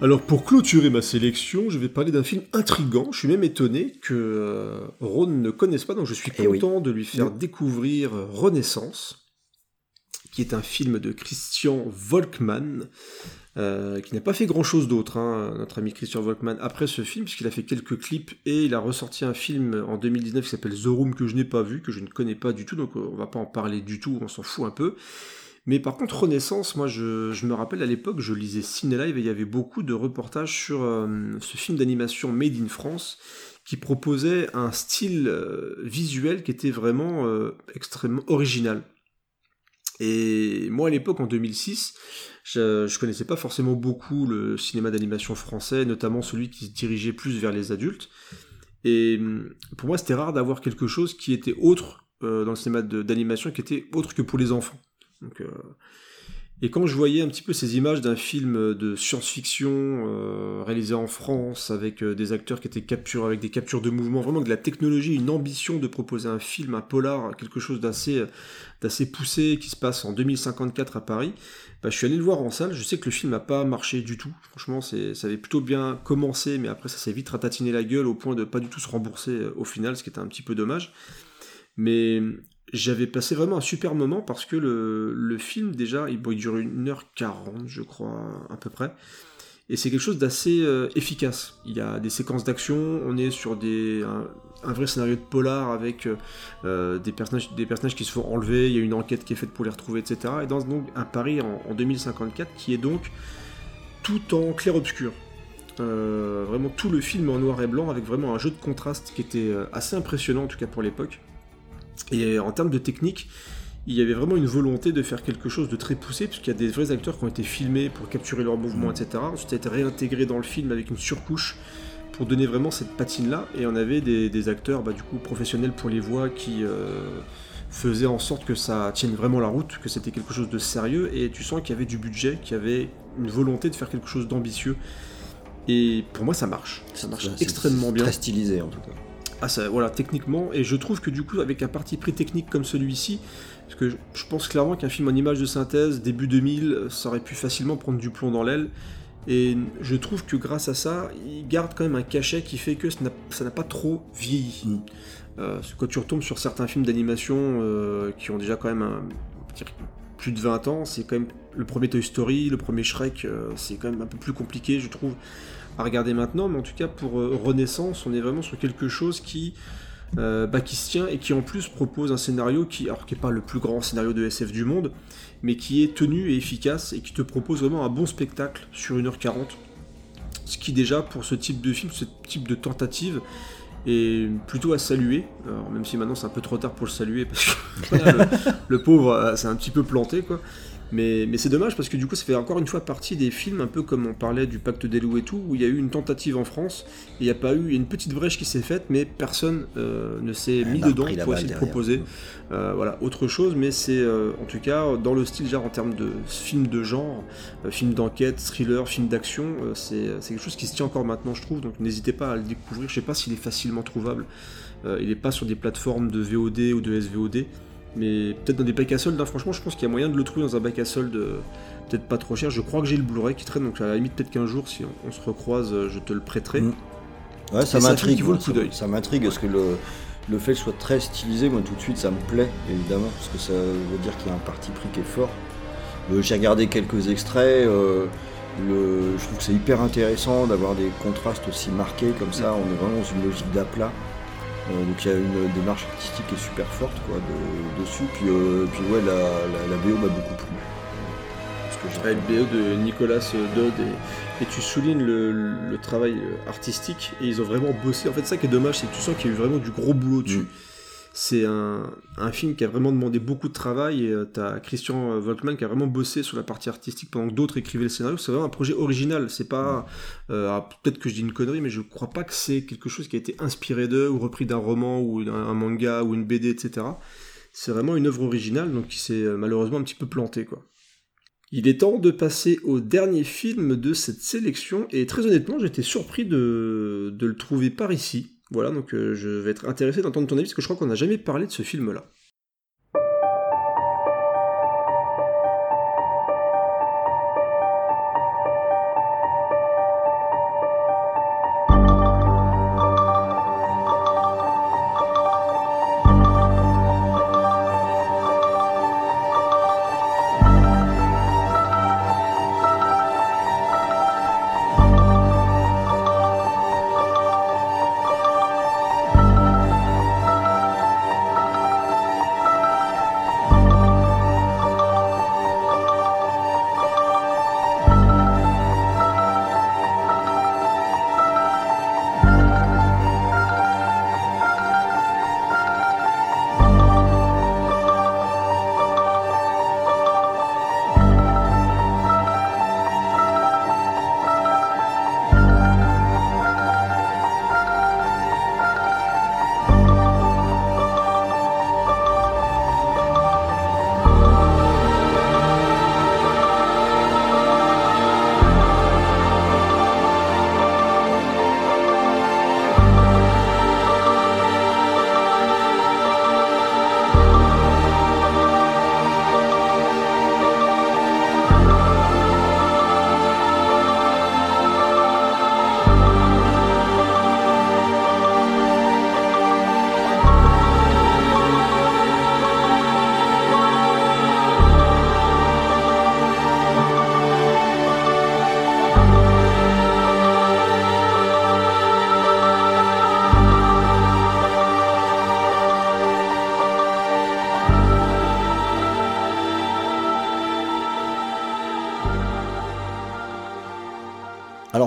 Alors pour clôturer ma sélection, je vais parler d'un film intrigant. Je suis même étonné que euh, Ron ne connaisse pas, donc je suis Eh oui. content de lui faire découvrir euh, Renaissance, qui est un film de Christian Volkmann, euh, qui n'a pas fait grand-chose d'autre, hein, notre ami Christian Volkmann, après ce film, puisqu'il a fait quelques clips et il a ressorti un film en 2019 qui s'appelle The Room que je n'ai pas vu, que je ne connais pas du tout, donc on va pas en parler du tout, on s'en fout un peu. Mais par contre, Renaissance, moi je, me rappelle à l'époque, je lisais Ciné Live et il y avait beaucoup de reportages sur euh, ce film d'animation Made in France qui proposait un style euh, visuel qui était vraiment euh, extrêmement original. Et moi à l'époque, en 2006, je, connaissais pas forcément beaucoup le cinéma d'animation français, notamment celui qui se dirigeait plus vers les adultes. Et pour moi, c'était rare d'avoir quelque chose qui était autre dans le cinéma d'animation, qui était autre que pour les enfants. Euh, Et quand je voyais un petit peu ces images d'un film de science-fiction euh, réalisé en France avec euh, des acteurs qui étaient capturés avec des captures de mouvement, vraiment de la technologie, une ambition de proposer un film, un polar, quelque chose d'assez poussé qui se passe en 2054 à Paris, bah, je suis allé le voir en salle. Je sais que le film n'a pas marché du tout. Franchement, ça avait plutôt bien commencé, mais après ça s'est vite ratatiné la gueule au point de pas du tout se rembourser au final, ce qui était un petit peu dommage. Mais j'avais passé vraiment un super moment parce que le, film, déjà, il, dure 1h40, je crois, à peu près. Et c'est quelque chose d'assez euh, efficace. Il y a des séquences d'action, on est sur des, un, vrai scénario de polar avec euh, des, personnages, des personnages qui se font enlever, il y a une enquête qui est faite pour les retrouver, etc. Et dans donc un Paris en, en 2054 qui est donc tout en clair-obscur. Euh, vraiment tout le film en noir et blanc avec vraiment un jeu de contraste qui était euh, assez impressionnant en tout cas pour l'époque. Et en termes de technique, il y avait vraiment une volonté de faire quelque chose de très poussé, puisqu'il y a des vrais acteurs qui ont été filmés pour capturer leurs mouvements, etc. Ensuite, ça a été réintégré dans le film avec une surcouche pour donner vraiment cette patine-là. Et on avait des, des acteurs, bah, du coup, professionnels pour les voix qui euh, faisaient en sorte que ça tienne vraiment la route, que c'était quelque chose de sérieux. Et tu sens qu'il y avait du budget, qu'il y avait une volonté de faire quelque chose d'ambitieux. Et pour moi, ça marche. Ça marche extrêmement bien. Très stylisé en tout cas. Ah voilà, techniquement, et je trouve que du coup, avec un parti pris technique comme celui-ci, parce que je- pense clairement qu'un film en image de synthèse, début 2000, ça aurait pu facilement prendre du plomb dans l'aile, et je trouve que grâce à ça, il garde quand même un cachet qui fait que ça n'a- pas trop vieilli. Euh, quand tu retombes sur certains films d'animation euh, qui ont déjà quand même plus de 20 ans, c'est quand même le premier Toy Story, le premier Shrek, euh, c'est quand même un peu plus compliqué, je trouve, à regarder maintenant, mais en tout cas pour euh, Renaissance, on est vraiment sur quelque chose qui, euh, bah, qui se tient et qui en plus propose un scénario qui, alors qui n'est pas le plus grand scénario de SF du monde, mais qui est tenu et efficace et qui te propose vraiment un bon spectacle sur 1h40. Ce qui déjà pour ce type de film, ce type de tentative, est plutôt à saluer, alors même si maintenant c'est un peu trop tard pour le saluer parce que le, le pauvre euh, c'est un petit peu planté quoi. Mais, mais c'est dommage parce que du coup ça fait encore une fois partie des films un peu comme on parlait du pacte des loups et tout où il y a eu une tentative en France et il n'y a pas eu il y a une petite brèche qui s'est faite mais personne euh, ne s'est mis bah, dedans pour essayer de proposer euh, voilà autre chose mais c'est euh, en tout cas dans le style genre en termes de film de genre film d'enquête thriller film d'action c'est quelque chose qui se tient encore maintenant je trouve donc n'hésitez pas à le découvrir je sais pas s'il est facilement trouvable il n'est pas sur des plateformes de VOD ou de SVOD, mais peut-être dans des bacs à soldes. hein. Franchement, je pense qu'il y a moyen de le trouver dans un bac à soldes, euh, peut-être pas trop cher. Je crois que j'ai le Blu-ray qui traîne, donc à la limite, peut-être qu'un jour, si on, on se recroise, euh, je te le prêterai. Mm. Ouais, ça m'intrigue. ça- m'intrigue parce que le, le fait que ce soit très stylisé, moi tout de suite ça me plaît, évidemment, parce que ça veut dire qu'il y a un parti pris qui est fort. Euh, J'ai regardé quelques extraits. euh, le, je trouve que c'est hyper intéressant d'avoir des contrastes aussi marqués comme ça. On est vraiment dans une logique d'aplat. Euh, donc il y a une démarche artistique qui est super forte quoi, de- dessus. Puis, euh, puis ouais, la, la, la BO m'a beaucoup plu. Parce que j'ai- Avec BO de Nicolas Dodd et, et tu soulignes le, le travail euh, artistique et ils ont vraiment bossé. En fait, ça qui est dommage, c'est que tu sens qu'il y a eu vraiment du gros boulot dessus. Mm. C'est un, film qui a vraiment demandé beaucoup de travail et euh, t'as Christian euh, Volkmann qui a vraiment bossé sur la partie artistique pendant que d'autres écrivaient le scénario. C'est vraiment un projet original. C'est pas euh, peut-être que je dis une connerie, mais je crois pas que c'est quelque chose qui a été inspiré d'eux ou repris d'un roman ou d'un un manga ou une BD, etc. C'est vraiment une œuvre originale, donc qui s'est malheureusement un petit peu planté quoi. Il est temps de passer au dernier film de cette sélection, et très honnêtement, j'étais surpris de le trouver par ici. Voilà, donc euh, je vais être intéressé d'entendre ton avis, parce que je crois qu'on n'a jamais parlé de ce film-là.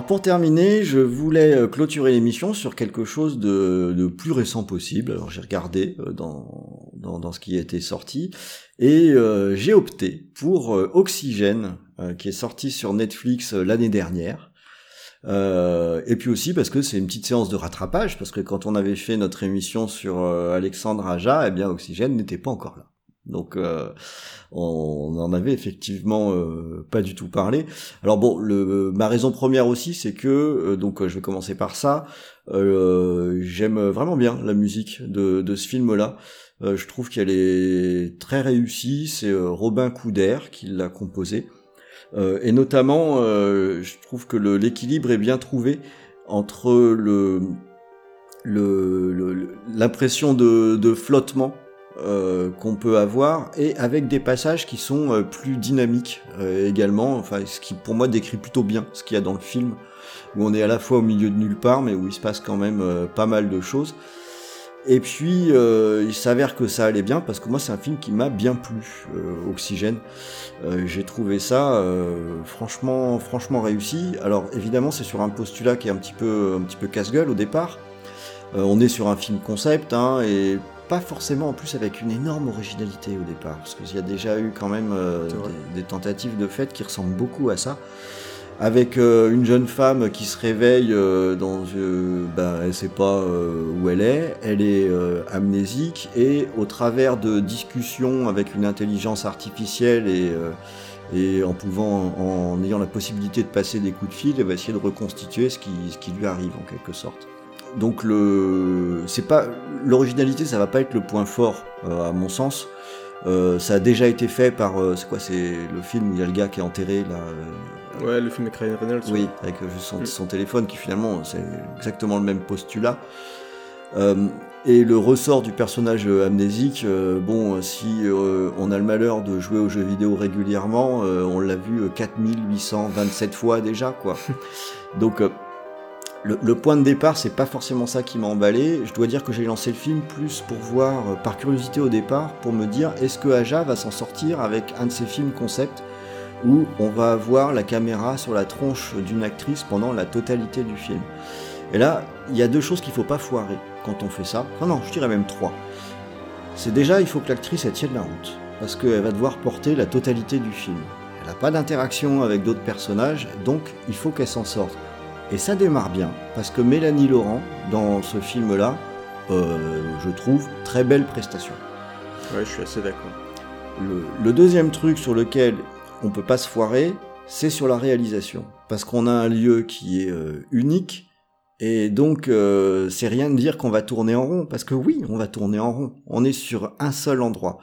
Pour terminer, je voulais euh, clôturer l'émission sur quelque chose de, de plus récent possible. Alors j'ai regardé euh, dans, dans, dans ce qui a été sorti et euh, j'ai opté pour euh, Oxygène, qui est sorti sur Netflix l'année dernière. Euh, et puis aussi parce que c'est une petite séance de rattrapage, parce que quand on avait fait notre émission sur Alexandre Aja, eh bien Oxygène n'était pas encore là. Donc euh, on en avait effectivement euh, pas du tout parlé. Alors bon, le, ma raison première aussi, c'est que euh, donc je vais commencer par ça. J'aime vraiment bien la musique de, de ce film-là. je trouve qu'elle est très réussie. C'est Robin Couder qui l'a composé. et notamment, je trouve que l'équilibre est bien trouvé entre le l'impression le, de, de flottement euh, qu'on peut avoir et avec des passages qui sont euh, plus dynamiques euh, également, enfin ce qui pour moi décrit plutôt bien ce qu'il y a dans le film où on est à la fois au milieu de nulle part mais où il se passe quand même pas mal de choses. Et puis il s'avère que ça allait bien parce que moi c'est un film qui m'a bien plu, Oxygène. J'ai trouvé ça franchement franchement réussi. Alors évidemment c'est sur un postulat qui est un petit peu un petit peu casse-gueule au départ. on est sur un film concept hein, et pas forcément en plus avec une énorme originalité au départ, parce qu'il y a déjà eu quand même euh, des, tentatives de fait qui ressemblent beaucoup à ça. Avec euh, une jeune femme qui se réveille euh, dans, ben, elle sait pas où elle est, elle est amnésique et au travers de discussions avec une intelligence artificielle et et en pouvant, en ayant la possibilité de passer des coups de fil, elle va essayer de reconstituer ce qui, ce qui lui arrive en quelque sorte donc le, c'est pas l'originalité, ça va pas être le point fort euh, à mon sens. Euh, ça a déjà été fait par, euh, c'est quoi, c'est le film où il y a le gars qui est enterré là. Ouais, le film avec Ryan Reynolds. Oui, avec son, mm. son, téléphone qui finalement c'est exactement le même postulat. et le ressort du personnage amnésique, bon, si on a le malheur de jouer aux jeux vidéo régulièrement, on l'a vu 4827 fois déjà, quoi. Donc le, point de départ, c'est pas forcément ça qui m'a emballé. Je dois dire que j'ai lancé le film plus pour voir, euh, par curiosité au départ, pour me dire est-ce que Aja va s'en sortir avec un de ses films concept où on va avoir la caméra sur la tronche d'une actrice pendant la totalité du film. Et là, il y a deux choses qu'il faut pas foirer quand on fait ça. Enfin non, je dirais même trois. C'est déjà, il faut que l'actrice elle tienne la route, parce qu'elle va devoir porter la totalité du film. Elle n'a pas d'interaction avec d'autres personnages, donc il faut qu'elle s'en sorte. Et ça démarre bien, parce que Mélanie Laurent, dans ce film-là, euh, je trouve, très belle prestation. Ouais, je suis assez d'accord. Le, deuxième truc sur lequel on peut pas se foirer, c'est sur la réalisation. Parce qu'on a un lieu qui est euh, unique, et donc euh, c'est rien de dire qu'on va tourner en rond, parce que oui, on va tourner en rond. On est sur un seul endroit.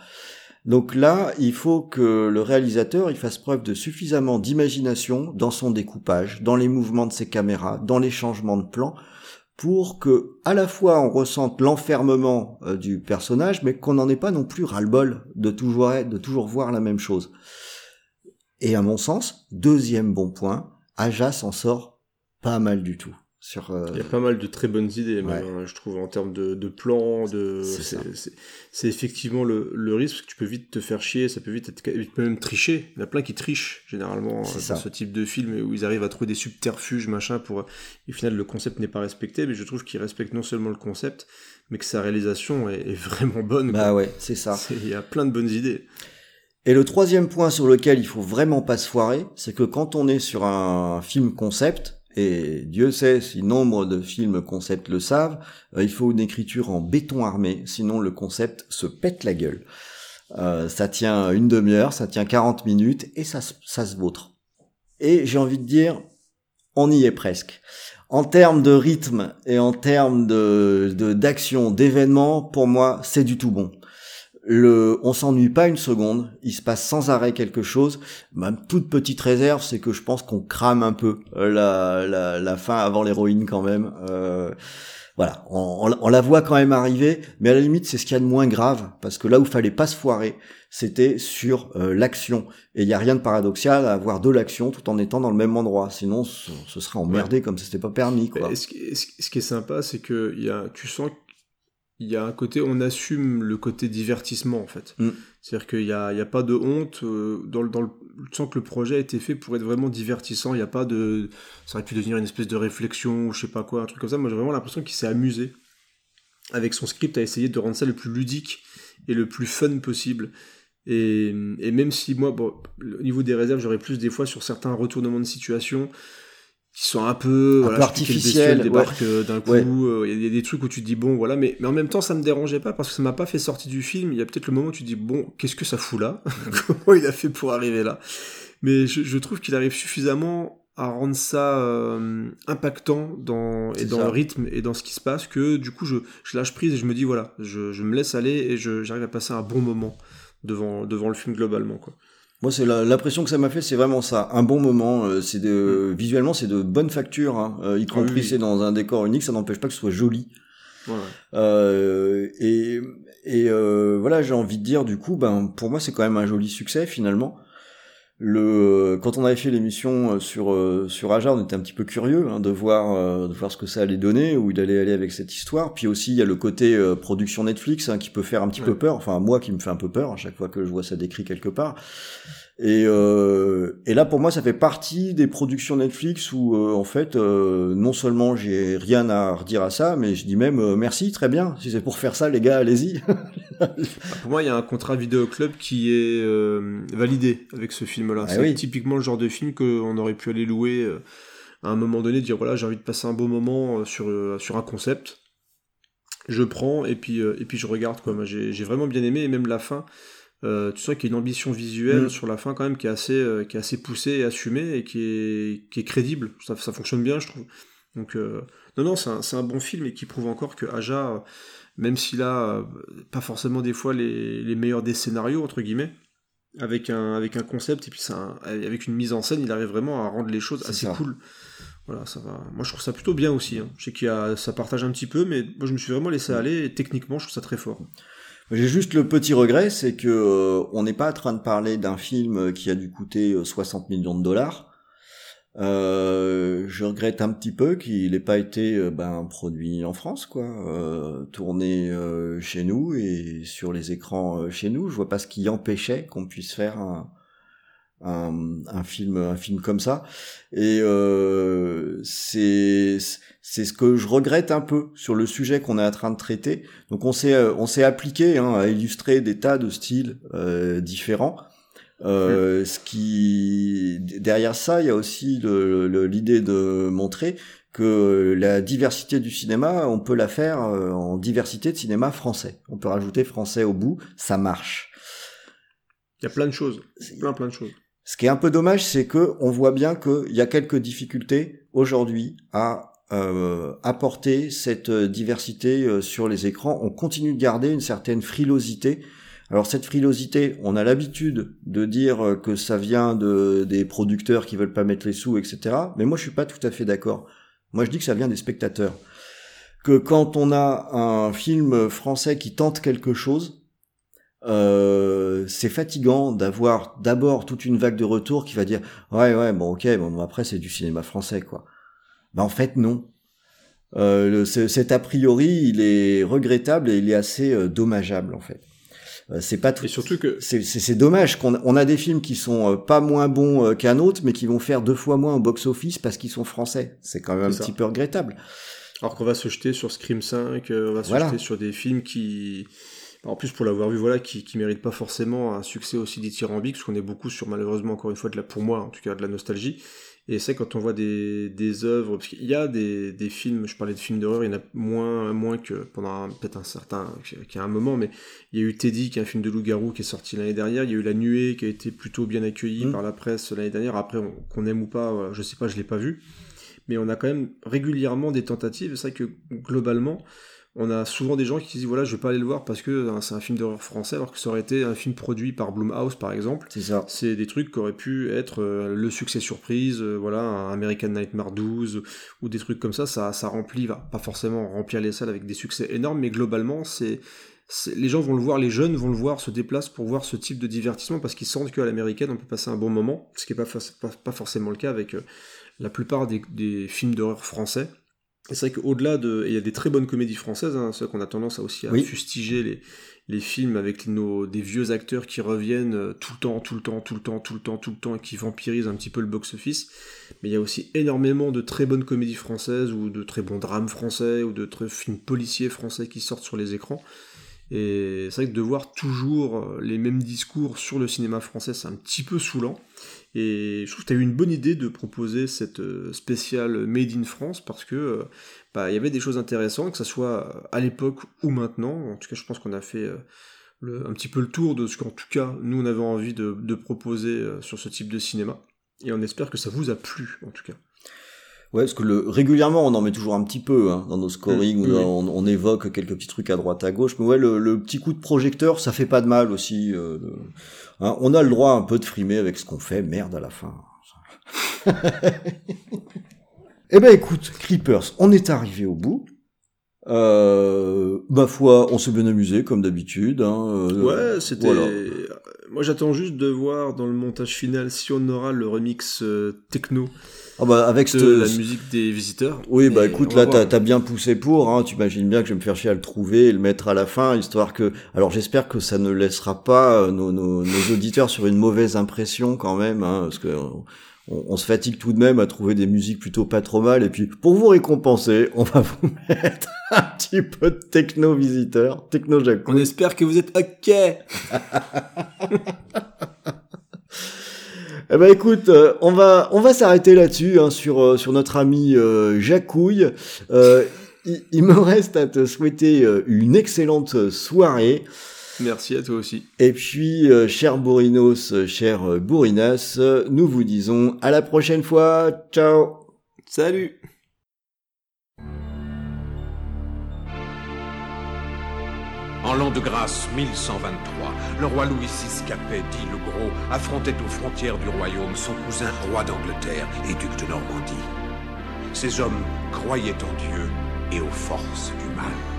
Donc là, il faut que le réalisateur il fasse preuve de suffisamment d'imagination dans son découpage, dans les mouvements de ses caméras, dans les changements de plan, pour que à la fois on ressente l'enfermement euh, du personnage, mais qu'on n'en ait pas non plus ras-le-bol de toujours, de toujours voir la même chose. Et à mon sens, deuxième bon point, Aja s'en sort pas mal du tout. Euh, Il y a pas mal de très bonnes idées, hein, je trouve, en termes de, de plans. De... C'est effectivement le, le, risque, que tu peux vite te faire chier, ça peut vite être, même tricher. Il y en a plein qui trichent, généralement, euh, dans ce type de film, où ils arrivent à trouver des subterfuges, machin, pour. Et au final, le concept n'est pas respecté, mais je trouve qu'ils respectent non seulement le concept, mais que sa réalisation est, vraiment bonne. Bah ouais, c'est ça. Il y a plein de bonnes idées. Et le troisième point sur lequel il faut vraiment pas se foirer, c'est que quand on est sur un film concept, et Dieu sait si nombre de films concept le savent, euh, il faut une écriture en béton armé, sinon le concept se pète la gueule. Euh, ça tient une demi-heure, ça tient 40 minutes et ça, ça se vautre. Et j'ai envie de dire, on y est presque. En termes de rythme et en termes de d'action, d'événements, pour moi, c'est du tout bon le, on s'ennuie pas une seconde, il se passe sans arrêt quelque chose. Ma toute petite réserve, c'est que je pense qu'on crame un peu euh, la, la, la fin avant l'héroïne quand même. Euh, voilà, on, on, la voit quand même arriver, mais à la limite c'est ce qu'il y a de moins grave, parce que là où fallait pas se foirer, c'était sur euh, l'action. Et il y a rien de paradoxal à avoir de l'action tout en étant dans le même endroit, sinon ce, serait emmerdé comme si c'était pas permis. Quoi. Ce, qui, ce qui est sympa, c'est que y a, tu sens il y a un côté, on assume le côté divertissement en fait. Mm. C'est-à-dire qu'il n'y a, il y a pas de honte. Euh, dans, le, dans le, tu sens que le projet a été fait pour être vraiment divertissant. Il n'y a pas de. Ça aurait pu devenir une espèce de réflexion ou je sais pas quoi, un truc comme ça. Moi j'ai vraiment l'impression qu'il s'est amusé avec son script à essayer de rendre ça le plus ludique et le plus fun possible. Et, et même si moi, bon, au niveau des réserves, j'aurais plus des fois sur certains retournements de situation qui sont un peu, Un voilà, peu artificiels, débarque euh, d'un coup. Ouais. euh, Il y a des trucs où tu te dis bon, voilà, mais, mais en même temps, ça me dérangeait pas parce que ça m'a pas fait sortir du film. Il y a peut-être le moment où tu te dis bon, qu'est-ce que ça fout là? Comment il a fait pour arriver là? Mais je, je trouve qu'il arrive suffisamment à rendre ça euh, impactant dans, et dans ça. le rythme et dans ce qui se passe que du coup je, je lâche prise et je me dis voilà, je, je me laisse aller et j'arrive à passer un bon moment devant, devant le film globalement. Quoi. Moi, c'est l'impression que ça m'a fait, c'est vraiment ça, un bon moment. euh, c'est de visuellement, c'est de bonne facture, hein, euh, y compris Mm. oui. c'est dans un décor unique, ça n'empêche pas que ce soit joli. Voilà. Euh, et et euh, voilà, j'ai envie de dire du coup, ben pour moi c'est quand même un joli succès finalement. Le quand on avait fait l'émission euh, sur euh, sur Aja, on était un petit peu curieux hein, de voir euh, de voir ce que ça allait donner, où il allait aller avec cette histoire. Puis aussi il y a le côté euh, production Netflix hein, qui peut faire un petit Ouais. peu peur. Enfin moi qui me fait un peu peur à chaque fois que je vois ça décrit quelque part. Et, euh, et là, pour moi, ça fait partie des productions Netflix où, euh, en fait, euh, non seulement j'ai rien à redire à ça, mais je dis même merci, très bien. Si c'est pour faire ça, les gars, allez-y. Pour moi, il y a un contrat vidéo club qui est validé avec ce film-là. Ah c'est oui. typiquement le genre de film qu'on aurait pu aller louer à un moment donné, dire voilà, j'ai envie de passer un beau moment sur, sur un concept. Je prends et puis, et puis je regarde. quoi. Moi, j'ai j'ai vraiment bien aimé et même la fin. Euh, tu sens qu'il y a une ambition visuelle Mm. sur la fin quand même qui est assez, euh, qui est assez poussée et assumée et qui est, qui est crédible. Ça, ça fonctionne bien, je trouve. Donc, euh, non, non, c'est un, c'est un bon film et qui prouve encore que Aja, même s'il a pas forcément des fois les, les meilleurs des scénarios, entre guillemets, avec un, avec un concept et puis avec une mise en scène, il arrive vraiment à rendre les choses assez ça. cool. Voilà, ça va. Moi, je trouve ça plutôt bien aussi. hein. Je sais qu'il y a, ça partage un petit peu, mais moi, je me suis vraiment laissé aller et techniquement, je trouve ça très fort. J'ai juste le petit regret, c'est que euh, on n'est pas en train de parler d'un film qui a dû coûter euh, 60 millions de dollars. Euh, je regrette un petit peu qu'il n'ait pas été euh, ben, produit en France, quoi, euh, tourné euh, chez nous et sur les écrans euh, chez nous. Je vois pas ce qui empêchait qu'on puisse faire un, un, un film, un film comme ça. Et euh, c'est c'est ce que je regrette un peu sur le sujet qu'on est en train de traiter. Donc on s'est euh, on s'est appliqué hein, à illustrer des tas de styles euh, différents. Euh, Ce qui derrière ça, il y a aussi l'idée de montrer que la diversité du cinéma, on peut la faire euh, en diversité de cinéma français. On peut rajouter français au bout, ça marche. Il y a plein de choses. Plein, plein de choses. Ce qui est un peu dommage, c'est que on voit bien qu'il y a quelques difficultés aujourd'hui à euh, apporter cette euh, diversité euh, sur les écrans. On continue de garder une certaine frilosité. Alors cette frilosité, on a l'habitude de dire euh, que ça vient de des producteurs qui veulent pas mettre les sous, etc. Mais moi, je suis pas tout à fait d'accord. Moi, je dis que ça vient des spectateurs. Que quand on a un film français qui tente quelque chose, euh, c'est fatigant d'avoir d'abord toute une vague de retour qui va dire ouais ouais bon ok bon après c'est du cinéma français quoi. Ben en fait non. Euh, le- ce- cet a priori il est regrettable et il est assez euh, dommageable en fait. Euh, c'est pas tout. Et surtout que C'est dommage qu'on on a des films qui sont euh, pas moins bons euh, qu'un autre, mais qui vont faire deux fois moins au box-office parce qu'ils sont français. C'est quand même un ça. petit peu regrettable. Alors qu'on va se jeter sur Scream 5, euh, on va se Voilà. jeter sur des films qui, en plus pour l'avoir vu, voilà, qui, qui méritent pas forcément un succès aussi dithyrambique, parce qu'on est beaucoup sur malheureusement encore une fois de la, pour moi en tout cas, de la nostalgie. Et c'est quand on voit des, des œuvres, parce qu'il y a des, des films, je parlais de films d'horreur, il y en a moins, moins que pendant peut-être un certain, a un moment, mais il y a eu Teddy, qui est un film de loup-garou qui est sorti l'année dernière, il y a eu La Nuée, qui a été plutôt bien accueilli Mm. par la presse l'année dernière, après on- qu'on aime ou pas, voilà, je sais pas, je l'ai pas vu mais on a quand même régulièrement des tentatives. C'est vrai que globalement, on a souvent des gens qui disent voilà, je vais pas aller le voir parce que hein, c'est un film d'horreur français, alors que ça aurait été un film produit par Blumhouse par exemple. C'est ça. C'est des trucs qui auraient pu être euh, le succès surprise, euh, voilà, un American Nightmare 12 ou des trucs comme ça. Ça, ça remplit, va pas forcément remplir les salles avec des succès énormes, mais globalement, c'est les gens vont le voir, les jeunes vont le voir, se déplacent pour voir ce type de divertissement parce qu'ils sentent qu'à l'américaine on peut passer un bon moment, ce qui n'est pas, pas, pas forcément le cas avec euh, la plupart des, des films d'horreur français. C'est vrai qu'au-delà de... Il y a des très bonnes comédies françaises, hein, c'est vrai qu'on a tendance à aussi à Oui. fustiger les, les films avec nos, des vieux acteurs qui reviennent euh, tout le temps, tout le temps, tout le temps, tout le temps, tout le temps, et qui vampirisent un petit peu le box-office. Mais il y a aussi énormément de très bonnes comédies françaises, ou de très bons drames français, ou de très films policiers français qui sortent sur les écrans. Et c'est vrai que de voir toujours euh, les mêmes discours sur le cinéma français, c'est un petit peu saoulant. Et je trouve que tu as eu une bonne idée de proposer cette euh, spéciale Made in France parce que euh, bah, y avait des choses intéressantes, que ce soit à l'époque ou maintenant. En tout cas, je pense qu'on a fait le, un petit peu le tour de ce qu'en tout cas nous on avait envie de proposer sur ce type de cinéma. Et on espère que ça vous a plu en tout cas. Ouais, parce que le, régulièrement, on en met toujours un petit peu hein, dans nos scorings, Mm, oui. on, on évoque quelques petits trucs à droite, à gauche. Mais ouais, le, le petit coup de projecteur, ça fait pas de mal aussi. euh, de- hein, on a le droit un peu de frimer avec ce qu'on fait, merde à la fin. eh ben écoute, Creepers, on est arrivé au bout. Euh, ma foi, on s'est bien amusé comme d'habitude. Hein, euh, Ouais, c'était. voilà. Moi, j'attends juste de voir dans le montage final si on aura le remix euh, techno Ah bah avec de la musique des visiteurs. Oui, bah écoute, là, t'as t'as bien poussé pour, hein, tu imagines bien que je vais me faire chier à le trouver et le mettre à la fin, histoire que... Alors j'espère que ça ne laissera pas euh, nos, nos, nos auditeurs sur une mauvaise impression quand même, hein, parce que on, on se fatigue tout de même à trouver des musiques plutôt pas trop mal, et puis pour vous récompenser, on va vous mettre un petit peu de techno visiteur, techno Jacques. On espère que vous êtes OK. Eh ben écoute, euh, on va on va s'arrêter là-dessus hein, sur euh, sur notre ami euh, Jacouille. Euh, il, il me reste à te souhaiter une excellente soirée. Merci à toi aussi. Et puis, euh, cher Bourinos, cher Bourinas, nous vous disons à la prochaine fois. Ciao Salut En l'an de grâce 1123, le roi Louis VI Capet, dit le Affrontait aux frontières du royaume son cousin roi d'Angleterre et duc de Normandie. Ces hommes croyaient en Dieu et aux forces du mal.